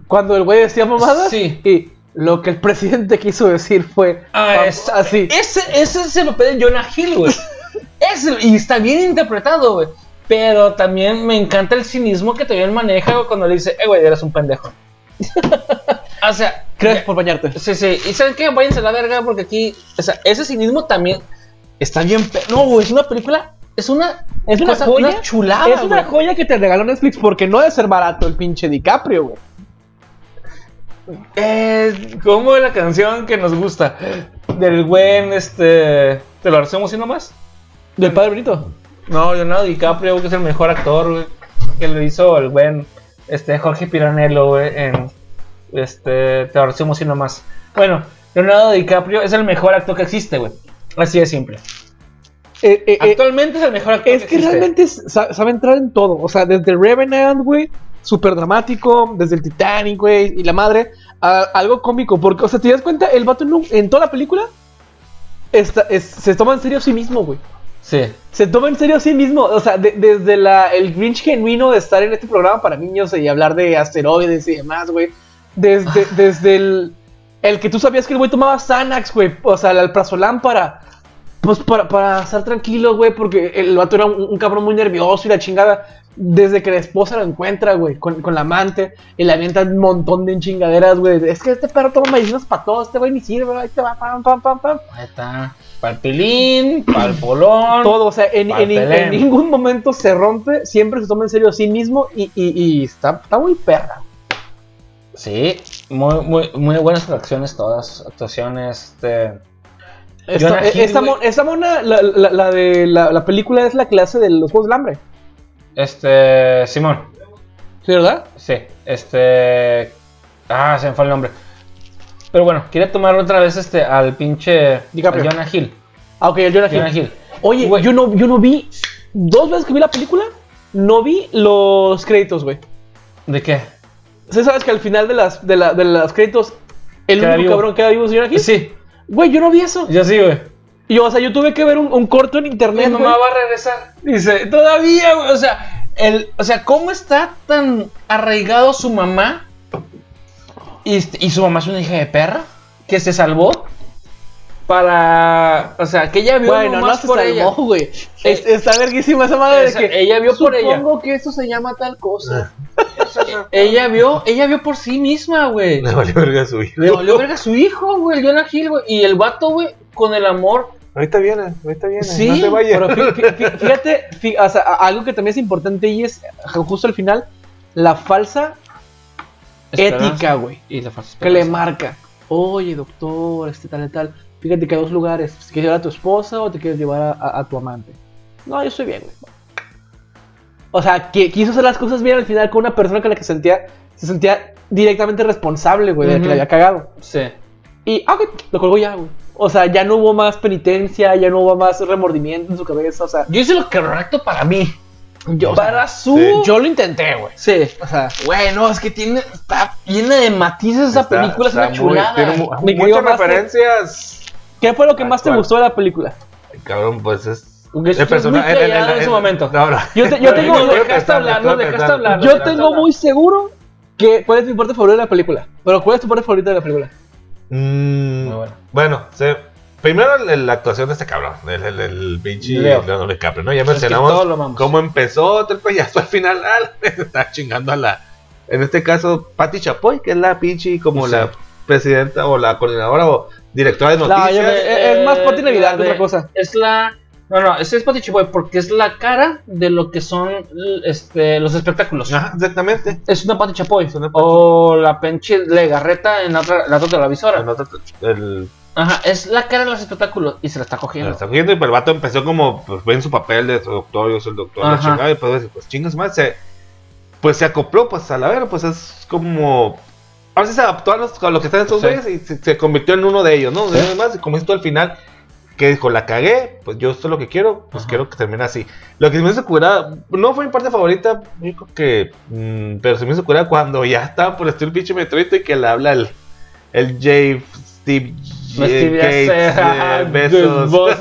Cuando el güey decía mamadas. Sí. Y lo que el presidente quiso decir fue. Ah, es- así. Ese, ese es el papel de Jonah Hill, güey. [LAUGHS] Y está bien interpretado, güey. Pero también me encanta el cinismo que también maneja cuando le dice, eh, güey, eres un pendejo. [LAUGHS] o sea, Gracias por bañarte. sí, sí. ¿Y saben qué? Váyanse a la verga porque aquí, o sea, ese cinismo también está bien. No, güey, es una película, es una, Es una cosa- joya. una chulada, es una güey. joya que te regaló Netflix porque no debe ser barato el pinche DiCaprio, güey. Eh, ¿Cómo es la canción que nos gusta? Del buen, este. ¿Te lo hacemos así nomás? Del padre Benito. No, Leonardo DiCaprio, que es el mejor actor, güey. Que lo hizo el buen este, Jorge Piranello, güey, en este, Te así nomás. Bueno, Leonardo DiCaprio es el mejor actor que existe, güey. Así de simple. Eh, eh, eh, Actualmente es el mejor actor es que existe. realmente es- sabe entrar en todo. O sea, desde Revenant, güey, súper dramático, desde el Titanic, güey, y la madre, a algo cómico. Porque, o sea, te das cuenta, el vato en, en toda la película está- es- se toma en serio a sí mismo, güey. Sí. Se toma en serio a sí mismo. O sea, de- desde la, el Grinch genuino de estar en este programa para niños y hablar de asteroides y demás, güey. Desde, [LAUGHS] desde el, el que tú sabías que el güey tomaba Xanax, güey. O sea, el alprazolam para. Pues para, para estar tranquilo, güey. Porque el vato era un, un cabrón muy nervioso y la chingada. Desde que la esposa lo encuentra, güey, con, con la amante, y le avienta un montón de chingaderas, güey. Es que este perro toma medicinas para todo, este güey ni sirve, ahí te va, pam, pam, pam, pam. Ahí está. Para el pilín, para el polón. todo, o sea, en, en- ningún momento se rompe, siempre se toma en serio a sí mismo y, y- y está, está muy perra. Sí, muy, muy, muy buenas actuaciones todas. Actuaciones, este. Esta, Jonah Hill, esta, güey. mon- esta mona, la, la- la de la, la película es la clase de los Juegos del Hambre, Este. Simón. ¿sí, verdad? Sí, este. Ah, se me fue el nombre. Pero bueno, quería tomar otra vez este al pinche. DiCaprio. a Jonah Hill. Ah, ok, el Jonah Hill. Jonah Hill. Oye, Güey. yo no, yo no vi, dos veces que vi la película, no vi los créditos, güey. ¿De qué? ¿Sí sabes que al final de las, de la, de los créditos, el único vivo. cabrón que vivo es Jonah Hill? Sí, Güey, yo no vi eso. yo sí, güey. Y yo, o sea, yo tuve que ver un, un corto en Mi internet, mamá güey. va a regresar. Dice, todavía, güey. O sea, el, o sea, ¿cómo está tan arraigado su mamá? Y, y su mamá es una hija de perra que se salvó para. O sea, que ella vio Bueno, no se por salvó, ella. güey. Es- está verguísima esa madre Esa- de que ella vio por ella. Supongo que eso se llama tal cosa. [LAUGHS] Ella vio, ella vio por sí misma, güey. Le valió verga a su hijo. Le valió verga a su hijo, güey, el Jonah Hill, güey. Y el vato, güey, con el amor. Ahorita viene, ahorita viene. Sí, no se vaya. Pero fí- fí- fí- fíjate, fí- o sea, algo que también es importante y es justo al final la falsa ética, güey, Y la falsa que le marca. Oye, doctor, este tal y tal. Fíjate que hay dos lugares. ¿Te quieres llevar a tu esposa o te quieres llevar a, a- a tu amante? No, yo estoy bien, güey. O sea, que quiso hacer las cosas bien al final con una persona con la que sentía, se sentía directamente responsable, güey, de que le había cagado. Sí. Y, ah, ok, lo colgó ya, güey. O sea, ya no hubo más penitencia, ya no hubo más remordimiento en su cabeza, o sea. Yo hice lo correcto para mí. Yo, Para su. Sí. yo lo intenté, güey. Sí. O sea, Güey, no, es que tiene. Está llena de matices esa Está- película, es una muy- chulada. tiene mu- muchas referencias. ¿qué fue lo que más te gustó de la película? Ay, Cabrón, pues es. Porque el personaje- en el- ese momento. No, no. Yo, te- yo tengo, No, dejaste pensando, hablar, no dejaste pensando. hablar. yo tengo muy seguro que cuál es mi parte favorita de la película. Pero ¿cuál es tu parte favorita de la película? Mm, Muy bueno. bueno, se- primero la actuación de este cabrón, el, el, el pinche Leo. Leonardo DiCaprio, ¿no? Ya mencionamos cómo empezó todo el payaso al final. [LAUGHS] ah, está chingando a la. En este caso, Patti Chapoy, que es la pinche como Sí. la presidenta o la coordinadora o directora de No, noticias. yo me- es más Pati Navidad que otra cosa. Es la. No, no, es Patty Chapoy porque es la cara de lo que son este, los espectáculos. Ajá, exactamente. Es una Patty Chapoy. Es una Pati- O la pinche Legarreta en la otra, la otra televisora. El, otro- el- Ajá, es la cara de los espectáculos y se la está la cogiendo. está cogiendo y pues el vato empezó como, pues ven su papel de doctor, yo soy el doctor, la Ajá. chingada, y pues, pues chingas más, se, pues se acopló, pues a la vera, pues es como, a veces se adaptó a, los, a lo que están estos Sí. güeyes y se, se convirtió en uno de ellos, ¿no? Además, y como esto al final, que dijo, la cagué, pues yo esto es lo que quiero, pues Ajá. quiero que termine así. Lo que se me hizo curar, no fue mi parte favorita, yo creo que, mm, pero se me hizo curar cuando ya estaba por estar el pinche meteorito y que le habla el, el J. Steve No Gates, eh, [LAUGHS] besos. [LAUGHS]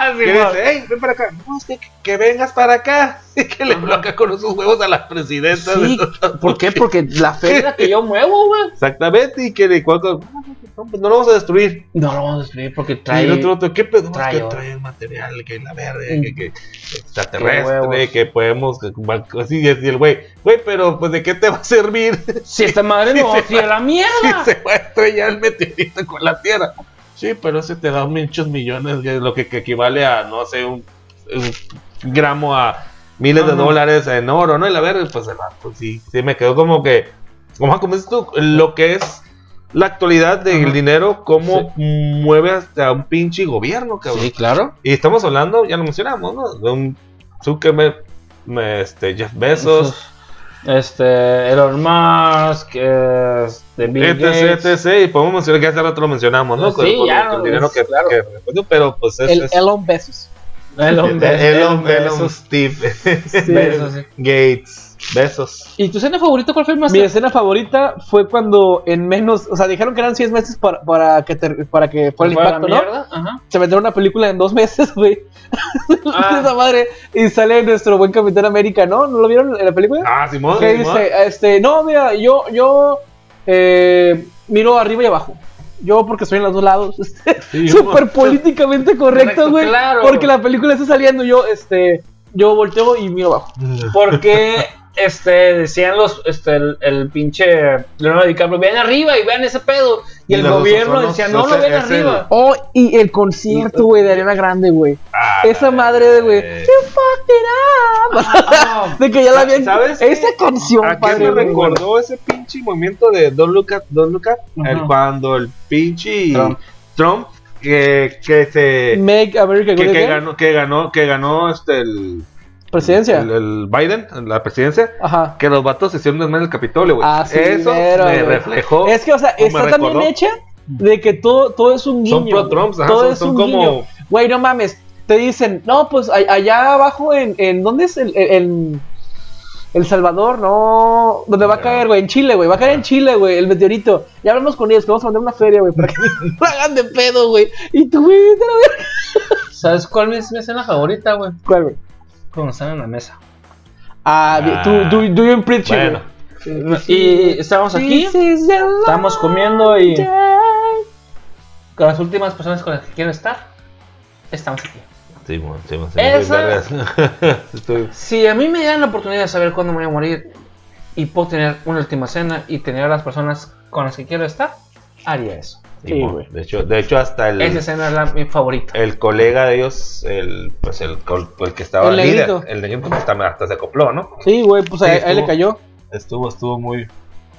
[LAUGHS] Que dice, hey, ven para acá. No, es que, que vengas para acá. Y que le bloquea con sus huevos a las presidentas. Sí, ¿por qué? Porque la fe es la que yo muevo, güey. Exactamente. Y que de cuatro, no, pues no lo vamos a destruir. No lo vamos a destruir porque y trae. el otro, otro, ¿qué pedo? Es trae que trae material, que la verga, Mm. que, que extraterrestre, que podemos. Así, y el güey, güey, pero pues de qué te va a servir Si esta madre [LAUGHS] no Sí, va a la mierda. si se va a estrellar el meteorito con la Tierra? Sí, pero ese te da muchos millones, que es lo que, que equivale a, no sé, un, un gramo a miles de dólares en oro, ¿no? Y la verga, pues el vato, sí, sí me quedó como que, como, como dices tú, lo que es la actualidad del Ajá. dinero, cómo mueve hasta un pinche gobierno, cabrón. Sí, claro. Y estamos hablando, ya lo mencionamos, ¿no? De un Zuckerberg, este, Jeff Bezos, Este, Elon Musk, este, Bill etc, Gates. etc. Y podemos mencionar que hace rato lo mencionamos, ¿no? Sí, Con- con- ya, con el dinero es- que, claro. que pero pues es. El es- Elon Besos. Elon, Be- Elon, Elon Elon, Bezos. Steve, Bezos, sí. [LAUGHS] Gates, Besos. ¿Y tu escena favorita cuál fue más? Mi escena favorita fue cuando en menos, o sea, dijeron que eran 100 meses para, para que ter- para que fuera el ¿Fue la impacto, ¿no? Ajá. Se metieron una película en dos [LAUGHS] meses, güey. Ah. [LAUGHS] Esa madre. Y sale nuestro buen Capitán América, ¿no? ¿No lo vieron en la película? Ah, Simón. que Simón. dice, este, no, mira, yo, yo eh, miro arriba y abajo. Yo porque estoy en los dos lados. [LAUGHS] Sí, Súper políticamente correcto, Correcto, güey. claro. Porque la película está saliendo, yo, este, yo volteo y miro abajo. Porque este decían los este el, el pinche Leonardo DiCaprio, vean arriba y vean ese pedo. Y, Y el gobierno decía, no lo ven el- arriba. Oh, y el concierto, güey, de Ariana Grande, güey. Ah, Esa madre de, güey, eh. fucked it up. [LAUGHS] de que ya la habían. ¿Sabes? Esa canción, ¿A qué padre. me recordó ese pinche movimiento de Don't Look Up, Don't Look. El- cuando el pinche Trump. Trump, que, que se Make America que, Great que ganó que ganó que ganó este el, Presidencia. el, el Biden la presidencia Ajá. que los vatos se hicieron desmadre en el Capitolio güey Ah, sí, eso mero, me reflejó Es que, o sea, está también hecha de que todo, todo es un guiño. son pro Trumps ajá, todo son, es son un como. Güey, no mames. Te dicen, no, pues a- allá abajo en, en ¿dónde es el, el, el- Salvador? No. ¿Dónde va a caer, güey? En Chile, güey. Va a caer en Chile, güey, el meteorito. Ya hablamos con ellos, que vamos a mandar una feria, güey, para que [LAUGHS] [LAUGHS] lo hagan de pedo, güey. Y tú, güey, ¿Sabes cuál es mi escena favorita, güey? ¿Cuál, güey? Cuando están en la mesa. Ah, Ah. tú, tú, tú bien preachy, bueno. Y estábamos aquí, estábamos comiendo y con las últimas personas con las que quiero estar, estamos aquí. sí, bueno, sí, bueno, sí, Esa- [LAUGHS] Si a mí me dieran la oportunidad de saber cuándo me voy a morir y puedo tener una última cena y tener a las personas con las que quiero estar, haría eso. Sí, güey. de hecho de hecho hasta el Esa escena es la, mi favorita. el colega de ellos el pues el, el que estaba El líder negrito. el negrito pues, hasta, hasta se acopló no Sí, güey, pues Sí, ahí, ahí le cayó. estuvo estuvo muy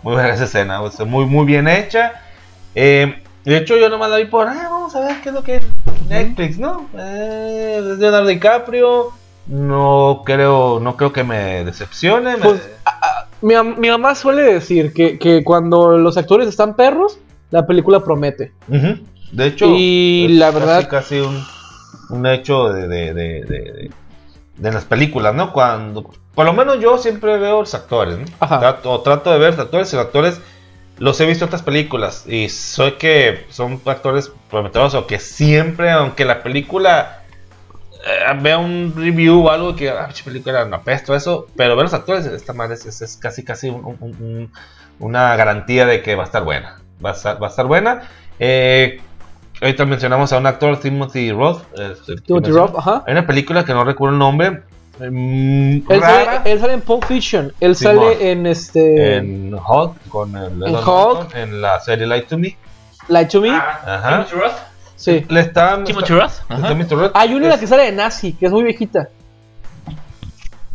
muy buena esa escena o sea, muy muy bien hecha Eh, de hecho yo nomás la vi por ah, vamos a ver qué es lo que es Netflix no eh, es Leonardo DiCaprio no creo no creo que me decepcione me- Pues, Mi, mi mamá suele decir que, que cuando los actores están perros, la película promete. De hecho y es la casi- verdad- casi un, un hecho de, de, de, de- de- de las películas, ¿no? Cuando, por lo menos yo siempre veo los actores, ¿no? Ajá. Trato, o trato de ver los actores y los actores los he visto en otras películas y soy que son actores prometedores o que siempre, aunque la película eh, vea un review o algo que, ah, película no apesto eso, pero ver los actores, esta madre es, es- es casi, casi un- un- un- una garantía de que va a estar buena. Va a estar, va a estar buena. Eh, ahorita mencionamos a un actor, Timothy Roth. eh, que Timothy. Roth, ajá. Hay una película que no recuerdo el nombre. mm, Él sale, él sale en Pulp Fiction. Él Simón. sale en este. en Hulk con el Edward Hulk. Norton, en la serie Light to Me. Light to Me. Ajá. Timothy Roth. Sí. Le está, Timothy Roth. Ajá. Timothy Roth. Hay una en la que sale de Nazi, que es muy viejita.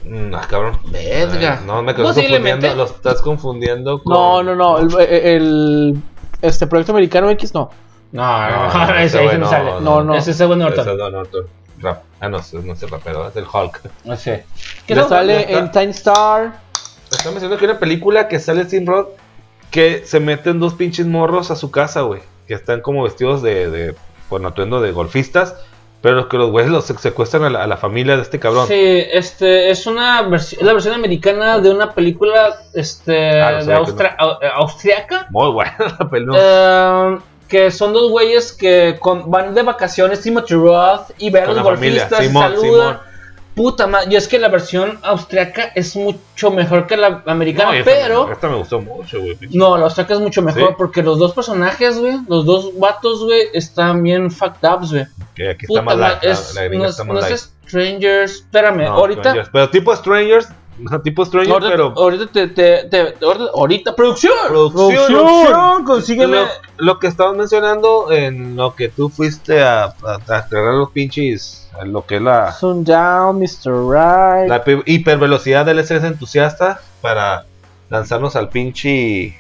Mm, ah, cabrón. Verga. Eh, no, me estás Posiblemente. confundiendo. Lo estás confundiendo con. No, no, no. El, el- este proyecto americano X no. No, no, No, ese ese no sale. no, no. Ese es Edward Ese es Norton. Edward Norton. Rap. Ah, no, ese no es el rapero, es el Hulk. No sé. Que no? sale en Time Star. Estamos diciendo que hay una película que sale Tim Roth que se meten dos pinches morros a su casa, güey. Que están como vestidos de, de bueno, atuendo de golfistas. Pero que los güeyes los secuestran a la, a la familia de este cabrón. Sí, este es una versión, es la versión americana de una película este Ah, no de Austra- austriaca. Muy buena la película. eh, que son dos güeyes que con- van de vacaciones, Timothy Roth, y ven a los golfistas, y Simón, saludan. Simón. Puta madre, y es que la versión austriaca es mucho mejor que la americana, No, y esta- pero Esta me gustó mucho, güey. no, la austriaca es mucho mejor ¿Sí? porque los dos personajes, güey, los dos vatos, güey, están bien fucked ups, güey. Que aquí está Puta madre, la- es, la no, está es, no Strangers, espérame, No, ahorita Strangers. Pero tipo Strangers. Tipo Strangers, Ahorita, pero. ahorita te, te, te- ahorita, ahorita, producción. Producción, producción, consígueme. Lo, lo que estabas mencionando en lo que tú fuiste a, a, a los pinches. Lo que es la, Sundown, Mr. Right. la hi- hipervelocidad del SS entusiasta para lanzarnos al pinche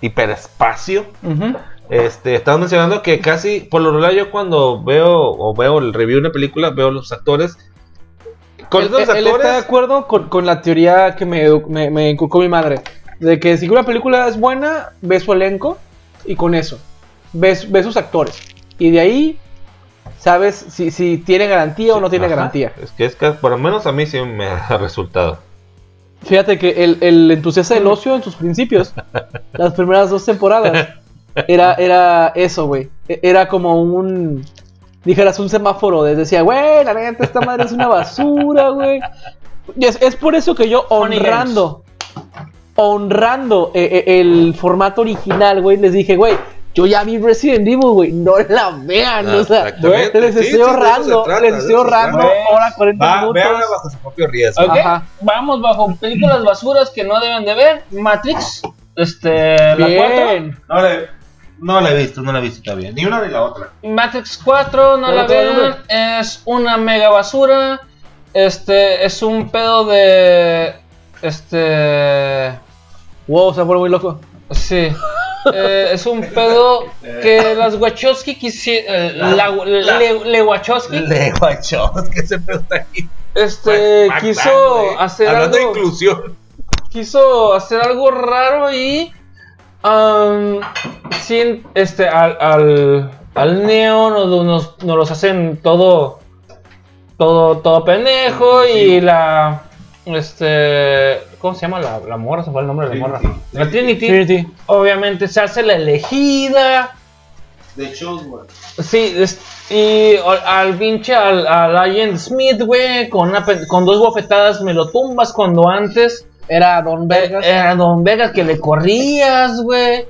hiperespacio. Ujú. Este, estabas mencionando que casi, por lo regular, yo cuando veo o veo el review de una película, veo los actores. Con Él, los él- está de acuerdo con, con la teoría que me, me, me inculcó mi madre. De que si una película es buena, ves su elenco y con eso. Ves, ves sus actores. Y de ahí sabes si, si tiene garantía o no tiene Ajá. garantía. Es que es que por lo menos a mí sí me ha resultado. Fíjate que el, el entusiasta del ocio en sus principios, las primeras dos temporadas, era, era eso, güey. E- Era como un. Dijeras un semáforo. de- Decía, güey, la neta, esta madre es una basura, güey. Es, es por eso que yo, honrando, honrando eh, eh, el formato original, güey, les dije, güey, yo ya vi Resident Evil, güey, no la vean. Ah, o sea, les estoy sí, ahorrando, trata, les estoy ahorrando trata. hora 40 minutos. bajo su propio riesgo. Ok, Ajá. Vamos bajo películas basuras que no deben de ver. Matrix, este, la 4. Bien. No no la he visto, no la he visto todavía. Ni una ni la otra. Matrix 4, no la vean. Es una mega basura. Este, es un pedo de. Este. Wow, se pone muy loco. Sí. [LAUGHS] Eh, es un pedo que las Wachowski quisieron. la, le, le Wachowski Le guachos, que se pedo está ahí. este, quiso hacer Hablando algo. de inclusión. quiso hacer algo raro y um, sin este al al, al Neo nos, nos, nos los hacen todo todo todo pendejo y la este ¿cómo se llama la, la morra? Se fue el nombre de la morra. La Trinity, Trinity. obviamente se hace la elegida. De shows, güey. Sí, es- y al, al pinche al, al Agent Smith, güey, con, una con dos bofetadas me lo tumbas cuando antes Era Don Vegas. eh, Era Don Vegas que le corrías, güey.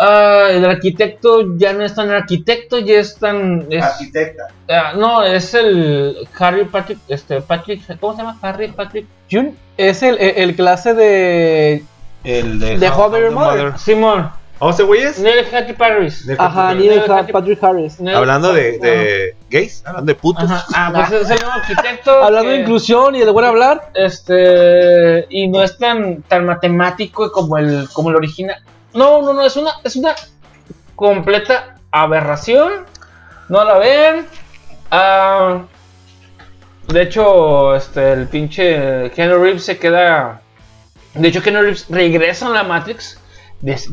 Ah, el arquitecto ya no es tan arquitecto, ya es tan. es- Arquitecta. ah, no, es el Harry Patrick. Este, Patrick. ¿Cómo se llama? Harry Patrick. Jun es el, el, el clase de. El de, De Met Mother. Simón. ¿O ese güey es? Neil Hattie Paris. Ajá, Neil Patrick Harris. Neil- Hablando de, de gays, hablando de putos. Ajá. Ah, pues es el nuevo arquitecto. Hablando de inclusión y de buen hablar. Este. Y no es tan, tan matemático como el, como el original. No, no, no, es una, es una completa aberración. No la ven. Ah, de hecho, este, el pinche Keanu Reeves se queda. De hecho, Keanu Reeves regresa a la Matrix.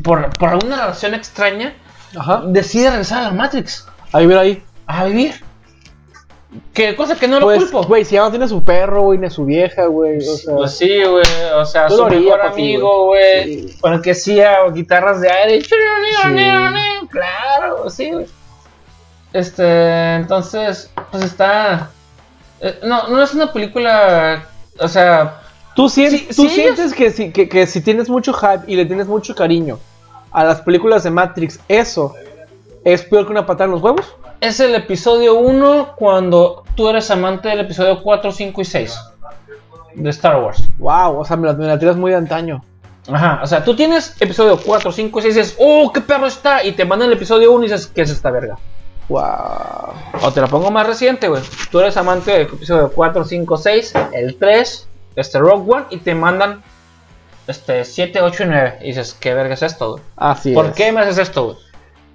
Por, por alguna razón extraña, Ajá. decide regresar a la Matrix. A vivir ahí. A vivir. Que cosa que no lo Pues, culpo. güey, si ya no tiene su perro, güey, ni a su vieja, güey. O sea, Pues sí, güey. O sea, su mejor amigo, güey. Sí. Con el que hacía guitarras de aire. Claro, sí, güey. Este, entonces, pues está. eh, no, no es una película. O sea, Tú, sientes, Sí, tú sí, sientes que, si, que, que si tienes mucho hype y le tienes mucho cariño a las películas de Matrix, eso es peor que una patada en los huevos. es el episodio 1 cuando tú eres amante del episodio 4, 5 y 6 de Star Wars. Wow, o sea, me la, me la tiras muy de antaño. Ajá, o sea, tú tienes episodio 4, 5 y 6 y dices, ¡Oh, qué perro está! Y te mandan el episodio 1 y dices, ¿qué es esta verga? Wow. O te la pongo más reciente, güey. Tú eres amante del episodio 4, 5, 6, el 3, este Rogue One, y te mandan este 7, 8 y 9. Y dices, ¿qué verga es esto, güey? Así ¿Por es. qué me haces esto, güey?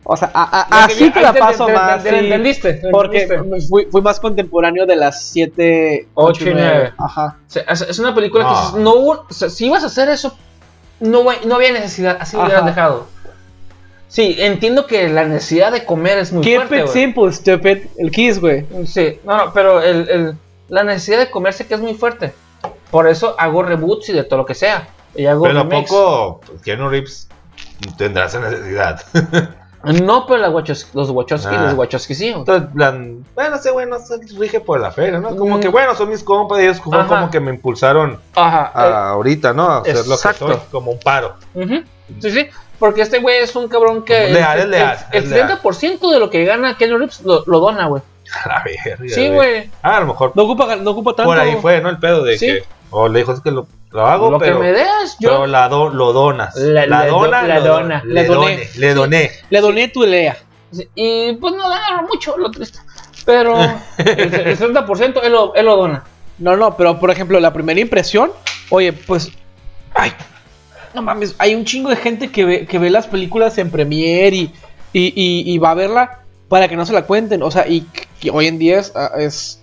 O sea, a- a- así vi- te la paso te- más. te- sí, entendiste, te Porque entendiste. fui, fui más contemporáneo de las 7, Ocho y nueve. Ajá. O sea, es, una película que No. dices, no, hubo- o sea, si ibas a hacer eso, no, no había necesidad, así lo hubieras dejado. Sí, entiendo que la necesidad de comer es muy Keep fuerte, it güey. simple, stupid. El kiss, güey. Sí, no, no, pero el, el- la necesidad de comerse que es muy fuerte. Por eso hago reboots y de todo lo que sea. Y hago Pero a remakes. poco pues, Keanu Reeves tendrá esa necesidad. [LAUGHS] No, pero la Wachos- los Wachowski, Ah. los Wachowski sí. Entonces, plan, bueno, ese güey no se rige por la feria, ¿no? Como Mm. que, bueno, son mis compas y ellos Ajá. como que me impulsaron Ajá. a ahorita, ¿no? A hacer lo que exacto. soy, como un paro. eh, ujú. Sí, sí. Porque este güey es un cabrón que. Leal, el, es leal, El, es leal. 30% de lo que gana Keanu Reeves lo, lo dona, güey. [LAUGHS] A la verga, Sí, güey. Ah, a lo mejor No ocupa, no ocupa tanto. por ahí fue, ¿no? El pedo de Sí. que. O le dijo, es que lo, lo hago, Lo pero. que me des, Pero yo. la do- lo donas. La- La, la do- dona, la lo dona, Le doné. doné. Le doné. Le doné tu Lea. Y pues no ganaron mucho, lo triste. Pero el, [LAUGHS] el 60% él lo, él lo dona. No, no, pero por ejemplo, la primera impresión, oye, pues, ay, no mames, hay un chingo de gente que ve, que ve las películas en Premiere y, y, y- y va a verla para que no se la cuenten, o sea, y que hoy en día es, ah, es,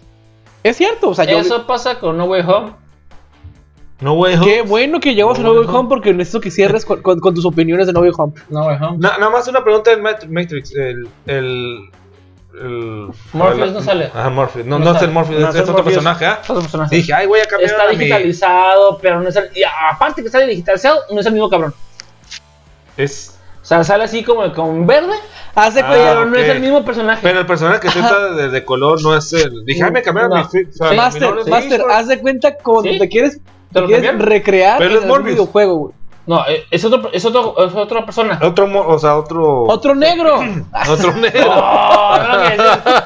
es cierto, o sea, yo, Eso pasa con No Way Home. No, güey. qué bueno que llevas a No Way Way Home porque necesito que cierres con, con- con tus opiniones de No Way Home. No Way Home. Na- nada más una pregunta Mat- Matrix. El. el, el Morpheus no sale. Ajá, Morpheus. No, No no, es sale. el Morpheus, No es, otro Morpheus. personaje, ¿ah? Otro personaje. Dije, ay, voy a cambiar Está a mi- digitalizado, pero no es el. y aparte que está digitalizado, no es el mismo cabrón. Es. O sea, sale así como con verde, Haz de Ah, cuenta, pero no es el mismo personaje. Pero el personaje que está de, de color no es el. Dije, ay, me cambiaron No. mi. o sea, Sí. mi Master, Master, haz de cuenta cuando Sí. te quieres, ¿Te lo quieres recrear Pero en es el Morbius. videojuego, güey. No, eh, es, otro, es, otro, es otra persona. Otro, o sea, otro. Otro negro. [CLEARS THROAT] Otro [LAUGHS] negro. Oh,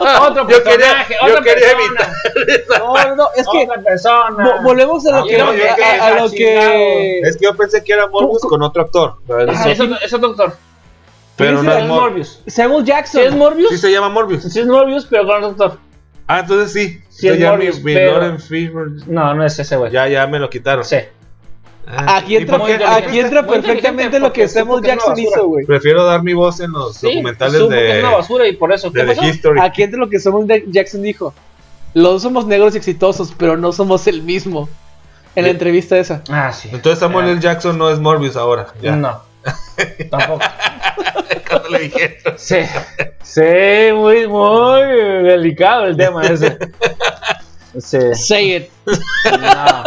no, otro Yo quería- personaje, yo otra quería persona. No, no, no, es que otra persona. vo- volvemos a lo Ah, que, no, yo a- que- a- a lo que Es que yo pensé que era Morbius con otro actor. Ah, es, otro, es otro doctor. Pero Sí, no sí, es Morbius. Samuel Jackson. es Morbius, Sí se llama Morbius. sí es Morbius, pero con otro doctor. Ah, entonces sí. Sí es ya Morbius, mi, mi pero- No, no es ese güey. Ya, ya me lo quitaron. Sí. Ah, Aquí ¿y entra, aquí entra perfectamente lo que Samuel Jackson hizo, güey. Prefiero dar mi voz en los Sí, documentales que es una de, basura y por eso. ¿Qué de The pasó? History. Aquí entra lo que Samuel Jackson dijo. Los dos somos negros y exitosos, pero no somos el mismo. En la Sí. entrevista esa. Ah, sí. Entonces Samuel L. Jackson no es Morbius ahora. Ya. No. [LAUGHS] Tampoco. Cuando le dijeron. Sí. Sí, muy, muy delicado el tema ese. [LAUGHS] Sí. Say it. No.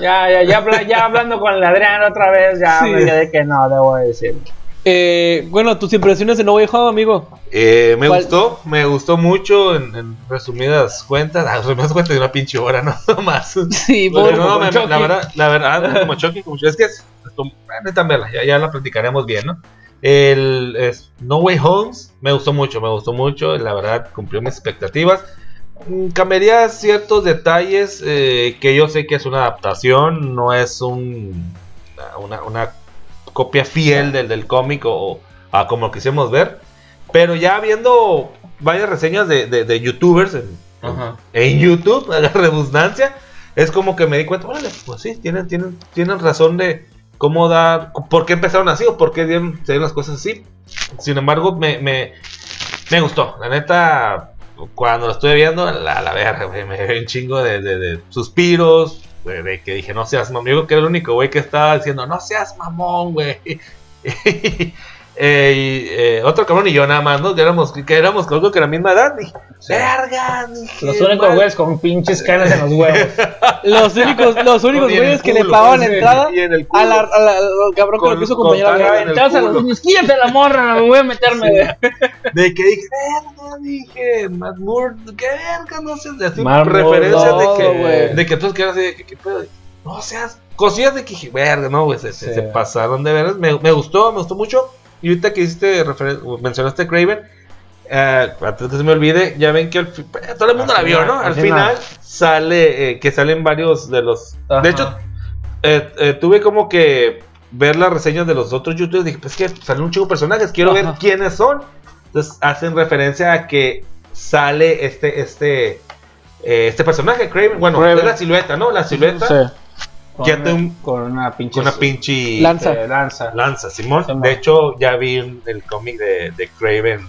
Ya, ya, ya, ya hablando con el Adrián otra vez, ya Sí. me quedé que no, debo decir. Eh, bueno, tus impresiones de No Way Home, amigo. Eh, me ¿Cuál? gustó, me gustó mucho en, en resumidas cuentas. [LAUGHS] Ah, resumidas cuentas de una pinche hora, [LAUGHS] no más. Sí, por- no, me- la verdad, la verdad, [LAUGHS] como Chucky, como. Es que es, ya, ya la platicaremos bien, ¿no? El es No Way Homes me gustó mucho, me gustó mucho, la verdad cumplió mis expectativas. Mm, Cambiaría ciertos detalles eh, que yo sé que es una adaptación, no es un una, una copia fiel del, del cómic o a como lo quisimos ver. Pero ya viendo varias reseñas de, de- de youtubers en, Ajá. en YouTube, [LAUGHS] a la redundancia, es como que me di cuenta, órale, pues sí, tienen, tienen, tienen razón de cómo dar, por qué empezaron así o por qué dieron, se dieron las cosas así. Sin embargo, me, me, me gustó, la neta, cuando lo estuve viendo, la, la verga, me dio un chingo de, suspiros, de, que dije, no seas mamón, yo que era el único güey que estaba diciendo, no seas mamón, güey. [LAUGHS] Eh, y, eh, otro cabrón y yo nada más, ¿no? Que éramos, que éramos creo que la misma edad. Dije, verga, dije, Los únicos mal. güeyes con pinches canas en los huevos. [LAUGHS] Los únicos, los únicos Y güeyes que le culo, pagaban la sí, entrada y en el culo. a la, a la- al cabrón que Con- lo quiso acompañar a Entonces a los culo. niños, quítate la morra, me voy a meterme. De que dije, verga, dije, Matt Moore, qué verga, no sé, de así, referencias de que, güey. de que todos quedan así, de que, ¿qué pedo? No seas, cosillas de que dije, verga, no, güey, se, se- Sí. se pasaron de veras, me, me gustó, me gustó mucho, y ahorita que hiciste mencionaste Craven, eh, antes que se me olvide, ya ven que eh, todo el mundo la vio, ¿no? al Al final. sale, eh, que salen varios de los, Ajá. de hecho, eh, tuve como que ver las reseñas de los otros youtubers. Dije, pues que salen un chico de personajes, quiero ver quiénes son. Entonces hacen referencia a que sale este, este, este personaje, Craven. Bueno, Kraven. es la silueta, ¿no? La silueta Sí. Con, Ya te un- con una pinche con una pinche Lanza. eh, lanza. lanza, Simón. Simón. De hecho, ya vi el cómic de, de Craven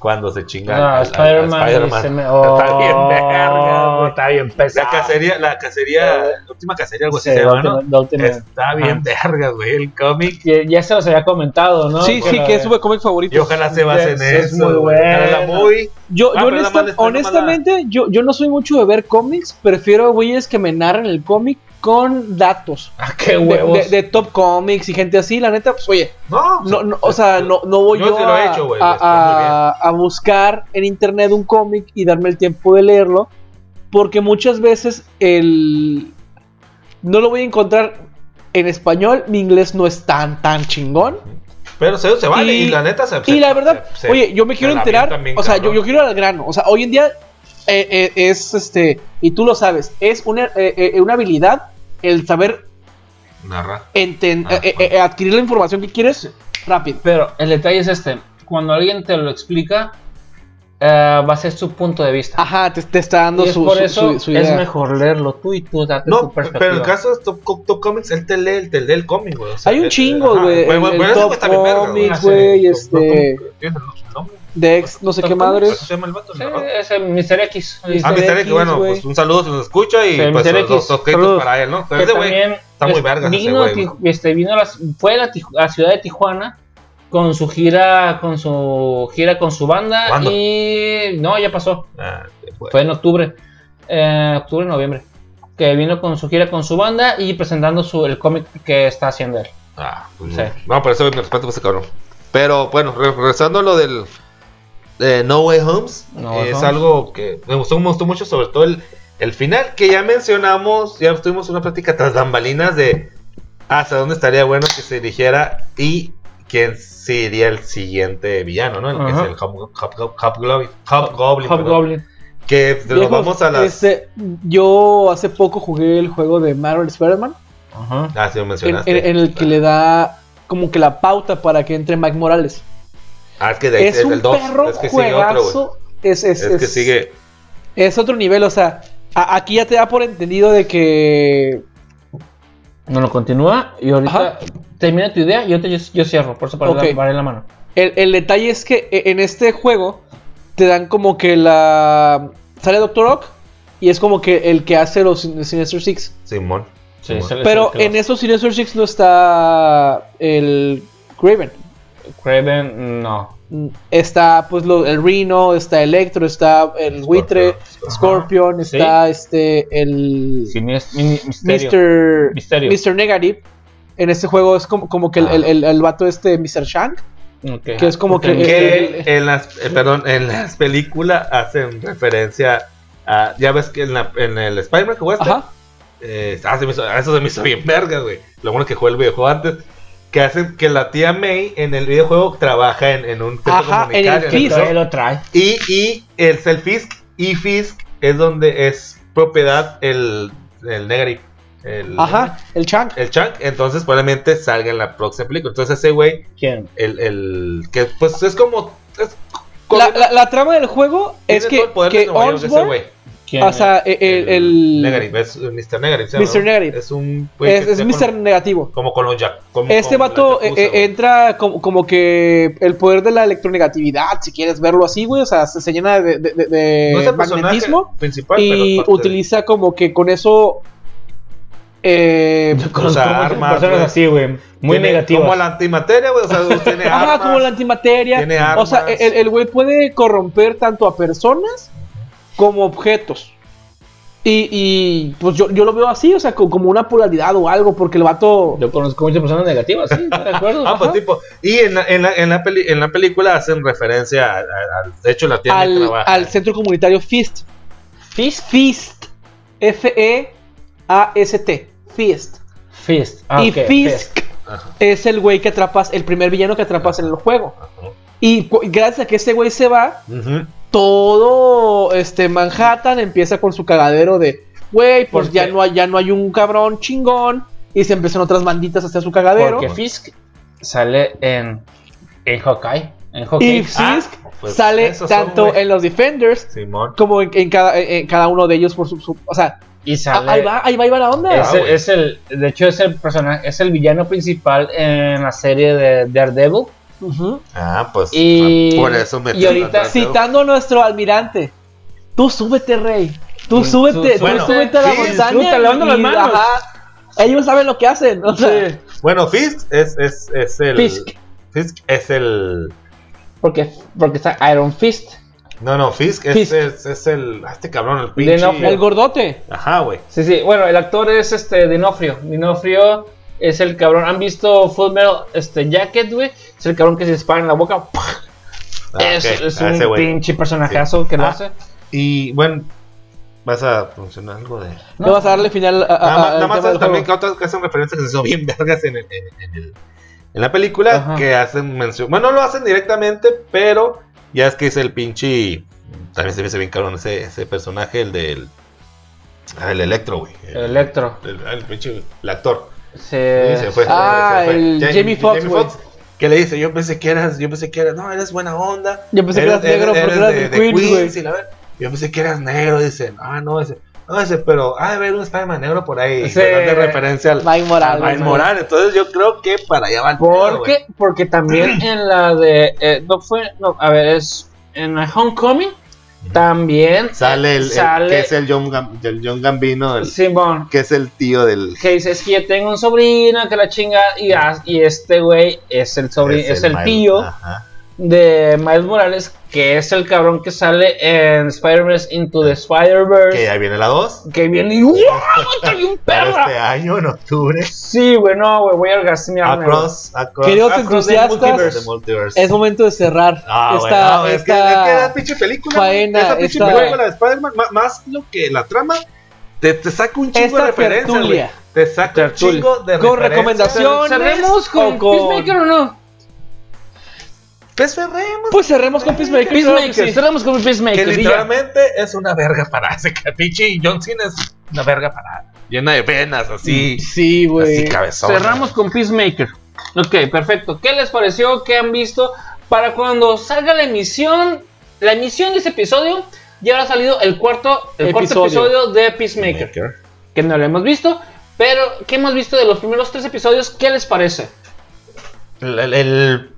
cuando se chinga Ah, al Spider-Man. [LAUGHS] Está bien Oh, verga, güey. Está bien pesado. La cacería, la cacería, la última cacería, algo así Sí, se llama, la ¿no? última- la última- Está bien verga, güey, el cómic. Ya, ya se los había comentado, ¿no? Sí, sí, que es su cómic favorito. Y ojalá se base en Es eso. muy. Ojalá la bueno. muy. Yo, Ah, yo honesta- honestamente, yo, yo no soy mucho de ver cómics, prefiero güeyes que me narren el cómic con datos. Ah, qué De, huevos. de- de top comics y gente así, la neta, pues oye, No, no, no, o sea, no, no voy Yo yo, lo he a, hecho, güey, a- a- a buscar en internet un cómic y darme el tiempo de leerlo, porque muchas veces el no lo voy a encontrar en español, mi inglés no es tan tan chingón. Pero se, se vale. Y, Y- la neta se. Y la verdad, se- oye, yo me quiero enterar, o sea, yo, yo quiero ir al grano, o sea, hoy en día eh, eh, es este, y tú lo sabes, es una, eh, una habilidad el saber Narra. enten- Ah, eh, eh, eh, adquirir la información que quieres rápido. Pero el detalle es este: cuando alguien te lo explica, eh, va a ser su punto de vista. Ajá, te, te está dando y es su, por su- eso su- su es idea. mejor leerlo tú y tú date No, tu perspectiva. pero en el caso de Top, Top Comics, él te lee, él te lee el cómic, güey. o sea, Hay un chingo, güey, bueno, el- bueno, el ese Top. Comics, güey, Top- este- Top- ¿Tienes el nombre? De ex, no sé qué madres. ¿Cómo se llama el vato? el Sí, es el Mr. X. Mr. Ah, Mr. X, X, bueno, pues un saludo si nos escucha y Sí, pues Mr. los, X, los, los créditos saludos. para él, ¿no? Pero ese güey está muy ese vino, este, vino a fue a la, Tij- a la ciudad de Tijuana con su gira con su gira con su banda ¿Cuándo? y no ya pasó Ah, fue en octubre eh, octubre noviembre que vino con su gira con su banda y presentando su el cómic que está haciendo él Ah, pues Sí. no. Pero eso me respeto por ese cabrón. Pero bueno, re- regresando a lo del eh, No Way Homes, No Way es Homes. algo que me gustó, me gustó mucho, sobre todo el, el final, que ya mencionamos, ya tuvimos una plática tras bambalinas de hasta dónde estaría bueno que se dirigiera y quién sería el siguiente villano, ¿no? El que es Ajá. el Hob- Hob- Hobgoblin. Hobgoblin, perdón. Hobgoblin Que nos vamos a las... este, yo hace poco jugué el juego de Marvel Spider-Man, Ajá. Ah, sí, lo en, mencionaste. en- en el que le da como que la pauta para que entre Mike Morales. Ah, es que de ahí Es es un el 2. perro Es que sigue otro, juegazo. Es, es, Es que es- sigue... es otro nivel, o sea, a- aquí ya te da por entendido de que no lo continúa y ahorita Ajá. termina tu idea y ahorita yo, yo cierro por eso para Ok. la, la mano el, el detalle es que e- en este juego te dan como que la... Sale Doctor Ock y es como que el que hace los Sin- Sinister Six. Simón. Sí, Simón. Pero en esos Sinister Six no está el Craven. Craven no Está pues lo- el Rhino, está Electro, está el Buitre, Scorpion. Scorpion, Sí. está este el Sinies- mi- misterio. Mr. Misterio. Mr. Negative. En este juego es como, como que el, Ah. el, el- el vato este Mr. Shank, que es como que... que el- en las eh, perdón en las películas hacen referencia a ya ves que en, la- en el Spider-Man que jugaste Ajá. eh, ah, se me hizo- eso se me hizo bien verga güey lo bueno que jugué el videojuego antes que hacen que la tía May en el videojuego trabaja en, en un centro Ajá, en el Fisk. Todavía lo trae. Y y el el Fisk y Fisk es donde es propiedad el el Negative el, Ajá, el Shank. el Chunk entonces probablemente salga en la próxima película. Entonces ese güey quién el, el que pues es como es La, la- la trama del juego tiene es todo el que, poder de que Nueva O sea, e- el, el- Negative es Mr. Negative Mr. ¿no? Negative. es un es, es Mr. con- Negativo. como con los Jack como Este con vato eh, Yakuza, eh, entra como, como que el poder de la electronegatividad, si quieres verlo así, güey, o sea, se, se llena de, de- de- de no es el magnetismo principal pero y de- utiliza como que con eso Eh, sea, muchas armas, personas güey. así, güey. Muy Tiene negativas. Como la antimateria, güey. O sea, [LAUGHS] tiene Ajá, armas. como la antimateria. tiene O sea, armas. el el güey puede corromper tanto a personas como objetos. Y, y, pues yo, yo lo veo así, o sea, co- como una polaridad o algo, porque el vato. Yo conozco muchas personas negativas, sí, ¿estás de acuerdo? [LAUGHS] Ah, pues tipo. Y en la, en la, en la, peli- en la película hacen referencia al. De hecho, la tiene al, trabaja. al centro comunitario FIST. Fist. FIST. F-E-A-S-T. FIST. Fist. Ah, y ok, Fisk Ajá. es el güey que atrapas, el primer villano que atrapas en el juego. Ajá. Y gracias a que ese güey se va, Ujú. Todo este Manhattan empieza con su cagadero de, güey, pues ¿Por ya no, hay, ya no hay un cabrón chingón. Y se empiezan otras banditas a hacer su cagadero. Porque Fisk sale en, en Hawkeye. En Y Hawkeye. Fisk Ah, pues sale tanto en los Defenders Simón. como en, en cada, en- cada uno de ellos por su... su- o sea, y sale. ahí va, ahí va, ahí va la onda. Es, Ah, el, es el- de hecho, es el personaje, es el villano principal en la serie de Daredevil. Ah, pues. Y- por eso me y ahorita- Citando a nuestro almirante. Tú súbete, rey. Tú súbete, tú- súbete a la sí, montaña. levanta las manos. ajá, ellos saben lo que hacen. O sea, Bueno, Fist es, es, es el. Fisk. Fisk es el. Porque, porque está Iron Fist. No, no, Fisk es, Fisk. es, es el. ah, Este cabrón, el pinche. D'Onofrio. el gordote. Ajá, güey. Sí, sí. Bueno, el actor es este Dinofrio. Dinofrio es el cabrón. ¿Han visto Full Metal este, Jacket, güey? Es el cabrón que se dispara en la boca. Ah, es ah, un pinche personajazo que lo Ah. hace. Y bueno, vas a funcionar algo de. No vas a darle final a, a- Nada nada más también que otras que hacen referencias que se son bien [LAUGHS] vergas en, el- en, en el- en la película Ajá. que hacen mención. Bueno, no lo hacen directamente, pero ya es que es el pinche. También se me hace bien cabrón ese, ese personaje, el del. ah, el Electro, güey. El, Electro. el, el pinche. El actor. Se- Sí, se fue, Ah, se fue. el Jamie Foxx, güey. Que le dice, yo pensé que eras, yo pensé que eras, no, eres buena onda. Yo pensé que eras negro porque eras de güey. ver- Yo pensé que eras negro, dice, ah, no, ese, no, ese, pero, ah, debe haber un Spider-Man negro por ahí. Sí. de referencia al Miles Morales. Entonces yo creo que para allá va el pedo, ¿Por güey. qué? Porque también en la de. eh, no fue. No, a ver, es. En la Homecoming. También. Sale el, que es el John, Gam- el John Gambino, el- Simón. que es el tío del. Que dice: Es que yo tengo un sobrino que la chinga. Y, y este güey es el sobrino. Es, el, tío Ajá. De Miles Morales. Que es el cabrón que sale en Spider-Man Into the Que Spider-Verse. ya viene la 2. Que viene y. ¡Wow! ¡Está bien [LAUGHS] Para perra! este año, en octubre. Sí, güey, no, güey. Voy a orgasmearme. Across, across, Queridos across the entusiastas, multiverse. Es momento de cerrar Ah, esta, bueno, no, es que, esta- es que la pinche película, faena, esa pinche esta- película de Spider-Man, ma- más lo que la trama, te, te saca un chingo Esta de referencias. Te saca un chingo de Con referencias. recomendaciones. ¿Cerremos con, con- Peacemaker o no? Pues cerremos. Pues cerremos con Peacemaker. claro que Peacemaker, sí. cerramos con Peacemaker. que y ya. literalmente es una verga para ese que pinche John Cena es una verga para llena de venas, así, Sí, así güey. cabezón. Cerramos con Peacemaker. Ok, perfecto. ¿Qué les pareció? ¿Qué han visto? Para cuando salga la emisión, la emisión de ese episodio, ya habrá salido el cuarto, el cuarto Episodio. episodio de Peacemaker. Que no lo hemos visto, pero ¿qué hemos visto de los primeros tres episodios? ¿Qué les parece? El, el- el-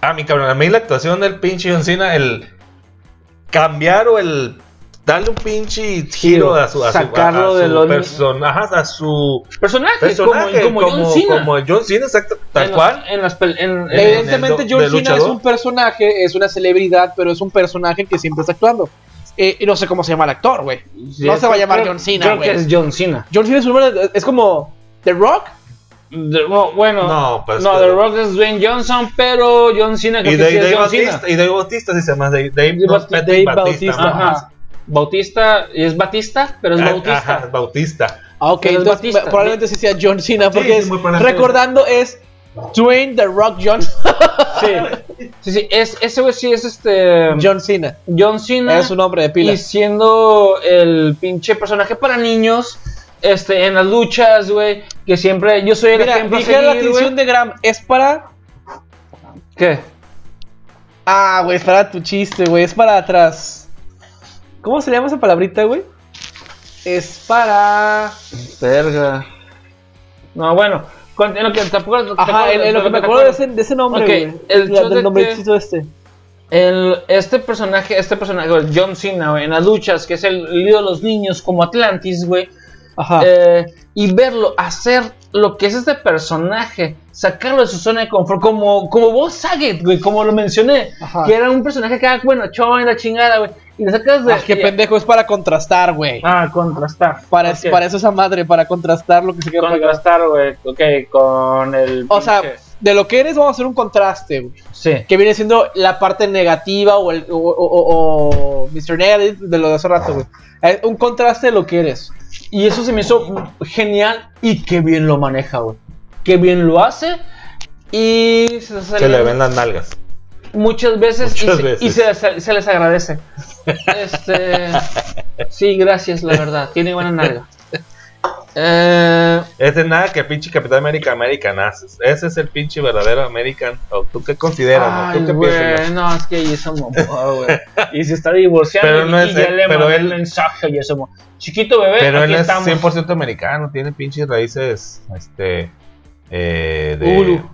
Ah, mi cabrón, a mí la actuación del pinche John Cena, el cambiar o el darle un pinche giro a su, a su, Sacarlo a, a de su lo- persona- ajá, a su Personajes, personaje, como, como, John Cena. como John Cena, exacto, tal en cual. Las, en las pel- en- en- en Evidentemente el John Cena es un personaje, es una celebridad, pero es un personaje que siempre está actuando. Eh, y no sé cómo se llama el actor, güey. No se va a llamar Creo- John Cena, Creo güey. que es John Cena. John Cena es, un nombre- es como The Rock. The- no, bueno, No, pues, no, pero- The Rock es Dwayne Johnson, pero John Cena creo Y que Dave, sí es Dave John Cena. Bautista, y Dave Bautista sí se llama Dave, Dave, Dave no, Bautista, Dave Dave Bautista. Bautista. ajá. Bautista, es Batista, pero es Ah, Bautista. Ajá, Bautista. Ah, ok, entonces Batista. probablemente sí sea John Cena, porque sí, es- recordando es Dwayne The Rock Johnson. Sí, [LAUGHS] sí, sí, es, ese güey sí es este John Cena. John Cena. Es su nombre de pila. Y siendo el pinche personaje para niños, este, en las luchas, güey, que siempre yo soy el Mira, ejemplo a dije la seguir, atención güey. de Graham. Es para. ¿Qué? Ah, güey, es para tu chiste, güey. Es para atrás. ¿Cómo se llama esa palabrita, güey? Es para. Verga. No, bueno, con- en lo que tampoco Ajá, en, en lo que me acuerdo de ese, de ese nombre, Ok, güey. el La- del nombrecito este. El, este personaje, este personaje, John Cena, güey, en las luchas, que es el líder de los niños como Atlantis, güey. Eh, y verlo, hacer lo que es este personaje, sacarlo de su zona de confort, como, como vos Saget, güey, como lo mencioné, Ajá. que era un personaje que era, bueno, chon, la chingada, güey, y le sacas de... Ah, qué pendejo, es para contrastar, güey. Ah, contrastar. Para, Ok. para eso esa madre, para contrastar lo que se quiere. Contrastar, güey, ok, con el... O sea, de lo que eres, vamos a hacer un contraste, güey. sí. Que viene siendo la parte negativa o, el, o, o- o- o Mr. Negative de lo de hace rato, güey. Un contraste de lo que eres. Y eso se me hizo genial y qué bien lo maneja, güey. Qué bien lo hace y se, Se le ven las nalgas. muchas veces y, Muchas se, veces. y se, se- se les agradece. Este, sí, gracias, la verdad. Tiene buena nalga. Eh, Es de nada que el pinche Capitán América American haces. Ese es el pinche verdadero American. ¿O ¿Tú qué consideras? no? ay, ¿Tú qué güey, piensas? no, es que somos, [LAUGHS] güey. Y se está divorciando Pero no y, es y ya le él- el mensaje y eso. Chiquito bebé, Pero aquí él es estamos. 100% americano. Tiene pinches raíces. Este. Eh, de. Ulu.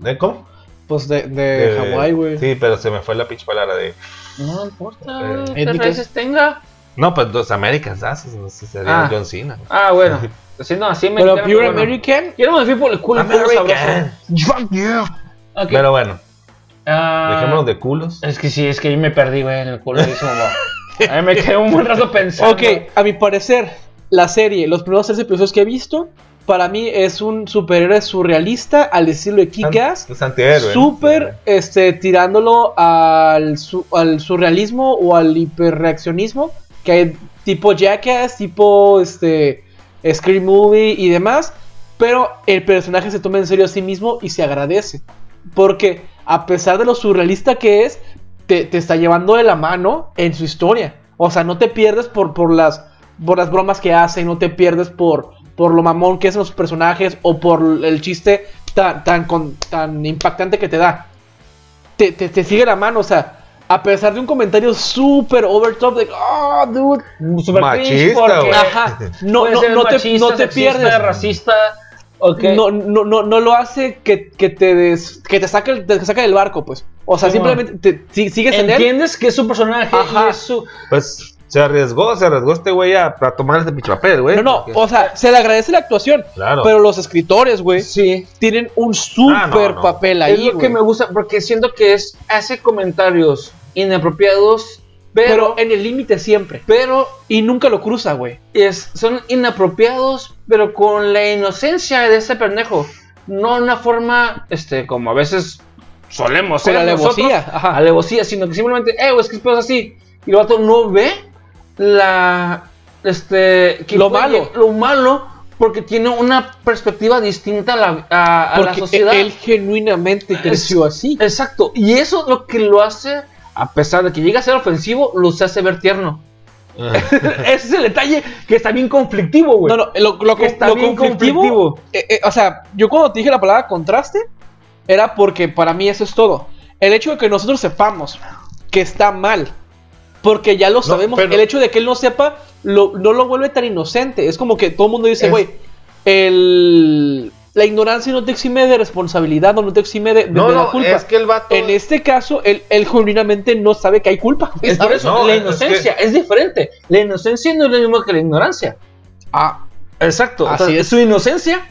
¿De cómo? Pues de, de De- Hawái, güey. Sí, pero se me fue la pinche palabra de. No importa, Eh, güey, ¿qué raíces tenga. No, pues los Americans haces. No sé, sería Ah. John Cena. Ah, bueno. [LAUGHS] Así no, así me Pero Pure bueno. American. Yo no me fui por el culo American. sabroso. Ok. Pero bueno, Ah, dejémonos de culos. Es que sí, es que yo me perdí, güey, en el culo de ese mamá. A mí me quedé un buen rato pensando. Ok, a mi parecer, la serie, los primeros tres episodios que he visto, para mí es un superhéroe surrealista al estilo de Kick-Ass. Es antihéroe. Súper este, tirándolo al, su- al surrealismo o al hiperreaccionismo. Que hay tipo Jackass, tipo este, Scream Movie y demás. Pero el personaje se toma en serio a sí mismo y se agradece. Porque a pesar de lo surrealista que es, te, te está llevando de la mano en su historia. O sea, no te pierdes por, por, las, por las bromas que hace, no te pierdes por, por lo mamón que hacen los personajes o por el chiste tan, tan, tan impactante que te da. Te, te, te sigue la mano, o sea, a pesar de un comentario súper over top de, oh, dude, Super Machista, cringe porque güey. ajá, [LAUGHS] no, no, no te, no te sexista, pierdes. racista. No, no, no, no lo hace que, que te des- que te saque, el- te saque del barco, pues. O sea, simplemente te, si- sigues en él. Entiendes que es su personaje Ajá. y es su. Pues se arriesgó, se arriesgó este güey a, a tomar ese pinche papel, güey. No, no, porque- o sea, se le agradece la actuación. Claro. Pero los escritores, güey, Sí. tienen un súper Ah, no, no. papel es ahí, lo que me gusta porque siento que es hace comentarios inapropiados, pero Pero en el límite siempre. pero Y nunca lo cruza, güey. es, son inapropiados, pero con la inocencia de ese pendejo. No una forma, este, como a veces solemos ser alevosía, ajá. alevosía, sino que simplemente, eh, güey, es que es así. Y el vato no ve la, este, que Lo malo. lo malo, porque tiene una perspectiva distinta a la, a- a la Porque sociedad. él genuinamente creció así. Exacto, y eso es lo que lo hace, a pesar de que llega a ser ofensivo, los hace ver tierno. [LAUGHS] Ese es el detalle que está bien conflictivo, güey. No, no, lo, lo, Que está lo bien conflictivo. conflictivo. eh, eh, o sea, yo cuando te dije la palabra contraste, era porque para mí eso es todo. El hecho de que nosotros sepamos que está mal, porque ya lo sabemos, pero- el hecho de que él no sepa, lo- no lo vuelve tan inocente. Es como que todo el mundo dice, Es- güey, el- la ignorancia no te exime de responsabilidad, no, no te exime de, de- No, de la no, culpa. es que el vato. En este caso, él, él genuinamente no sabe que hay culpa. [LAUGHS] Es por eso, No, la es inocencia es, diferente. La inocencia no es lo mismo que la ignorancia. Ah, Exacto. Así Entonces, es. Su inocencia,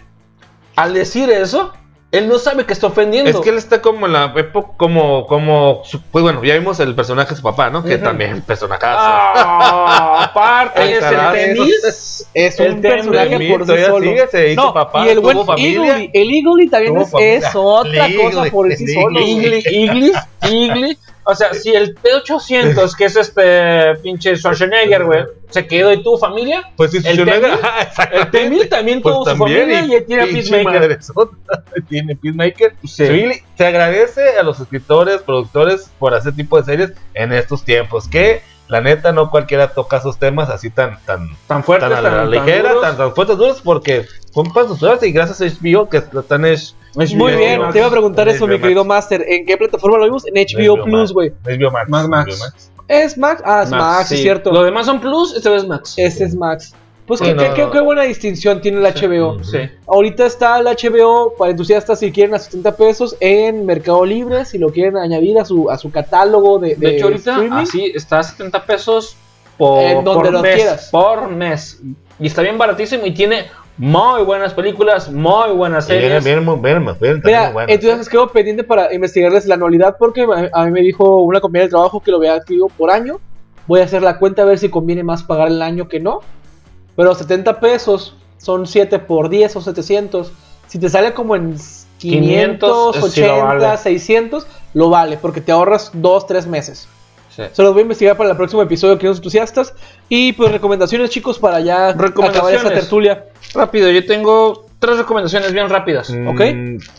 al decir eso, él no sabe que está ofendiendo. Es que él está como en la época, como, como, pues bueno, ya vimos el personaje de su papá, ¿no? Que Ujú. también personaje. Ah, aparte, El es el tenis. es un personaje por sí solo. sigue, se hizo No, papá, y el buen. Eagly, el Eagly también es, otra cosa por sí solo. Igli, Igli, Igli. O sea, si el T800, que es este pinche Schwarzenegger, güey, se quedó y tuvo familia, Pues sí, el su [LAUGHS] Ajá, el exactamente. Temil también Pues tuvo su también, familia y, tiene a Peacemaker. [LAUGHS] Tiene Peacemaker. Sí. Sí, se agradece a los escritores, productores por hacer tipo de series en estos tiempos. Que la neta no cualquiera toca esos temas así tan, tan, Tan fuertes, tan a la tan ligera, tan, tan fuertes, duros, porque son horas y gracias a HBO que están es Muy bien, Max. te iba a preguntar eso, mi querido Max. Master. ¿En qué plataforma lo vimos? En HBO Plus, güey. HBO Max. Max, Max. ¿Es Max? Ah, es Max, es sí. cierto. Lo demás son Plus, este es Max. Este es Max. Pues Sí, qué, qué- qué- buena distinción tiene el HBO. Sí. Ahorita está el HBO para entusiastas si quieren a 70 pesos en Mercado Libre, si lo quieren añadir a su, a su catálogo de, De hecho, ahorita streaming. así está a 70 pesos por, En donde por lo mes, quieras. por mes. Y está bien baratísimo y tiene muy buenas películas, muy buenas series. viene, muy- viene, viene, Mira, muy entonces quedo pendiente para investigarles la anualidad porque a mí me dijo una compañera de trabajo que lo había activo por año. Voy a hacer la cuenta a ver si conviene más pagar el año que no. Pero 70 pesos son 7 por 10 o 700. Si te sale como en 500, 500, sí lo 80, vale. 600, lo vale porque te ahorras 2, 3 meses. Sí. Se los voy a investigar para el próximo episodio Queridos Entusiastas. Y pues recomendaciones, chicos, para ya acabar esta tertulia. Rápido, yo tengo tres recomendaciones bien rápidas. Mm, ok.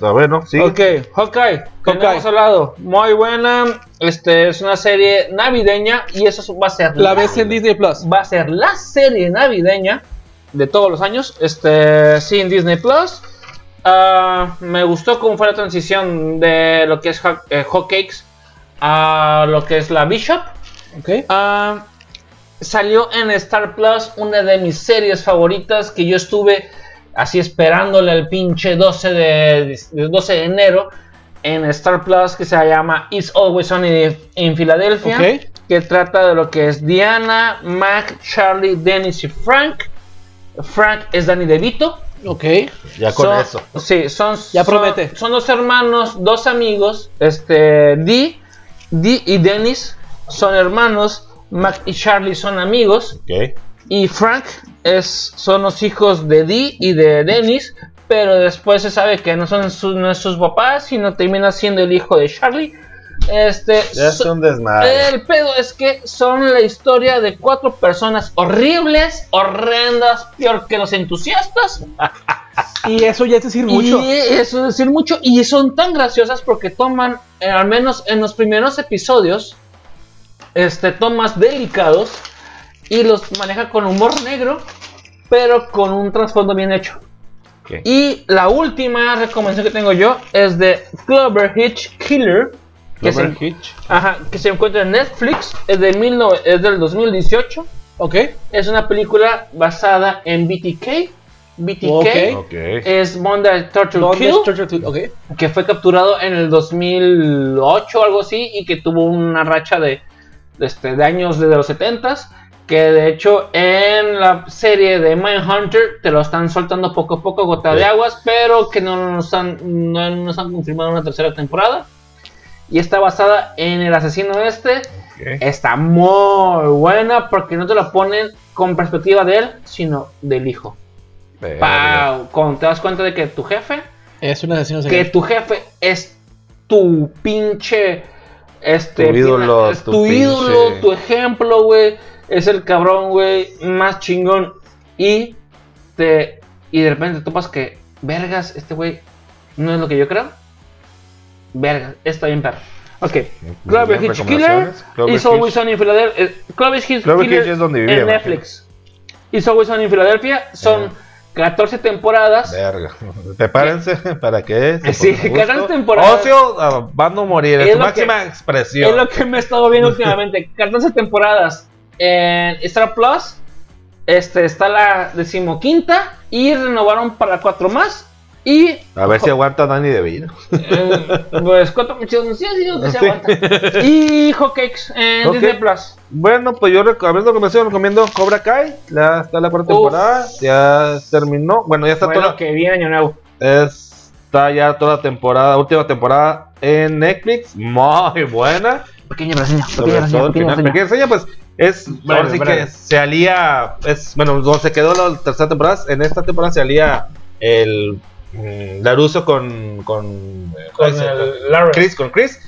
A ver, ¿no? Sí. Ok, Hawkeye, que no Hawkeye. hemos hablado, muy buena. Este es una serie navideña y eso va a ser La ves en Disney Plus. va a ser la serie navideña de todos los años. Este, sí, en Disney Plus. Ah, me gustó cómo fue la transición de lo que es eh, Hawkeyes a lo que es la Bishop. Ok. Ah, salió en Star Plus una de mis series favoritas que yo estuve así esperándole el pinche 12 de, de 12 de enero en Star Plus que se llama It's Always Sunny in Philadelphia Ok. que trata de lo que es Diana, Mac, Charlie, Dennis y Frank. Frank es Danny DeVito. Ok. Ya con Son- eso. Sí, son, Ya son- promete. Son, dos hermanos, dos amigos. Este, Dee, Dee y Dennis son hermanos. Mac y Charlie son amigos. Y Frank es, son los hijos de Dee y de Dennis. Pero después se sabe que no son sus, no sus papás, sino termina siendo el hijo de Charlie. Este, es un desmadre. el pedo es que son la historia de cuatro personas horribles, horrendas, peor que los entusiastas. [LAUGHS] Y eso ya es decir mucho. Y eso es decir mucho. Y son tan graciosas porque toman, eh, al menos en los primeros episodios, este, tomas delicados y los maneja con humor negro, pero con un trasfondo bien hecho. Y la última recomendación que tengo yo es de Clover Hitch Killer. Que se, Clover Hitch. ajá, que se encuentra en Netflix, es, de mil nove- es del 2018. Ok. Es una película basada en BTK. BTK es Monday Torture Bondage, Kill, Torture, Kill, Ok. que fue capturado en el 2008 o algo así y que tuvo una racha de, de, este, de años desde los 70s. Que de hecho en la serie de Mindhunter te lo están soltando poco a poco, gota de aguas, pero que no nos han, no nos han confirmado una tercera temporada. Y está basada en el asesino este. Está muy buena porque no te la ponen con perspectiva de él, sino del hijo. Cuando te das cuenta de que tu jefe, Es una asesino que tu jefe es tu pinche este Tu ídolo, es tu tu, ídolo, pinche- tu ejemplo, güey, es el cabrón, güey, más chingón y te y de repente topas que vergas, este güey no es lo que yo creo. Vergas, está bien perro. Ok, Clover Hitch Killer It's Always. Sunny in Philadelphia. eh, Clover Hitch Killer Hitch es donde vivía, en imagino. Netflix. It's Always Sunny in Philadelphia son. 14 temporadas. Verga. [LAUGHS] Prepárense [LAUGHS] para que Sí, ponga cada gusto. temporada- Ocio, ah, van a morir. Es su máxima Es expresión. lo que me he estado viendo [LAUGHS] últimamente. 14 temporadas en Star Plus. Este está la decimoquinta. Y renovaron para cuatro más. Y. A ver si aguanta Dani de vida. eh, pues cuatro muchachos. Sí, digo que se Sí. aguanta. Y Hawkeyes en Ok. Disney Plus. Bueno, pues yo rec- hablando de recomendación, recomiendo Cobra Kai. Ya está la cuarta Uf. temporada. Ya terminó. Bueno, ya está Bueno, toda. que viene año nuevo. Está ya toda la temporada, última temporada en Netflix. Muy buena. Pequeña reseña. Pequeña reseña. Pequeña reseña. Pequeña reseña, pues es. Breve, ahora sí breve. que se alía. Es, bueno, donde se quedó la tercera temporada. En esta temporada se alía el. Mm, Laruso con. Con, el Lawrence. Chris, con Chris.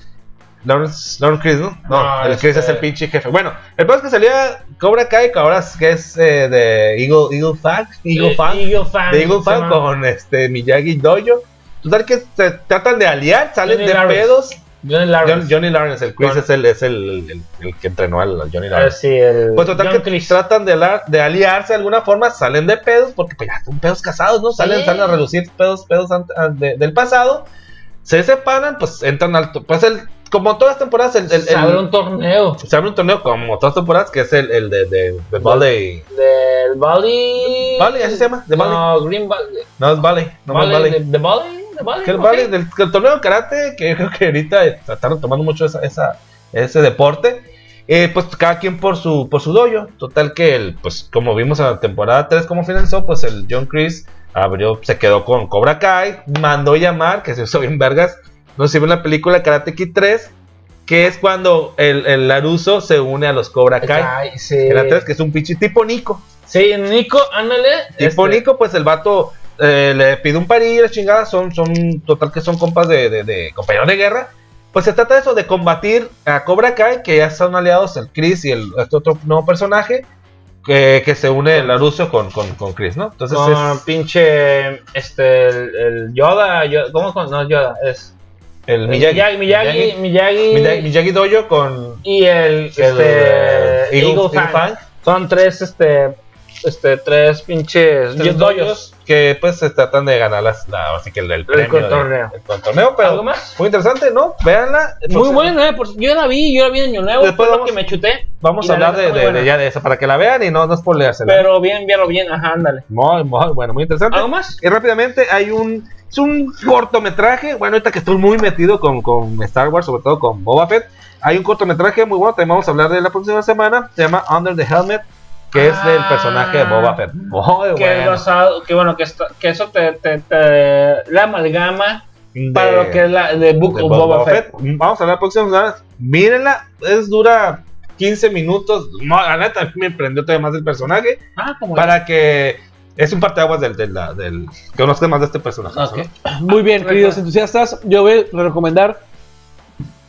Lawrence, Lawrence Chris, ¿no? No, No, el Chris este- es el pinche jefe. Bueno, el problema es que salía Cobra Kai, que ahora es, que es eh, de Eagle, Eagle Fang. Eagle Eh, Fang. Eagle Fang, de Eagle Fang con este Miyagi Dojo. Total que se tratan de aliar, salen de pedos. Johnny John- Lawrence. Johnny Lawrence, el Chris es, el, es el, el- el que entrenó al Johnny Ah, Lawrence. sí, el Pues total John que tratan de, alar- de aliarse de alguna forma, salen de pedos, porque pues ya son pedos casados, ¿no? Salen, Sí. salen a reducir pedos, pedos ah, de- del pasado, se separan, pues entran al... Pues el, como todas las temporadas, el, el- Se el- abre un torneo. se abre un torneo como todas las temporadas, que es el, el de, de, de Valley. Del Valley. Valley, así se llama, de Valley. No, Green Valley. No es Valley, no más Valley. Valley. ¿De, de Valley? Que el, del, que el torneo de karate, que yo creo que ahorita están tomando mucho esa, esa- ese deporte. Eh, pues cada quien por su por su dojo. Total que el, pues como vimos en la temporada 3 cómo finalizó, pues el John Chris abrió, se quedó con Cobra Kai, mandó llamar, que se hizo bien vergas. No sé si la película Karate Kid 3, que es cuando el, el Laruso se une a los Cobra Kai. Ay, sí. En la 3, que es un pinche tipo Nico. Sí, Nico, ándale. Tipo este, Nico, pues el vato eh, le pide un parillo, las chingadas, son, son, total que son compas de, de, de compañeros de guerra. Pues se trata de eso, de combatir a Cobra Kai, que ya son aliados el Chris y el este otro nuevo personaje, que, que se une el Laruso con, con, con Chris, ¿no? Entonces con es pinche este el, el Yoda, Yoda- ¿cómo con- no Yoda? Es el Miyagi, Miyagi, Miyagi, Miyagi, Miyagi, Miyagi Dojo con y el, este, eh, Eagle- Eagle Eagle Fang. Fang. Son tres este este tres pinches Tres dojos que pues se tratan de ganar las, la, así que el, el premio de- torneo. el- el torneo, pero ¿Algo más? muy interesante, ¿no? Véanla. Muy bueno, eh, por- yo la vi, yo la vi en Año Nuevo, Después vamos- que me chuté, Vamos a la hablar de, muy de- de buena. ya de eso para que la vean y no, no spoileársela. pero bien, bien, bien, ajá, ándale. Muy, muy bueno, muy interesante. ¿Algo más? Y rápidamente hay un. Es un cortometraje. Bueno, ahorita que estoy muy metido con, con Star Wars, sobre todo con Boba Fett. Hay un cortometraje muy bueno. También vamos a hablar de la próxima semana. Se llama Under the Helmet. Que es del Ah. personaje de Boba Fett. Muy Que, bueno. basado, que bueno, que, esto- que eso te, te, te- la amalgama para lo que es la de Book de of Boba, Boba Fett. Fett. Vamos a la próxima semana. Mírenla. Es dura 15 minutos. No, la neta, me prendió todavía más del personaje. Ah, como Para que. Es un parteaguas del, del, del, que conozcas más de este personaje. Ok. ¿no? Muy bien, queridos entusiastas. Yo voy a recomendar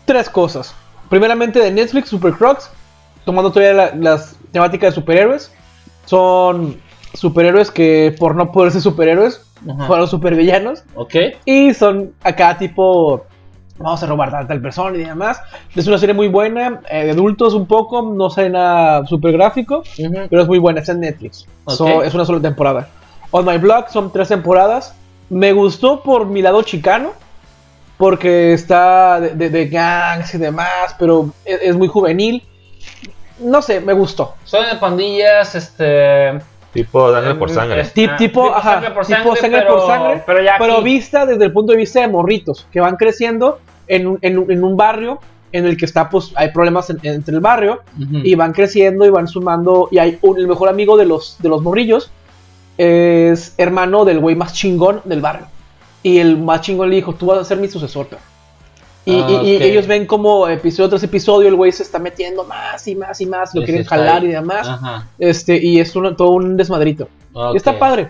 tres cosas. Primeramente de Netflix, Super Crocs. Tomando todavía la- las temáticas de superhéroes. Son superhéroes que por no poder ser superhéroes Ajá. fueron supervillanos. Ok. Y son acá tipo... Vamos a robar a tal persona y demás. Es una serie muy buena, eh, de adultos un poco, no sale nada super gráfico, pero es muy buena, está en Netflix. Ok. So, es una sola temporada. On My Blog son tres temporadas. Me gustó por mi lado chicano, porque está de, de- de gangs y demás, pero es, es muy juvenil. No sé, me gustó. Son de pandillas, este. Tipo Daniel por sangre. es- Ti- ah, tipo, ajá, sangre por tipo sangre, sangre pero, por sangre, Pero ya. Pero aquí. vista desde el punto de vista de morritos, que van creciendo en, un- en un- en un barrio en el que está, pues, hay problemas en- entre el barrio, y van creciendo y van sumando, y hay un- el mejor amigo de los, de los morrillos, es hermano del güey más chingón del barrio. Y el más chingón le dijo, tú vas a ser mi sucesor, peor". Y, Ah, y- ellos ven como episodio tras episodio el güey se está metiendo más y más y más, lo quieren jalar ahí. y demás. Ajá. Este, y es todo un desmadrito. Ok. Y está padre.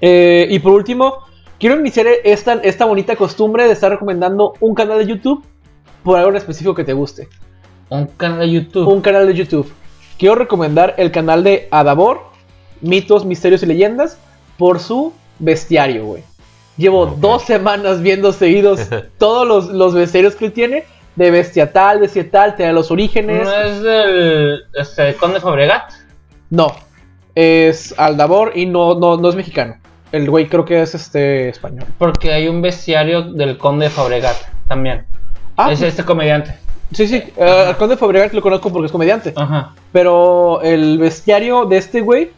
Eh, y por último, quiero iniciar esta, esta bonita costumbre de estar recomendando un canal de YouTube por algo en específico que te guste. Un canal de YouTube. Un canal de YouTube. Quiero recomendar el canal de Adabor, Mitos, Misterios y Leyendas, por su bestiario, güey. Llevo dos semanas viendo seguidos [LAUGHS] todos los, los bestiarios que él tiene. De bestia tal, bestia tal, te da los orígenes. No es del este, Conde Fabregat. No, es Aldabor y no, no, no es mexicano. El güey creo que es este español. Porque hay un bestiario del Conde Fabregat también. Ah, es este comediante. sí, sí. eh, al Conde Fabregat lo conozco porque es comediante. Ajá. Pero el bestiario de este güey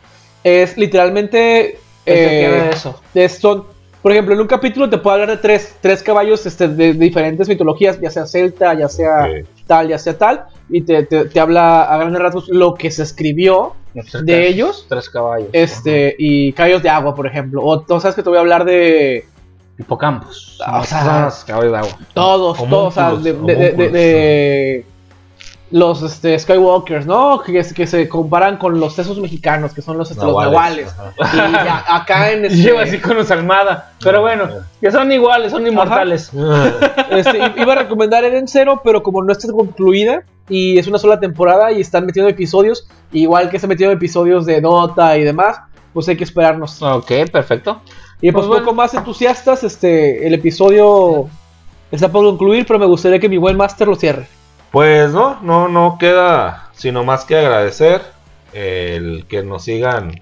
es literalmente. ¿Qué eh, eso? de- son, por ejemplo, en un capítulo te puedo hablar de tres, tres caballos este, de, de diferentes mitologías, ya sea celta, ya sea tal, ya sea tal, y te, te- te habla a grandes rasgos lo que se escribió de ellos, Tres caballos. este, y caballos de agua, por ejemplo. O tú sabes que te voy a hablar de Hipocampos. Ah, o sea, caballos de agua. todos, todos, o sea, de, de- de- de- de los este, Skywalkers, ¿no? Que, que se comparan con los tesos mexicanos, que son los, este, los nahuales. Y ya, acá en [LAUGHS] este, Lleva así con los Almada. Pero bueno, que son iguales, son inmortales. [LAUGHS] Este, iba a recomendar Eden Zero, pero como no está concluida y es una sola temporada y están metiendo episodios, igual que están metiendo episodios de Dota y demás, pues hay que esperarnos. Ok, perfecto. Y pues, Pues bueno. poco más entusiastas, este, el episodio está por concluir, pero me gustaría que mi buen máster lo cierre. Pues no, no, no queda sino más que agradecer el que nos sigan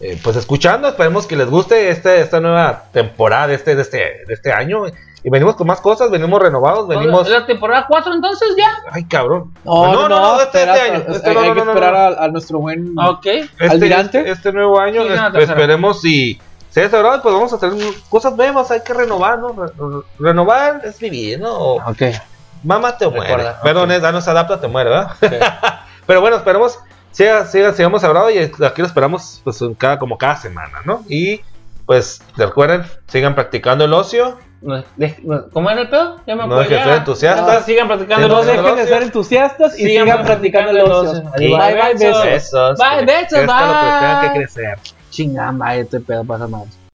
eh, pues escuchando. Esperemos que les guste este, esta nueva temporada de este, de este, de este año. Y venimos con más cosas, venimos renovados, venimos. ¿Es la temporada 4 entonces ya? Ay, cabrón. No, no, no, este, espera, este año. Este, hay, no, hay no, que no, no, esperar no. A, a nuestro buen... Ok. Este, ¿Almirante? este, este nuevo año, Sí, no, es- esperemos si se desagradable, pues vamos a hacer cosas nuevas, hay que renovar, ¿no? Re- re- renovar es vivir, ¿no? Ok. Mamá te muere. Recuerda, Perdón, es, no se adapta, te muere, ¿verdad? [LAUGHS] Pero bueno, esperemos, siga, siga, sigamos hablando y aquí lo esperamos pues cada, como cada semana, ¿no? Y pues recuerden, sigan practicando el ocio. ¿Cómo era el pedo? Ya me No dejes de ser entusiastas. No, sigan practicando el ocio. dejen de ser entusiastas y Sigan sigan practicando el ocio. ocio. Bye bye, Bye, besos. besos. Esos Bye, que besos, crezcan lo que bye. que crecer. Chingada madre, este pedo pasa mal.